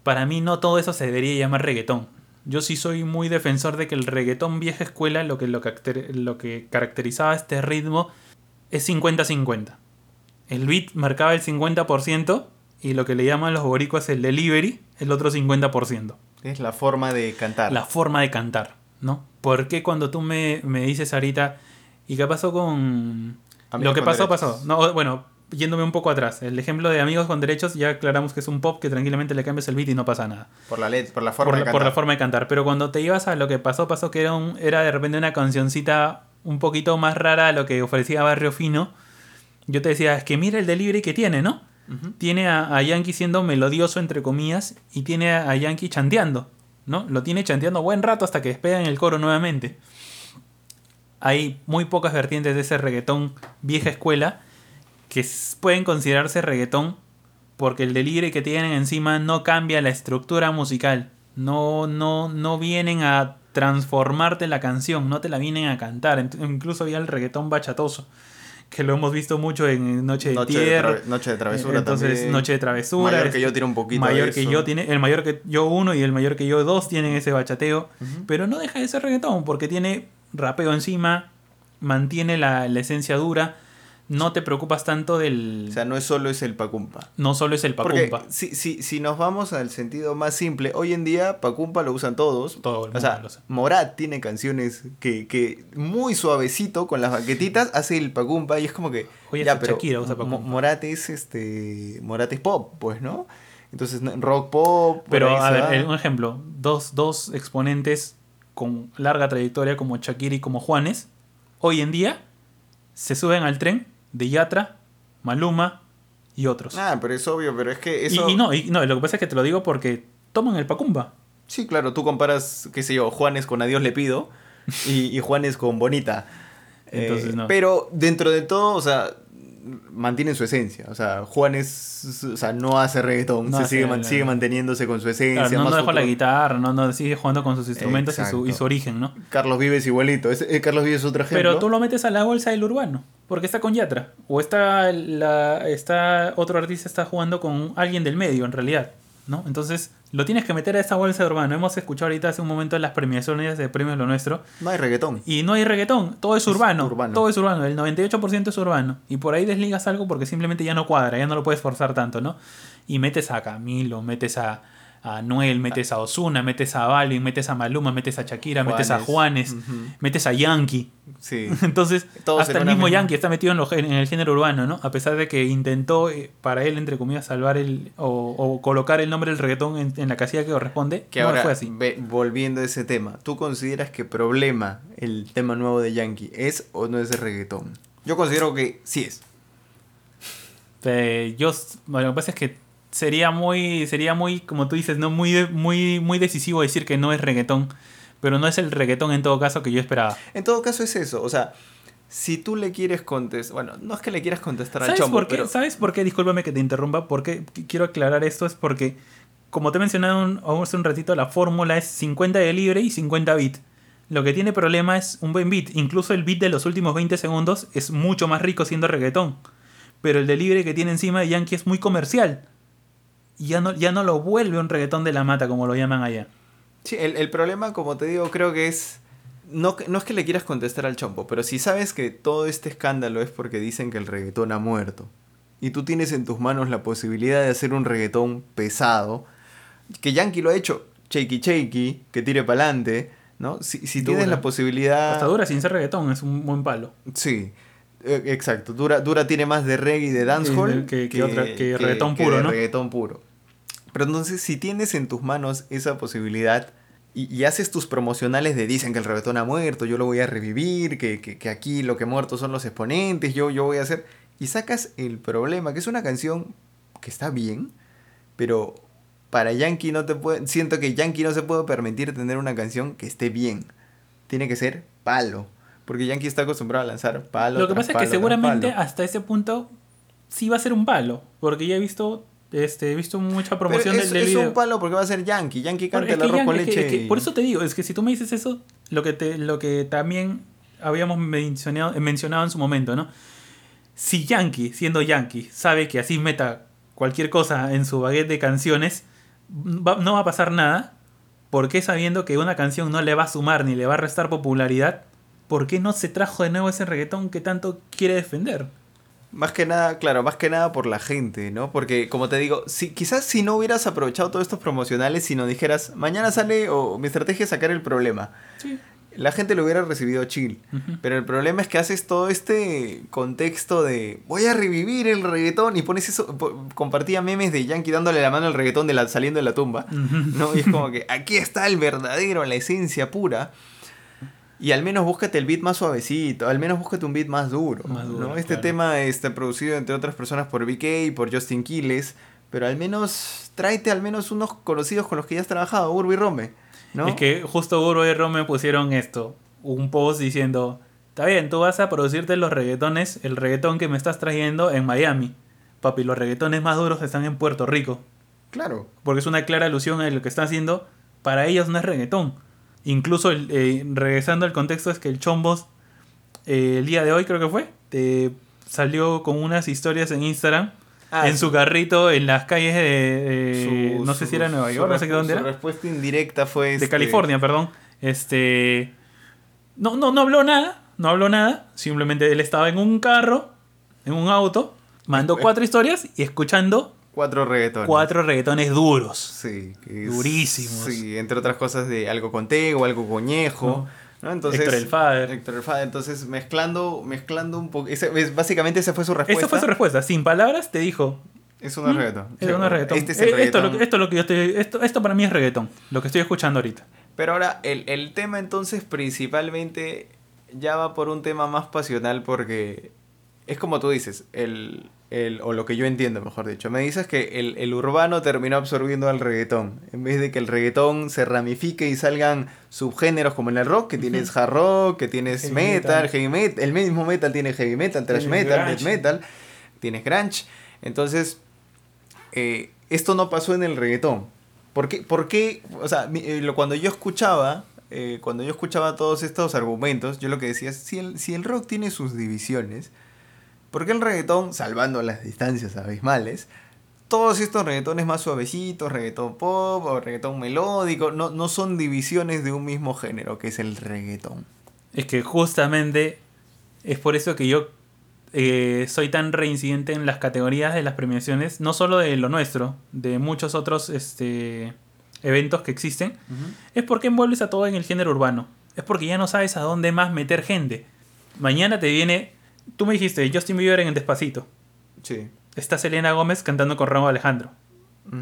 para mí no todo eso se debería llamar reggaetón. Yo sí soy muy defensor de que el reggaetón vieja escuela, lo que, lo que, lo que caracterizaba este ritmo, es 50-50 el beat marcaba el 50% y lo que le llaman los boricuas el delivery, el otro 50%. Es la forma de cantar. La forma de cantar, ¿no? Porque cuando tú me, dices ahorita, ¿y qué pasó con... lo que pasó, pasó. No, bueno, yéndome un poco atrás. El ejemplo de Amigos con Derechos ya aclaramos que es un pop que tranquilamente le cambias el beat y no pasa nada. Por la, por la forma de cantar. Por la forma de cantar. Pero cuando te ibas a lo que pasó, pasó que era, un, era de repente una cancioncita un poquito más rara a lo que ofrecía Barrio Fino yo te decía, es que mira el delivery que tiene, ¿no? Tiene a, Yankee siendo melodioso, entre comillas, y tiene a, Yankee chanteando, ¿no? Lo tiene chanteando buen rato hasta que despega en el coro nuevamente. Hay muy pocas vertientes de ese reggaetón vieja escuela que pueden considerarse reggaetón porque el delivery que tienen encima no cambia la estructura musical. No, no, no vienen a transformarte la canción, no te la vienen a cantar. Incluso había el reggaetón bachatoso que lo hemos visto mucho en Noche de Tierra. Noche de Travesura Entonces, Noche de Travesura. Mayor que yo tiene un poquito mayor que yo tiene El mayor que yo uno y el mayor que yo dos tienen ese bachateo. Pero no deja de ser reggaetón porque tiene rapeo encima, mantiene la, la esencia dura no te preocupas tanto del... O sea, no es solo es el Pacumpa. No solo es el Pacumpa. Porque si, si, si nos vamos al sentido más simple, hoy en día Pacumpa lo usan todos. Todo el mundo o sea, Morat tiene canciones que, que muy suavecito, con las baquetitas, hace el Pacumpa y es como que... Oye, ya, pero Shakira usa Morat es, este, Morat es pop, pues, ¿no? Entonces, rock pop... Pero, a ver, un ejemplo. Dos, dos exponentes con larga trayectoria como Shakira y como Juanes, hoy en día se suben al tren de Yatra, Maluma y otros. Ah, pero es obvio, pero es que eso... Y, no, y no, lo que pasa es que te lo digo porque toman el Pacumba. Sí, claro, tú comparas, qué sé yo, Juanes con Adiós le pido y, Juanes con Bonita. Entonces, eh, no. Pero dentro de todo, o sea, mantiene su esencia. O sea, Juanes o sea, no hace reggaetón, se sigue, sigue manteniéndose con su esencia. no, dejó la guitarra, no, no sigue jugando con sus instrumentos y su, y su, origen, ¿no? Carlos Vives igualito. Eh, Carlos Vives es otro ejemplo. Pero tú lo metes a la bolsa del urbano, porque está con Yatra. O está, la, está otro artista está jugando con alguien del medio, en realidad. ¿No? Entonces, lo tienes que meter a esa bolsa de urbano. Hemos escuchado ahorita hace un momento las premiaciones de Premios Lo Nuestro. No hay reggaetón. Y no hay reggaetón, todo es, Es urbano, urbano. Todo es urbano, el 98% es urbano. Y por ahí desligas algo porque simplemente ya no cuadra, ya no lo puedes forzar tanto, ¿no? Y metes a Camilo, metes a, a Noel, metes a Osuna, metes a Balvin, metes a Maluma, metes a Shakira, metes a Juanes, metes a Yankee. Sí. Entonces, Todos hasta el mismo misma. Yankee está metido en, lo- en el género urbano, ¿no? A pesar de que intentó, eh, para él, entre comillas, salvar el. o, o colocar el nombre del reggaetón en, en la casilla que corresponde. Que no ahora, fue así. ve- volviendo a ese tema, ¿tú consideras que problema el tema nuevo de Yankee es o no es de reggaetón? Yo considero que sí es. Eh, yo, bueno, lo que pasa es que sería muy, sería muy, como tú dices, no muy, muy, muy decisivo decir que no es reggaetón, pero no es el reggaetón en todo caso que yo esperaba. En todo caso es eso, o sea, si tú le quieres contestar, bueno, no es que le quieras contestar al ¿Sabes chombo, por qué? pero ¿Sabes por qué? Discúlpame que te interrumpa, porque quiero aclarar esto es porque, como te he mencionado un- hace un ratito, la fórmula es 50 de libre y 50 bit. Lo que tiene problema es un buen beat. Incluso el beat de los últimos 20 segundos es mucho más rico siendo reggaetón. Pero el de libre que tiene encima de Yankee es muy comercial. Y ya no, ya no lo vuelve un reggaetón de la mata, como lo llaman allá. Sí, el, el problema, como te digo, creo que es. No, no es que le quieras contestar al chompo, pero si sabes que todo este escándalo es porque dicen que el reggaetón ha muerto. Y tú tienes en tus manos la posibilidad de hacer un reggaetón pesado. Que Yankee lo ha hecho. Shaky shaky, que tire para adelante. ¿No? Si, si tienes la posibilidad. Hasta dura sin ser reggaetón, es un buen palo. Sí, eh, exacto. Dura, Dura tiene más de reggae y de dancehall Que- que otra- que reggaetón puro, ¿no? reggaetón puro. Pero entonces, si tienes en tus manos esa posibilidad y, y haces tus promocionales de dicen que el reggaetón ha muerto, yo lo voy a revivir, que, que- que aquí lo que ha muerto son los exponentes, yo, yo voy a hacer. Y sacas el problema, que es una canción que está bien, pero para Yankee no te puede. Siento que Yankee no se puede permitir tener una canción que esté bien. Tiene que ser palo. Porque Yankee está acostumbrado a lanzar palo. Lo que pasa es que seguramente hasta ese punto sí va a ser un palo. Porque ya he visto, este, he visto mucha Pero promoción es, del, del es video. un palo porque va a ser Yankee. Yankee Porque canta el arroz con Yankee- es que- leche. que por eso te digo, es que si tú me dices eso, lo que, te, lo que también habíamos mencionado, mencionado en su momento, ¿no? Si Yankee, siendo Yankee, sabe que así meta cualquier cosa en su baguette de canciones, va- no va a pasar nada. ¿Por qué sabiendo que una canción no le va a sumar ni le va a restar popularidad? ¿Por qué no se trajo de nuevo ese reggaetón que tanto quiere defender? Más que nada, claro, más que nada por la gente, ¿no? Porque, como te digo, si, quizás si no hubieras aprovechado todos estos promocionales, si no dijeras, mañana sale o mi estrategia es sacar el problema, Sí. la gente lo hubiera recibido chill. Pero el problema es que haces todo este contexto de voy a revivir el reggaetón y pones eso, compartía memes de Yankee dándole la mano al reggaetón de la, saliendo de la tumba. ¿no? Y es como que aquí está el verdadero, la esencia pura. Y al menos búscate el beat más suavecito, al menos búscate un beat más duro. Más duro, ¿no? Este claro. tema está producido entre otras personas por BK y por Justin Quiles, pero al menos tráete al menos unos conocidos con los que ya has trabajado, Urbi Rome. ¿no? Es que justo Urbo y Rome pusieron esto, un post diciendo, está bien, tú vas a producirte los reggaetones, el reggaetón que me estás trayendo en Miami. Papi, los reggaetones más duros están en Puerto Rico. Claro. Porque es una clara alusión a lo que están haciendo. Para ellos no es reggaetón. Incluso, el- eh, regresando al contexto, es que el Chombos, eh, el día de hoy creo que fue, te salió con unas historias en Instagram, Ah, en su carrito, en las calles de, de- Su- no sé su- si era Nueva York, no sé qué dónde su era. respuesta indirecta fue de este, California, perdón. Este. No, no, no habló nada. No habló nada. Simplemente él estaba en un carro, en un auto, mandó Escu- cuatro historias y escuchando Cuatro reggaetones. cuatro reggaetones duros. Sí, es- Durísimos. Sí, entre otras cosas de algo con Tego, algo coñejo. ¿no? Entonces, Héctor el Father. Héctor el Father. Entonces, mezclando, mezclando un poco. Básicamente, esa fue su respuesta. Esa fue su respuesta. Sin palabras te dijo. Es una "Mm, reggaetón. Es una reggaetón. Este es el Eh, esto, lo esto es lo que yo estoy. Esto, esto para mí es reggaetón. Lo que estoy escuchando ahorita. Pero ahora, el, el tema entonces principalmente ya va por un tema más pasional porque es como tú dices, el, el, o lo que yo entiendo, mejor dicho. Me dices que el, el urbano terminó absorbiendo al reggaetón. En vez de que el reggaetón se ramifique y salgan subgéneros como en el rock, que tienes hard rock, que tienes metal, metal. heavy metal. El mismo metal tiene heavy metal, thrash metal, death metal, tienes grunge. Entonces, eh, esto no pasó en el reggaetón. ¿Por qué? por qué? O sea, mi- eh, lo- cuando yo escuchaba, eh, cuando yo escuchaba todos estos argumentos, yo lo que decía es, si el, si el rock tiene sus divisiones, ¿por qué el reggaetón, salvando las distancias abismales, todos estos reggaetones más suavecitos, reggaetón pop o reggaetón melódico, no, no son divisiones de un mismo género, que es el reggaetón. Es que justamente es por eso que yo eh, soy tan reincidente en las categorías de las premiaciones, no solo de lo nuestro, de muchos otros este, eventos que existen, es porque envuelves a todo en el género urbano. Es porque ya no sabes a dónde más meter gente. Mañana te viene, tú me dijiste, Justin Bieber en el Despacito. Sí. Está Selena Gómez cantando con Raúl Alejandro.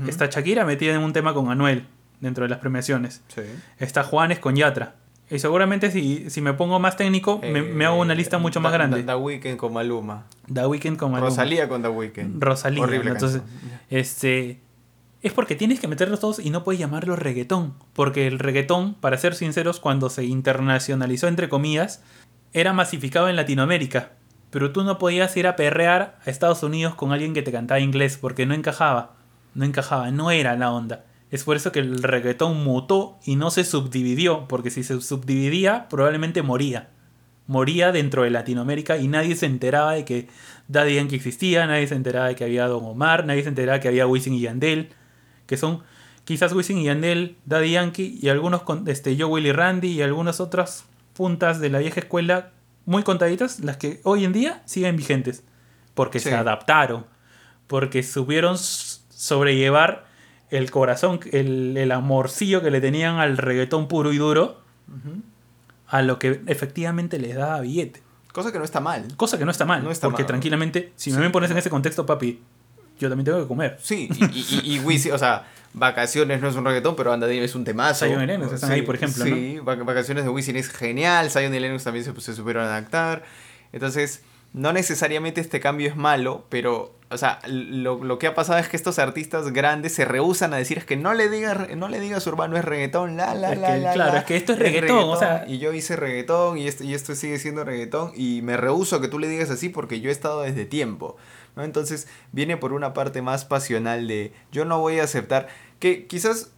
Está Shakira metida en un tema con Anuel dentro de las premiaciones. Sí. Está Juanes con Yatra. Y seguramente si, si me pongo más técnico, me, me hago una lista mucho más Da- grande. Da, Da con Maluma. The Weeknd con Maluma. Rosalía con The Weeknd. Rosalía. Horrible. Entonces, canción. este. Es porque tienes que meterlos todos y no puedes llamarlo reggaetón. Porque el reggaetón, para ser sinceros, cuando se internacionalizó, entre comillas, era masificado en Latinoamérica. Pero tú no podías ir a perrear a Estados Unidos con alguien que te cantaba inglés, porque no encajaba. No encajaba, no era la onda. Es por eso que el reggaetón mutó y no se subdividió, porque si se subdividía, probablemente moría. Moría dentro de Latinoamérica y nadie se enteraba de que Daddy Yankee existía, nadie se enteraba de que había Don Omar, nadie se enteraba que había Wisin y Yandel, que son quizás Wisin y Yandel, Daddy Yankee y algunos con este Joe Willy Randy y algunas otras puntas de la vieja escuela muy contaditas, las que hoy en día siguen vigentes, porque Sí. se adaptaron, porque supieron sobrellevar el corazón, el, el amorcillo que le tenían al reggaetón puro y duro, a lo que efectivamente les daba billete. Cosa que no está mal. Cosa que no está mal, No está porque mal. tranquilamente, si Sí. me pones en ese contexto, papi, yo también tengo que comer. Sí, y, y, y, y o sea, Vacaciones no es un reggaetón, pero Anda es un temazo. Zion y Lennox están ahí, por ejemplo, Sí, Vac- Vacaciones de Wisin es genial, Zion y Lennox también se, se supieron adaptar. Entonces, no necesariamente este cambio es malo, pero, o sea, lo, lo que ha pasado es que estos artistas grandes se rehusan a decir es que no le digas, no le digas urbano es reggaetón, la, la, Es la, que, la, claro, la, es que esto es reggaetón, o sea- Y yo hice reggaetón y esto, y esto sigue siendo reggaetón y me rehuso a que tú le digas así porque yo he estado desde tiempo. ¿no? Entonces viene por una parte más pasional de yo no voy a aceptar que quizás,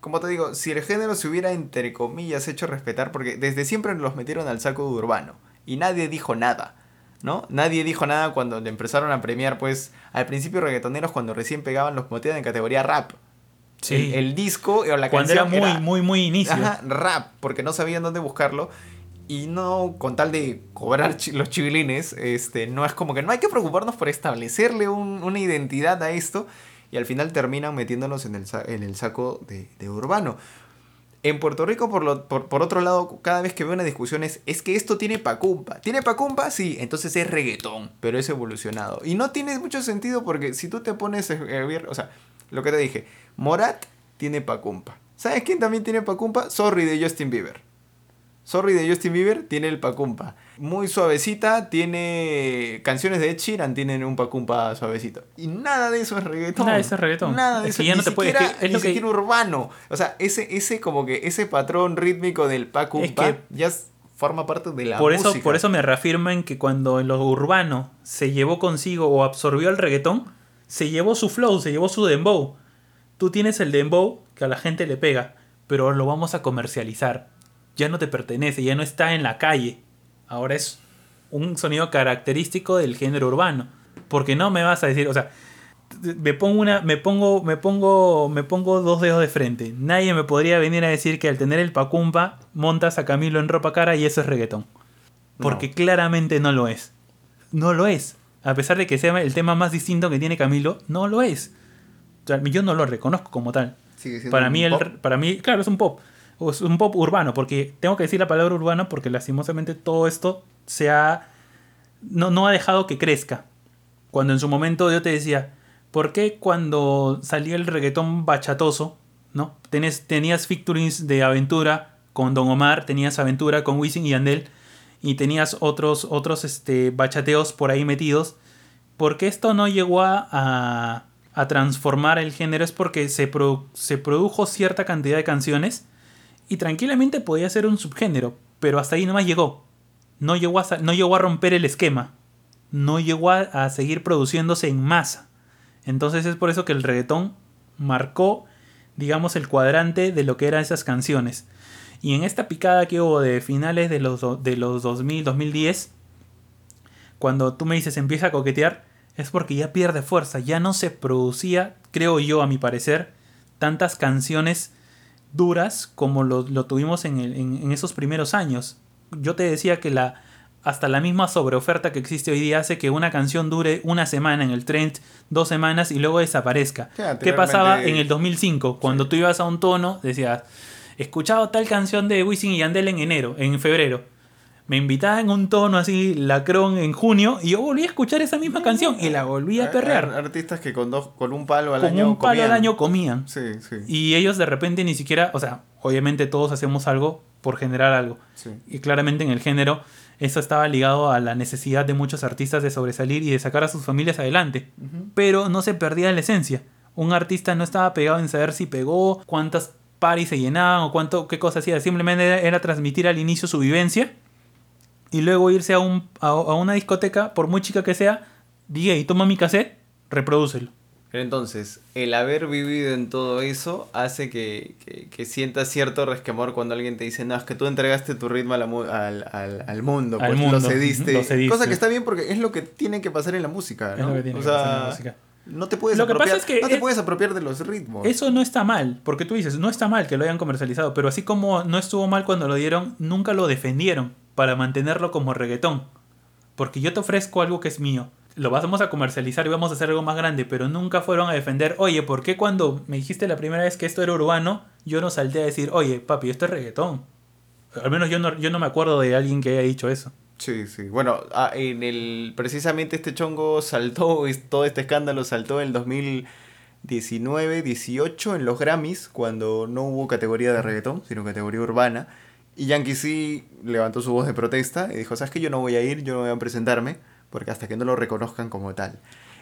como te digo, si el género se hubiera entre comillas hecho respetar, porque desde siempre los metieron al saco de urbano y nadie dijo nada. ¿No? Nadie dijo nada cuando le empezaron a premiar, pues, al principio reggaetoneros cuando recién pegaban los moteaban en categoría rap. Sí. El, el disco o la Cuando era canción muy, muy, muy inicio. Ajá, rap, porque no sabían dónde buscarlo. Y no, con tal de cobrar chi- los chivilines, este, no es como que no hay que preocuparnos por establecerle un- una identidad a esto. Y al final terminan metiéndonos en el, en el saco de, de urbano. En Puerto Rico, por, lo, por, por otro lado, cada vez que veo una discusión es, es que esto tiene pacumpa. ¿Tiene pacumpa? Sí, entonces es reggaetón, pero es evolucionado. Y no tiene mucho sentido porque si tú te pones a ver, o sea, lo que te dije, Morat tiene pacumpa. ¿Sabes quién también tiene pacumpa? Sorry de Justin Bieber. Sorry de Justin Bieber tiene el pacumpa. Muy suavecita, tiene canciones de Ed Sheeran, tienen un pacumpa suavecito. Y nada de eso es reggaetón. Nada de eso es reggaetón. Nada de Es eso. que ya ni no te puedes- siquiera- es que es ni lo que- siquiera urbano. O sea, ese, ese como que ese patrón rítmico del pacumpa Es que- ya forma parte de la por eso, por eso me reafirmo en que cuando en lo urbano se llevó consigo o absorbió el reggaetón, se llevó su flow, se llevó su dembow. Tú tienes el dembow que a la gente le pega, pero lo vamos a comercializar. Ya no te pertenece, ya no está en la calle. Ahora es un sonido característico del género urbano. Porque no me vas a decir, o sea, me pongo una, me pongo, me pongo, me pongo dos dedos de frente. Nadie me podría venir a decir que al tener el pacumpa montas a Camilo en ropa cara y eso es reggaetón. Porque No. claramente no lo es. No lo es. A pesar de que sea el tema más distinto que tiene Camilo, no lo es. O sea, yo no lo reconozco como tal. Sigue siendo Para mí, el, para mí, claro, es un pop. Es un pop urbano, porque tengo que decir la palabra urbano porque lastimosamente todo esto se ha, no, no ha dejado que crezca. Cuando en su momento yo te decía, ¿por qué cuando salía el reggaetón bachatoso, ¿no? Tenías, tenías featurings de aventura con Don Omar, tenías aventura con Wisin y Yandel, y tenías otros, otros este, bachateos por ahí metidos? ¿Por qué esto no llegó a, a, a transformar el género? Es porque se, produ- se produjo cierta cantidad de canciones y tranquilamente podía ser un subgénero, pero hasta ahí nomás llegó. No llegó a, no llegó a romper el esquema. No llegó a, seguir produciéndose en masa. Entonces es por eso que el reggaetón marcó, digamos, el cuadrante de lo que eran esas canciones. Y en esta picada que hubo de finales de los, de los 2000, 2010, cuando tú me dices empieza a coquetear, es porque ya pierde fuerza, ya no se producía, creo yo a mi parecer, tantas canciones duras como lo, tuvimos en, en, esos primeros años. Yo te decía que la, hasta la misma sobreoferta que existe hoy día hace que una canción dure una semana en el trend, dos semanas y luego desaparezca. ¿Qué pasaba en el 2005? Cuando tú ibas a un tono, decías, escuchado tal canción de Wisin y Yandel en enero, en febrero me invitaba en un tono así lacrón en junio y yo volví a escuchar esa misma canción y la volví a perrear. Artistas que con dos con un palo al con año un palo al año comían. Sí, sí. Y ellos de repente ni siquiera, o sea, obviamente todos hacemos algo por generar algo. Y claramente en el género eso estaba ligado a la necesidad de muchos artistas de sobresalir y de sacar a sus familias adelante. Pero no se perdía la esencia. Un artista no estaba pegado en saber si pegó, cuántas paris se llenaban o cuánto, qué cosa hacía. Simplemente era transmitir al inicio su vivencia y luego irse a, un, a, una discoteca, por muy chica que sea, y toma mi cassette, reprodúcelo. Entonces, el haber vivido en todo eso hace que, que, sientas cierto resquemor cuando alguien te dice, no, es que tú entregaste tu ritmo al, al, al, mundo, pues lo, cediste. Cosa que está bien porque es lo que tiene que pasar en la música, ¿no? o sea, No te, puedes lo que apropiar, pasa es que no te puedes apropiar de los ritmos. Eso no está mal, porque tú dices, no está mal que lo hayan comercializado, pero así como no estuvo mal cuando lo dieron, nunca lo defendieron para mantenerlo como reggaetón. Porque yo te ofrezco algo que es mío. Lo vamos a comercializar y vamos a hacer algo más grande, pero nunca fueron a defender, oye, ¿por qué cuando me dijiste la primera vez que esto era urbano, yo no salté a decir, oye, papi, esto es reggaetón? Al menos yo no, yo no me acuerdo de alguien que haya dicho eso. Sí, sí. Bueno, ah, en el precisamente este chongo saltó, todo este escándalo saltó en el 2019, 18 en los Grammys, cuando no hubo categoría de reggaetón, sino categoría urbana. Y Yankee sí levantó su voz de protesta y dijo, ¿sabes que Yo no voy a ir, yo no voy a presentarme, porque hasta que no lo reconozcan como tal.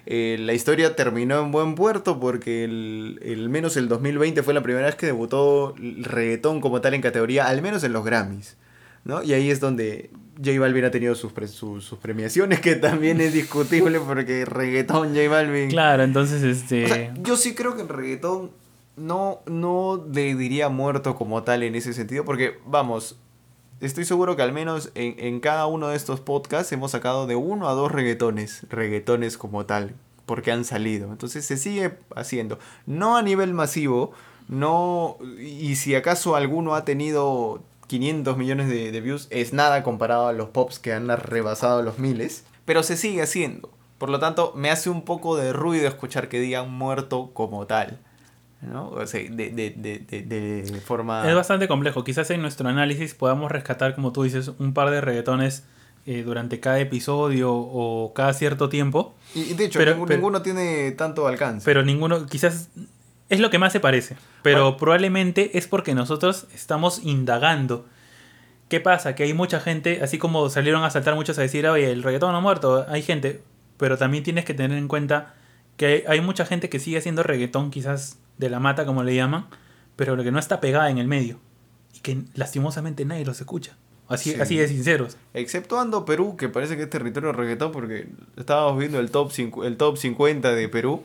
Eh, la historia terminó en buen puerto porque el, el, menos el 2020 fue la primera vez que debutó el reggaetón como tal en categoría, al menos en los Grammys. ¿no? Y ahí es donde J Balvin ha tenido sus, sus, premiaciones, que también es discutible porque reggaetón J Balvin... Claro, entonces este... yo sí creo que el reggaetón no, no le diría muerto como tal en ese sentido, porque vamos, estoy seguro que al menos en, en, cada uno de estos podcasts hemos sacado de uno a dos reggaetones, reggaetones como tal, porque han salido. Entonces se sigue haciendo, no a nivel masivo, no, y si acaso alguno ha tenido 500 millones de, de views, es nada comparado a los pops que han rebasado los miles, pero se sigue haciendo. Por lo tanto, me hace un poco de ruido escuchar que digan muerto como tal. ¿No? O sea, de, de, de, de, forma... Es bastante complejo. Quizás en nuestro análisis podamos rescatar, como tú dices, un par de reggaetones eh, durante cada episodio o cada cierto tiempo. Y, de hecho, pero, ninguno, tiene tanto alcance. Pero ninguno, quizás es lo que más se parece. Pero probablemente es porque nosotros estamos indagando. ¿Qué pasa? Que hay mucha gente, así como salieron a saltar muchos a decir, oye, el reggaetón no ha muerto, hay gente, pero también tienes que tener en cuenta que hay mucha gente que sigue haciendo reggaetón quizás de la mata, como le llaman, pero lo que no está pegada en el medio. Y que lastimosamente nadie los escucha. Así, así de sinceros. Exceptuando Perú, que parece que es territorio de reggaetón, porque estábamos viendo el top, el top 50 de Perú.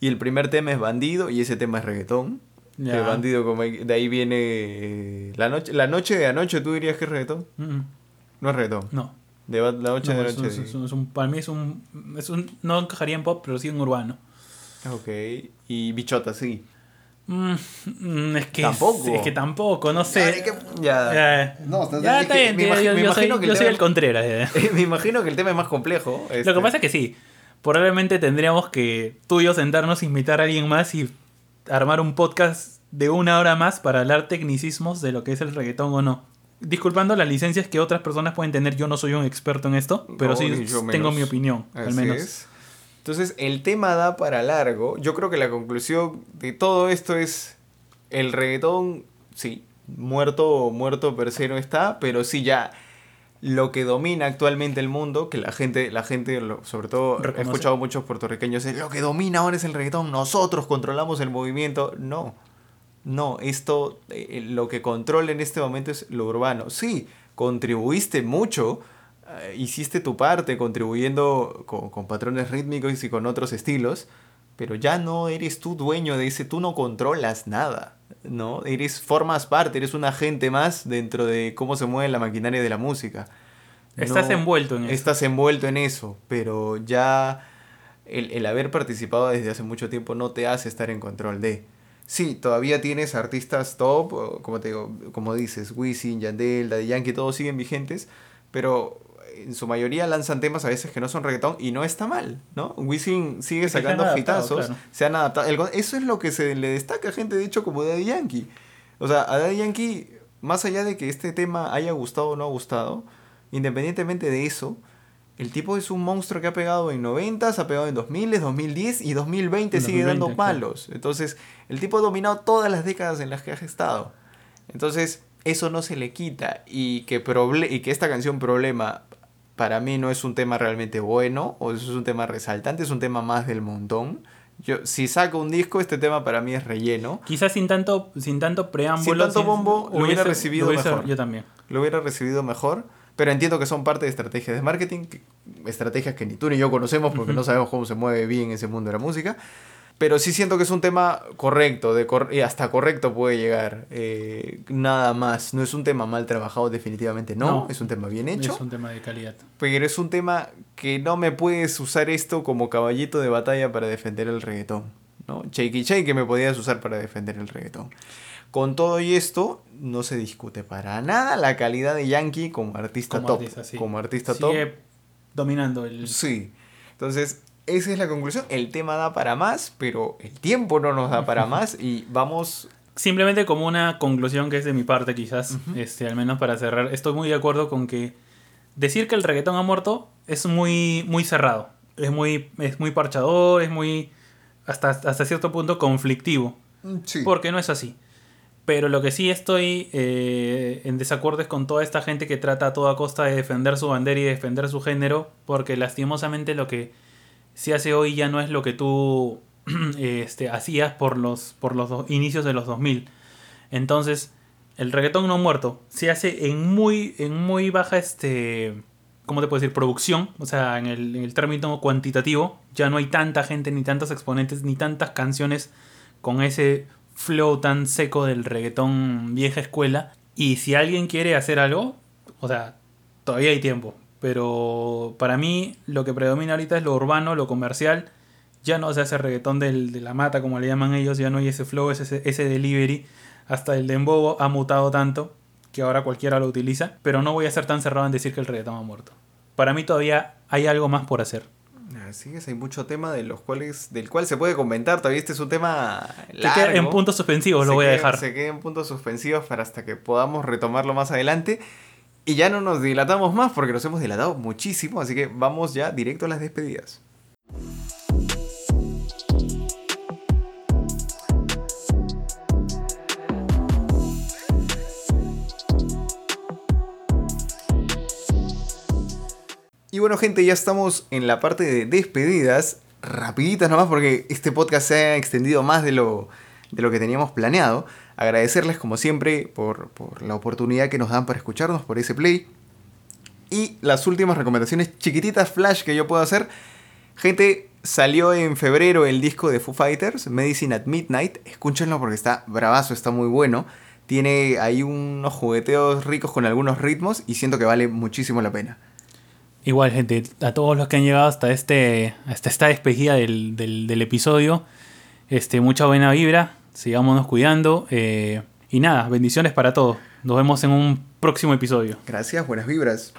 Y el primer tema es Bandido y ese tema es reggaetón. El bandido, como de ahí viene eh, la noche la noche de anoche, ¿tú dirías que es reggaetón? No es reggaetón. No. De la noche de anoche. Es un, para mí es un, es un. No encajaría en pop, pero sí en urbano. Ok. Y Bichota, sí. Mm, es que tampoco. Es, que tampoco, no sé. Ya, no, ya está bien. yo, soy, el Contreras. me imagino que el tema es más complejo. Lo que este. pasa es que sí. Probablemente tendríamos que tú y yo sentarnos, invitar a alguien más y armar un podcast de una hora más para hablar tecnicismos de lo que es el reggaetón o no. Disculpando las licencias que otras personas pueden tener, yo no soy un experto en esto, pero sí tengo mi opinión, al menos. Entonces el tema da para largo. Yo creo que la conclusión de todo esto es el reggaetón, sí, muerto muerto per se no está, pero sí ya lo que domina actualmente el mundo, que la gente, la gente sobre todo he escuchado muchos puertorriqueños, es lo que domina ahora es el reggaetón, nosotros controlamos el movimiento. No, no, esto, eh, lo que controla en este momento es lo urbano. Sí, contribuiste mucho hiciste tu parte contribuyendo con, patrones rítmicos y con otros estilos, pero ya no eres tú dueño de ese, tú no controlas nada, ¿no? Eres, formas parte, eres un agente más dentro de cómo se mueve la maquinaria de la música. Estás envuelto en eso. Estás envuelto en eso, pero ya el, el haber participado desde hace mucho tiempo no te hace estar en control de. Sí, todavía tienes artistas top, como te digo, como dices, Wisin, Yandel, Daddy Yankee, todos siguen vigentes, pero en su mayoría lanzan temas a veces que no son reggaetón y no está mal, ¿no? Wisin sigue sacando hitazos, claro. se han adaptado. El- eso es lo que se le destaca a gente, de hecho, como Daddy Yankee. O sea, a Daddy Yankee, más allá de que este tema haya gustado o no ha gustado, independientemente de eso, el tipo es un monstruo que ha pegado en 90, ha pegado en 2000, 2010 y 2020 En sigue dando 2020, claro. palos. Entonces, el tipo ha dominado todas las décadas en las que ha estado. Entonces, eso no se le quita. Y que, proble y que esta canción Problema para mí no es un tema realmente bueno, o eso es un tema resaltante, es un tema más del montón. Yo, si saco un disco, este tema para mí es relleno. Quizás sin tanto, sin tanto preámbulo. Sin tanto bombo, lo hubiera recibido mejor. Yo también. Lo hubiera recibido mejor, pero entiendo que son parte de estrategias de marketing, que- estrategias que ni tú ni yo conocemos porque no sabemos cómo se mueve bien ese mundo de la música. Pero sí siento que es un tema correcto, de cor- y hasta correcto puede llegar. eh, nada más. No es un tema mal trabajado, definitivamente no. No. Es un tema bien hecho. Es un tema de calidad. Pero es un tema que no me puedes usar esto como caballito de batalla para defender el reggaetón. ¿no? Shakey Shake que me podías usar para defender el reggaetón. Con todo y esto, no se discute para nada la calidad de Yankee como artista Como top. artista, sí. Como artista top. Sigue dominando el. Sí. Entonces, esa es la conclusión. El tema da para más, pero el tiempo no nos da para más y vamos... Simplemente como una conclusión que es de mi parte, quizás, este, al menos para cerrar, estoy muy de acuerdo con que decir que el reggaetón ha muerto es muy, muy cerrado. Es muy, es muy parchador, es muy. Hasta, hasta cierto punto conflictivo. Sí. Porque no es así. Pero lo que sí estoy eh, en desacuerdo es con toda esta gente que trata a toda costa de defender su bandera y defender su género, porque lastimosamente lo que se hace hoy ya no es lo que tú este, hacías por los, por los inicios de los 2000. Entonces, el reggaetón no muerto. Se hace en muy, en muy baja, este, ¿cómo te puedo decir? Producción, o sea, en el, en el término cuantitativo. Ya no hay tanta gente, ni tantos exponentes, ni tantas canciones con ese flow tan seco del reggaetón vieja escuela. Y si alguien quiere hacer algo, o sea, todavía hay tiempo. Pero para mí lo que predomina ahorita es lo urbano, lo comercial. Ya no se hace reggaetón del, de la mata, como le llaman ellos, ya no hay ese flow, ese, ese delivery. Hasta el dembow ha mutado tanto que ahora cualquiera lo utiliza. Pero no voy a ser tan cerrado en decir que el reggaetón ha muerto. Para mí todavía hay algo más por hacer. Así es, hay mucho tema de los cuales, del cual se puede comentar. Todavía este es un tema Que queda en puntos suspensivos, lo Se voy a dejar. Se queda en puntos suspensivos para hasta que podamos retomarlo más adelante. Y ya no nos dilatamos más porque nos hemos dilatado muchísimo. Así que vamos ya directo a las despedidas. Y bueno, gente, ya estamos en la parte de despedidas. Rapiditas nomás porque este podcast se ha extendido más de lo, de lo que teníamos planeado. Agradecerles como siempre por, por la oportunidad que nos dan para escucharnos, por ese play. Y las últimas recomendaciones chiquititas flash que yo puedo hacer. Gente, salió en febrero el disco de Foo Fighters, Medicine at Midnight. Escúchenlo porque está bravazo, está muy bueno. Tiene ahí unos jugueteos ricos con algunos ritmos y siento que vale muchísimo la pena. Igual, gente, a todos los que han llegado hasta este hasta esta despedida del, del, del episodio, este, mucha buena vibra, sigámonos cuidando eh, y nada, bendiciones para todos. Nos vemos en un próximo episodio. Gracias, buenas vibras.